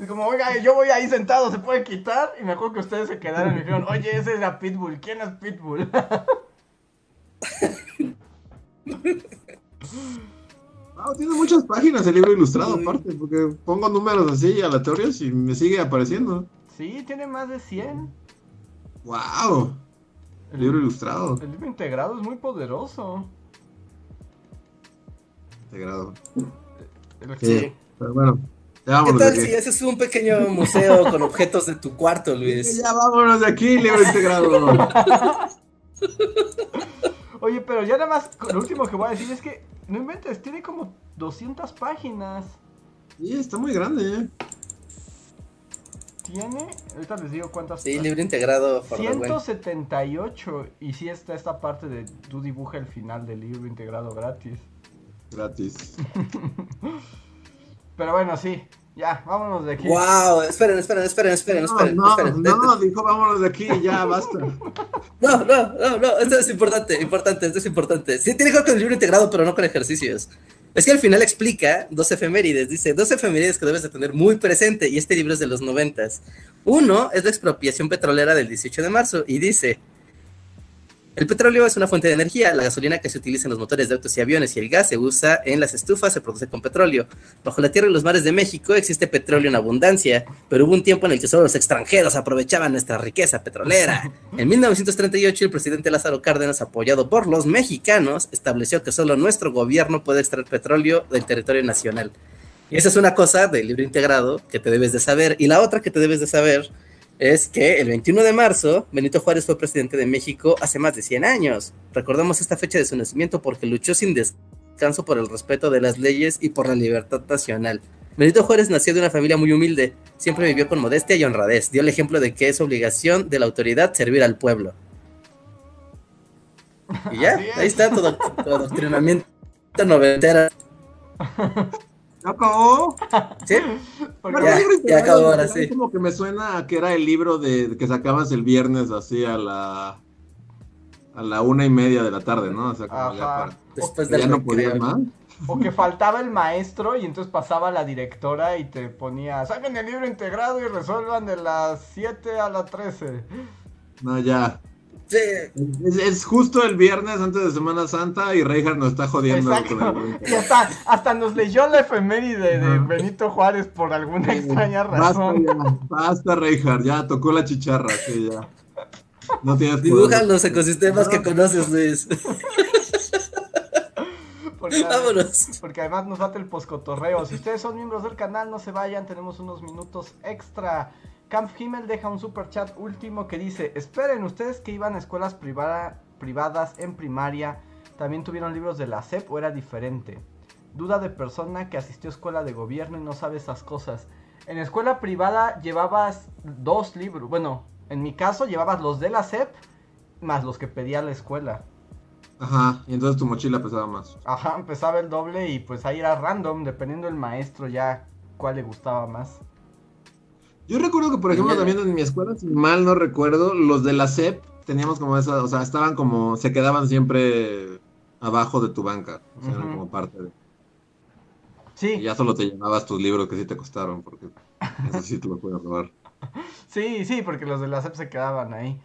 Y como, oiga, yo voy ahí sentado, ¿se puede quitar? Y me acuerdo que ustedes se quedaron y me dijeron, oye, ese es la Pitbull, ¿quién es Pitbull? Ah, tiene muchas páginas el libro ilustrado aparte, porque pongo números así aleatorios y me sigue apareciendo. Sí, tiene más de 100. ¡Wow! El libro ilustrado. El libro integrado es muy poderoso. Integrado. Sí. Pero bueno, ya vámonos. ¿Qué tal si ese es un pequeño museo con objetos de tu cuarto, Luis? Ya vámonos de aquí, libro integrado. Oye, pero ya nada más, lo último que voy a decir es que, no inventes, tiene como 200 páginas. Sí, está muy grande, ¿eh? Tiene, ahorita les digo cuántas. Sí, libro integrado. 178. Y sí está esta parte de tú dibuja el final del libro integrado gratis. Gratis. Pero bueno, sí. Ya, vámonos de aquí. Wow, esperen, esperen, esperen, esperen, esperen. No, esperen, no, dijo vámonos de aquí, ya, basta. No, no, no, no, esto es importante, importante, esto es importante. Sí, tiene que ver con el libro integrado, pero no con ejercicios. Es que al final explica dos efemérides, dice, dos efemérides que debes de tener muy presente, y este libro es de los noventas. Uno es la expropiación petrolera del 18 de marzo, y dice, el petróleo es una fuente de energía, la gasolina que se utiliza en los motores de autos y aviones y el gas se usa en las estufas, se produce con petróleo. Bajo la tierra y los mares de México existe petróleo en abundancia, pero hubo un tiempo en el que solo los extranjeros aprovechaban nuestra riqueza petrolera. En 1938 el presidente Lázaro Cárdenas, apoyado por los mexicanos, estableció que solo nuestro gobierno puede extraer petróleo del territorio nacional. Y esa es una cosa del libro integrado que te debes de saber. Y la otra que te debes de saber es que el 21 de marzo Benito Juárez fue presidente de México hace más de 100 años. Recordamos esta fecha de su nacimiento porque luchó sin descanso por el respeto de las leyes y por la libertad nacional. Benito Juárez nació de una familia muy humilde, siempre vivió con modestia y honradez, dio el ejemplo de que es obligación de la autoridad servir al pueblo. Y ya, ahí está todo, todo adoctrinamiento noventera. ¿Ya acabó? ¿Sí? ya, ya acabó ahora sí. Como que me suena a que era el libro de que sacabas el viernes así a la a la una y media de la tarde, ¿no? O sea, como ya para, Después de ya no podía más. O que faltaba el maestro y entonces pasaba la directora y te ponía, saquen el libro integrado y resuelvan de las 7 a las 13. No, ya. Sí. Es, es, justo el viernes antes de Semana Santa y Reinhardt nos está jodiendo. Con el... y hasta, hasta, nos leyó la efeméride de Benito Juárez por alguna extraña razón. Basta, ya, basta Reinhardt, ya tocó la chicharra, sí, ya. No tienes Dibuja los ecosistemas no. que conoces, Luis. Porque, Vámonos. Porque además nos falta el poscotorreo. Si ustedes son miembros del canal, no se vayan, tenemos unos minutos extra. Camp Himmel deja un super chat último que dice: Esperen, ustedes que iban a escuelas privada, privadas en primaria, ¿también tuvieron libros de la SEP o era diferente? Duda de persona que asistió a escuela de gobierno y no sabe esas cosas. En escuela privada llevabas dos libros. Bueno, en mi caso llevabas los de la SEP más los que pedía la escuela. Ajá, y entonces tu mochila pesaba más. Ajá, pesaba el doble y pues ahí era random, dependiendo del maestro ya cuál le gustaba más. Yo recuerdo que, por ejemplo, también en mi escuela, si mal no recuerdo, los de la SEP teníamos como esa, o sea, estaban como, se quedaban siempre abajo de tu banca, o sea, uh -huh. eran como parte de... Sí. Y ya solo te llevabas tus libros que sí te costaron, porque eso sí te lo puedes robar. Sí, sí, porque los de la SEP se quedaban ahí.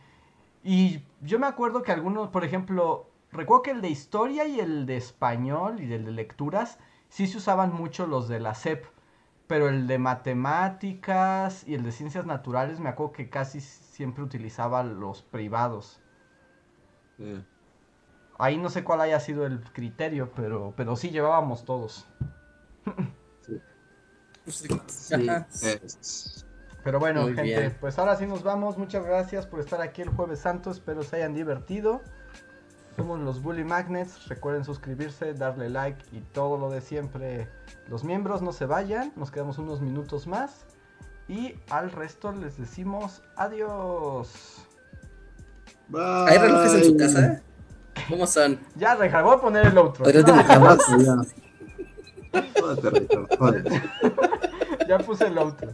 Y yo me acuerdo que algunos, por ejemplo, recuerdo que el de historia y el de español y el de lecturas sí se usaban mucho los de la SEP, pero el de matemáticas y el de ciencias naturales me acuerdo que casi siempre utilizaba los privados. Sí. Ahí no sé cuál haya sido el criterio, pero, pero sí llevábamos todos. sí. sí. Es... Pero bueno, Muy gente, bien. pues ahora sí nos vamos. Muchas gracias por estar aquí el Jueves Santo. Espero se hayan divertido. Somos los Bully Magnets. Recuerden suscribirse, darle like y todo lo de siempre. Los miembros no se vayan. Nos quedamos unos minutos más. Y al resto les decimos adiós. Bye. ¿Hay relojes en su casa? ¿Cómo son? Ya, Reja, voy a poner el otro. Pero ya puse el otro.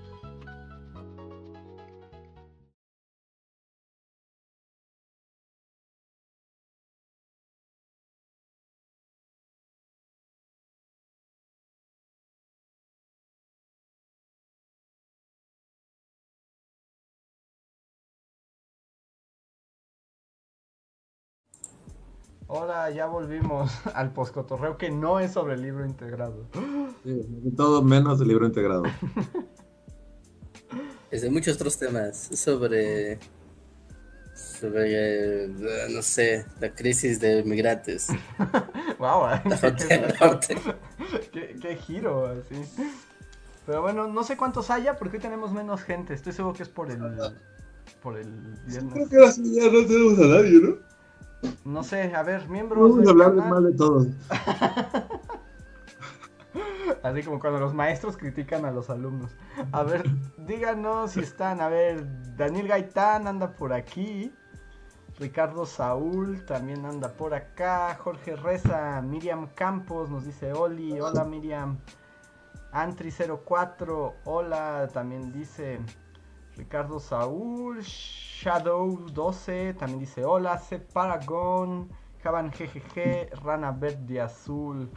Hola, ya volvimos al poscotorreo que no es sobre el libro integrado. Sí, todo menos el libro integrado. Es de muchos otros temas. Sobre. Sobre, eh, no sé, la crisis de migrantes. wow, qué, qué, giro, así. Pero bueno, no sé cuántos haya porque hoy tenemos menos gente. Estoy seguro que es por el, por el viernes. Creo que ahora sí ya no tenemos a nadie, ¿no? No sé, a ver, miembros. Vamos a hablar mal de todos. Así como cuando los maestros critican a los alumnos. A ver, díganos si están. A ver, Daniel Gaitán anda por aquí. Ricardo Saúl también anda por acá. Jorge Reza, Miriam Campos nos dice Oli. Hola Miriam. Antri04, hola. También dice Ricardo Saúl. Shadow12 también dice hola. C Paragon. Javan GGG. Rana Verde Azul.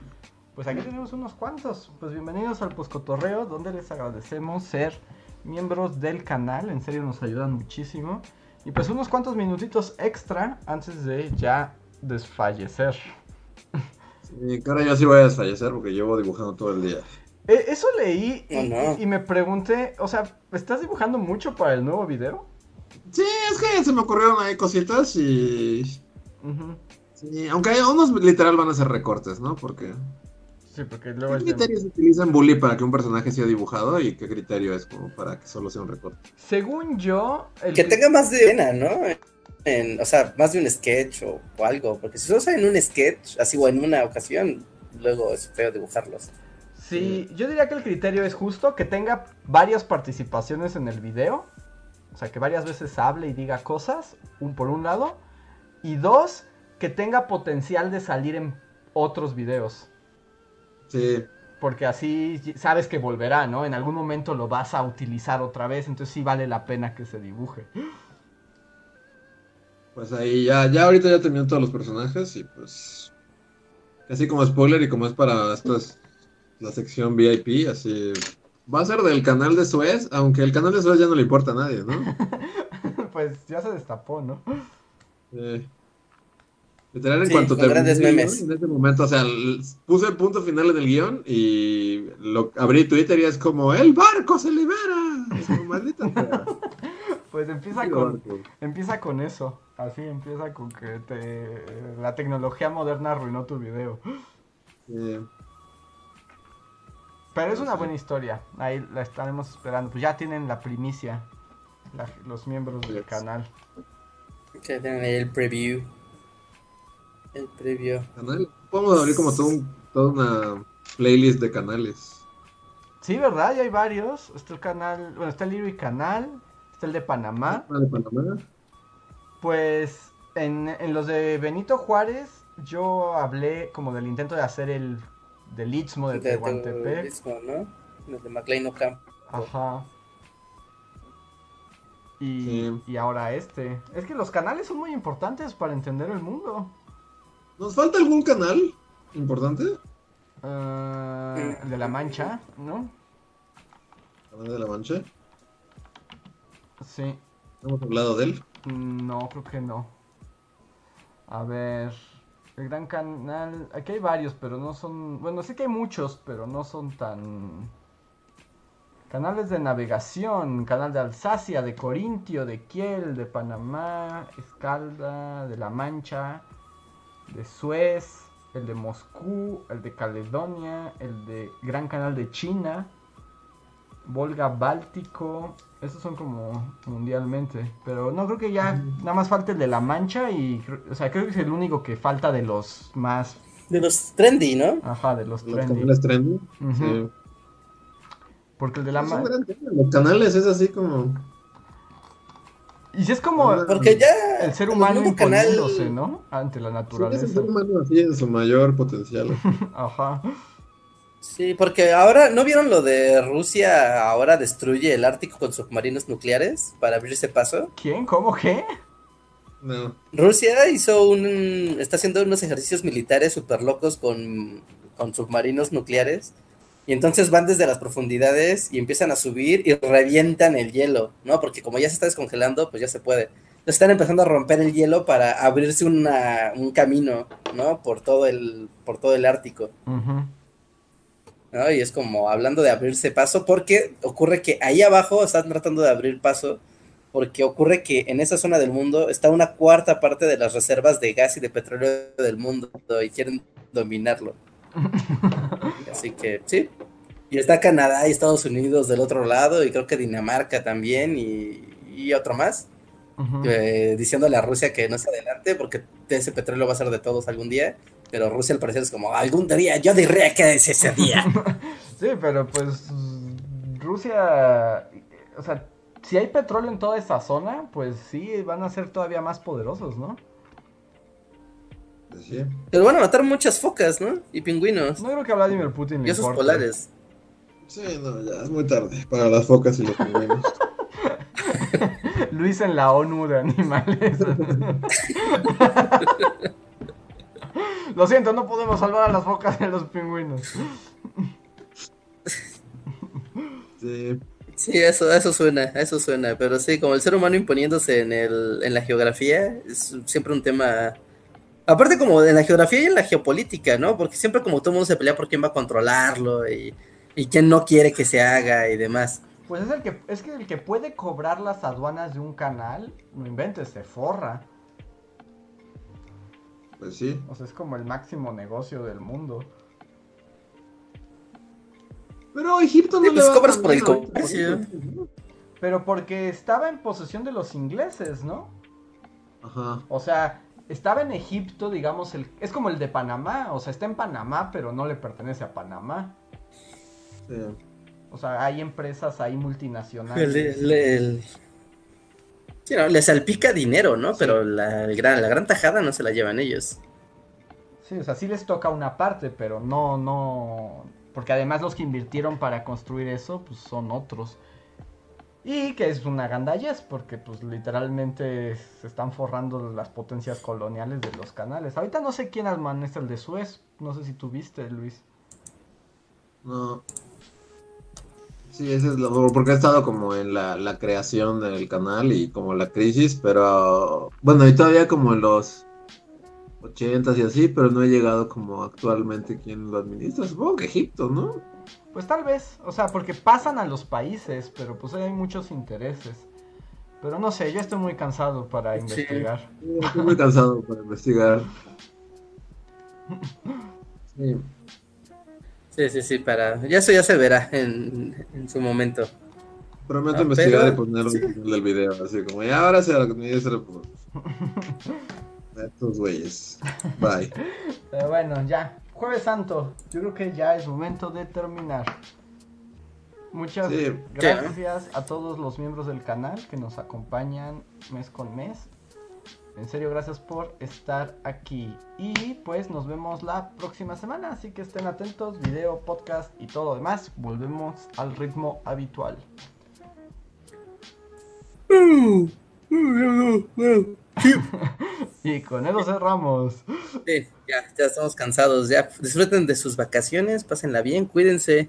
Pues aquí tenemos unos cuantos. Pues bienvenidos al Poscotorreo, donde les agradecemos ser miembros del canal. En serio nos ayudan muchísimo. Y pues unos cuantos minutitos extra antes de ya desfallecer. Sí, cara, yo sí voy a desfallecer porque llevo dibujando todo el día. Eh, eso leí y, me pregunté, o sea, ¿estás dibujando mucho para el nuevo video? Sí, es que se me ocurrieron ahí cositas y... Sí, aunque hay unos literal van a ser recortes, ¿no? Porque Sí, porque luego ¿Qué criterios se utilizan Bully para que un personaje sea dibujado y qué criterio es como para que solo sea un recorte? Según yo... Que tenga más de pena, ¿no? En, o sea, más de un sketch o, algo, porque si solo sale en un sketch, así o en una ocasión, luego es feo dibujarlos. Sí, yo diría que el criterio es justo, que tenga varias participaciones en el video, o sea, que varias veces hable y diga cosas, un por un lado, y dos, que tenga potencial de salir en otros videos. Sí. Porque así sabes que volverá, ¿no? En algún momento lo vas a utilizar otra vez, entonces sí vale la pena que se dibuje. Pues ahí ya, ya ahorita ya terminan todos los personajes y pues así como spoiler y como es para esto es la sección VIP, así va a ser del canal de Suez, aunque el canal de Suez ya no le importa a nadie, ¿no? pues ya se destapó, ¿no? Sí. Literal, en cuanto terminé en ese momento, o sea, puse el punto final en el guion y lo abrí Twitter y es como, ¡el barco se libera! Es como, maldita Pues empieza con, empieza con eso, así empieza con que te, la tecnología moderna arruinó tu video. Pero es una buena historia, ahí la estaremos esperando. Pues ya tienen la primicia, los miembros del canal. Ya tienen el preview. El previo. Podemos abrir como todo toda una playlist de canales. Sí, ¿verdad? Ya hay varios. Está el canal, bueno, está el Lyric Canal, está el de Panamá. ¿El de Panamá? Pues en, los de Benito Juárez yo hablé como del intento de hacer el del Istmo de, Tehuantepec. ¿no? El de McLean Ocampo. Ajá. Y, y ahora este. Es que los canales son muy importantes para entender el mundo. ¿Nos falta algún canal importante? Uh, el de la Mancha, ¿no? ¿Canal de la Mancha? Sí. ¿Hemos hablado de él? No, creo que no. A ver. El gran canal. Aquí hay varios, pero no son. Bueno, sí que hay muchos, pero no son tan. Canales de navegación, canal de Alsacia, de Corintio, de Kiel, de Panamá, Escalda, de La Mancha, de Suez, el de Moscú, el de Caledonia, el de Gran Canal de China, Volga Báltico, esos son como mundialmente, pero no creo que ya nada más falta el de La Mancha y, o sea, creo que es el único que falta de los más... De los trendy, ¿no? Ajá, de los, trendy. Canales trendy. Porque el de La Mancha... Los canales es así como... Y si es como Porque ya el ser humano imponiéndose, ¿no? Ante la naturaleza. el ser humano así en su mayor potencial. Ajá. Sí, porque ahora, ¿no vieron lo de Rusia ahora destruye el Ártico con submarinos nucleares para abrirse paso? ¿Quién? ¿Cómo qué? No. Rusia hizo un... está haciendo unos ejercicios militares súper locos con, con submarinos nucleares y entonces van desde las profundidades y empiezan a subir y revientan el hielo, ¿no? Porque como ya se está descongelando, pues ya se puede. Entonces están empezando a romper el hielo para abrirse una, un camino, ¿no? Por todo el, por todo el Ártico. ¿No? Y es como hablando de abrirse paso, porque ocurre que ahí abajo están tratando de abrir paso porque ocurre que en esa zona del mundo está una cuarta parte de las reservas de gas y de petróleo del mundo y quieren dominarlo. Así que sí. Y está Canadá y Estados Unidos del otro lado y creo que Dinamarca también y, otro más. Eh, diciéndole a Rusia que no se adelante porque ese petróleo va a ser de todos algún día. Pero Rusia al parecer es como, algún día yo diría que es ese día. sí, pero pues Rusia, o sea, si hay petróleo en toda esa zona, pues sí, van a ser todavía más poderosos, ¿no? Pues sí. Pero van a matar muchas focas, ¿no? Y pingüinos. No creo que a Vladimir Putin Y esos polares. Sí, no, ya es muy tarde para las focas y los pingüinos. Luis en la ONU de animales. Lo siento, no podemos salvar a las focas y a los pingüinos. Sí. Sí, eso, eso suena, eso suena, pero sí, como el ser humano imponiéndose en, el, en la geografía, es siempre un tema, aparte como en la geografía y en la geopolítica, ¿no? Porque siempre como todo el mundo se pelea por quién va a controlarlo y, y quién no quiere que se haga y demás. Pues es el que, es que el que puede cobrar las aduanas de un canal, no inventes, se forra. Pues sí. O sea, es como el máximo negocio del mundo. Pero Egipto no le pues cobras por el comercio. Pero porque estaba en posesión de los ingleses, ¿no? Ajá. O sea, estaba en Egipto, digamos, el, es como el de Panamá. O sea, está en Panamá, pero no le pertenece a Panamá. Sí. O sea, hay empresas ahí multinacionales. Le, Sí, no, le salpica dinero, ¿no? Pero la, gran, la gran tajada no se la llevan ellos. Sí, o sea, sí les toca una parte, pero no, no, porque además los que invirtieron para construir eso, pues son otros. Y que es una gandallez, porque pues literalmente se están forrando las potencias coloniales de los canales. Ahorita no sé quién es el de Suez, no sé si tú viste, Luis. No. Sí, ese es lo porque ha estado como en la, la creación del canal y como la crisis, pero bueno, y todavía como en los 80 y así, pero no he llegado como actualmente quien lo administra. Supongo que Egipto, ¿no? Pues tal vez, o sea, porque pasan a los países, pero pues hay muchos intereses. Pero no sé, yo estoy muy cansado para investigar. estoy muy cansado para investigar. Sí. Sí, sí, para. Ya eso ya se verá en, en su momento. Prometo ah, investigar y poner un del video, así como, y ahora se lo que por estos güeyes. Bye. Pero bueno, ya. Jueves Santo. Yo creo que ya es momento de terminar. Muchas gracias a todos los miembros del canal que nos acompañan mes con mes. En serio, gracias por estar aquí. Y pues nos vemos la próxima semana. Así que estén atentos, video, podcast y todo lo demás. Volvemos al ritmo habitual. Y con eso cerramos. Sí, ya, ya estamos cansados. Ya disfruten de sus vacaciones, pásenla bien, cuídense.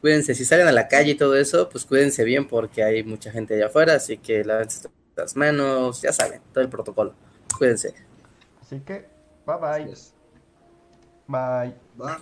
Cuídense, si salen a la calle y todo eso, pues cuídense bien porque hay mucha gente allá afuera, así que lávense las manos, ya saben, todo el protocolo. Cuídense. Así que, bye bye. Bye. Bye.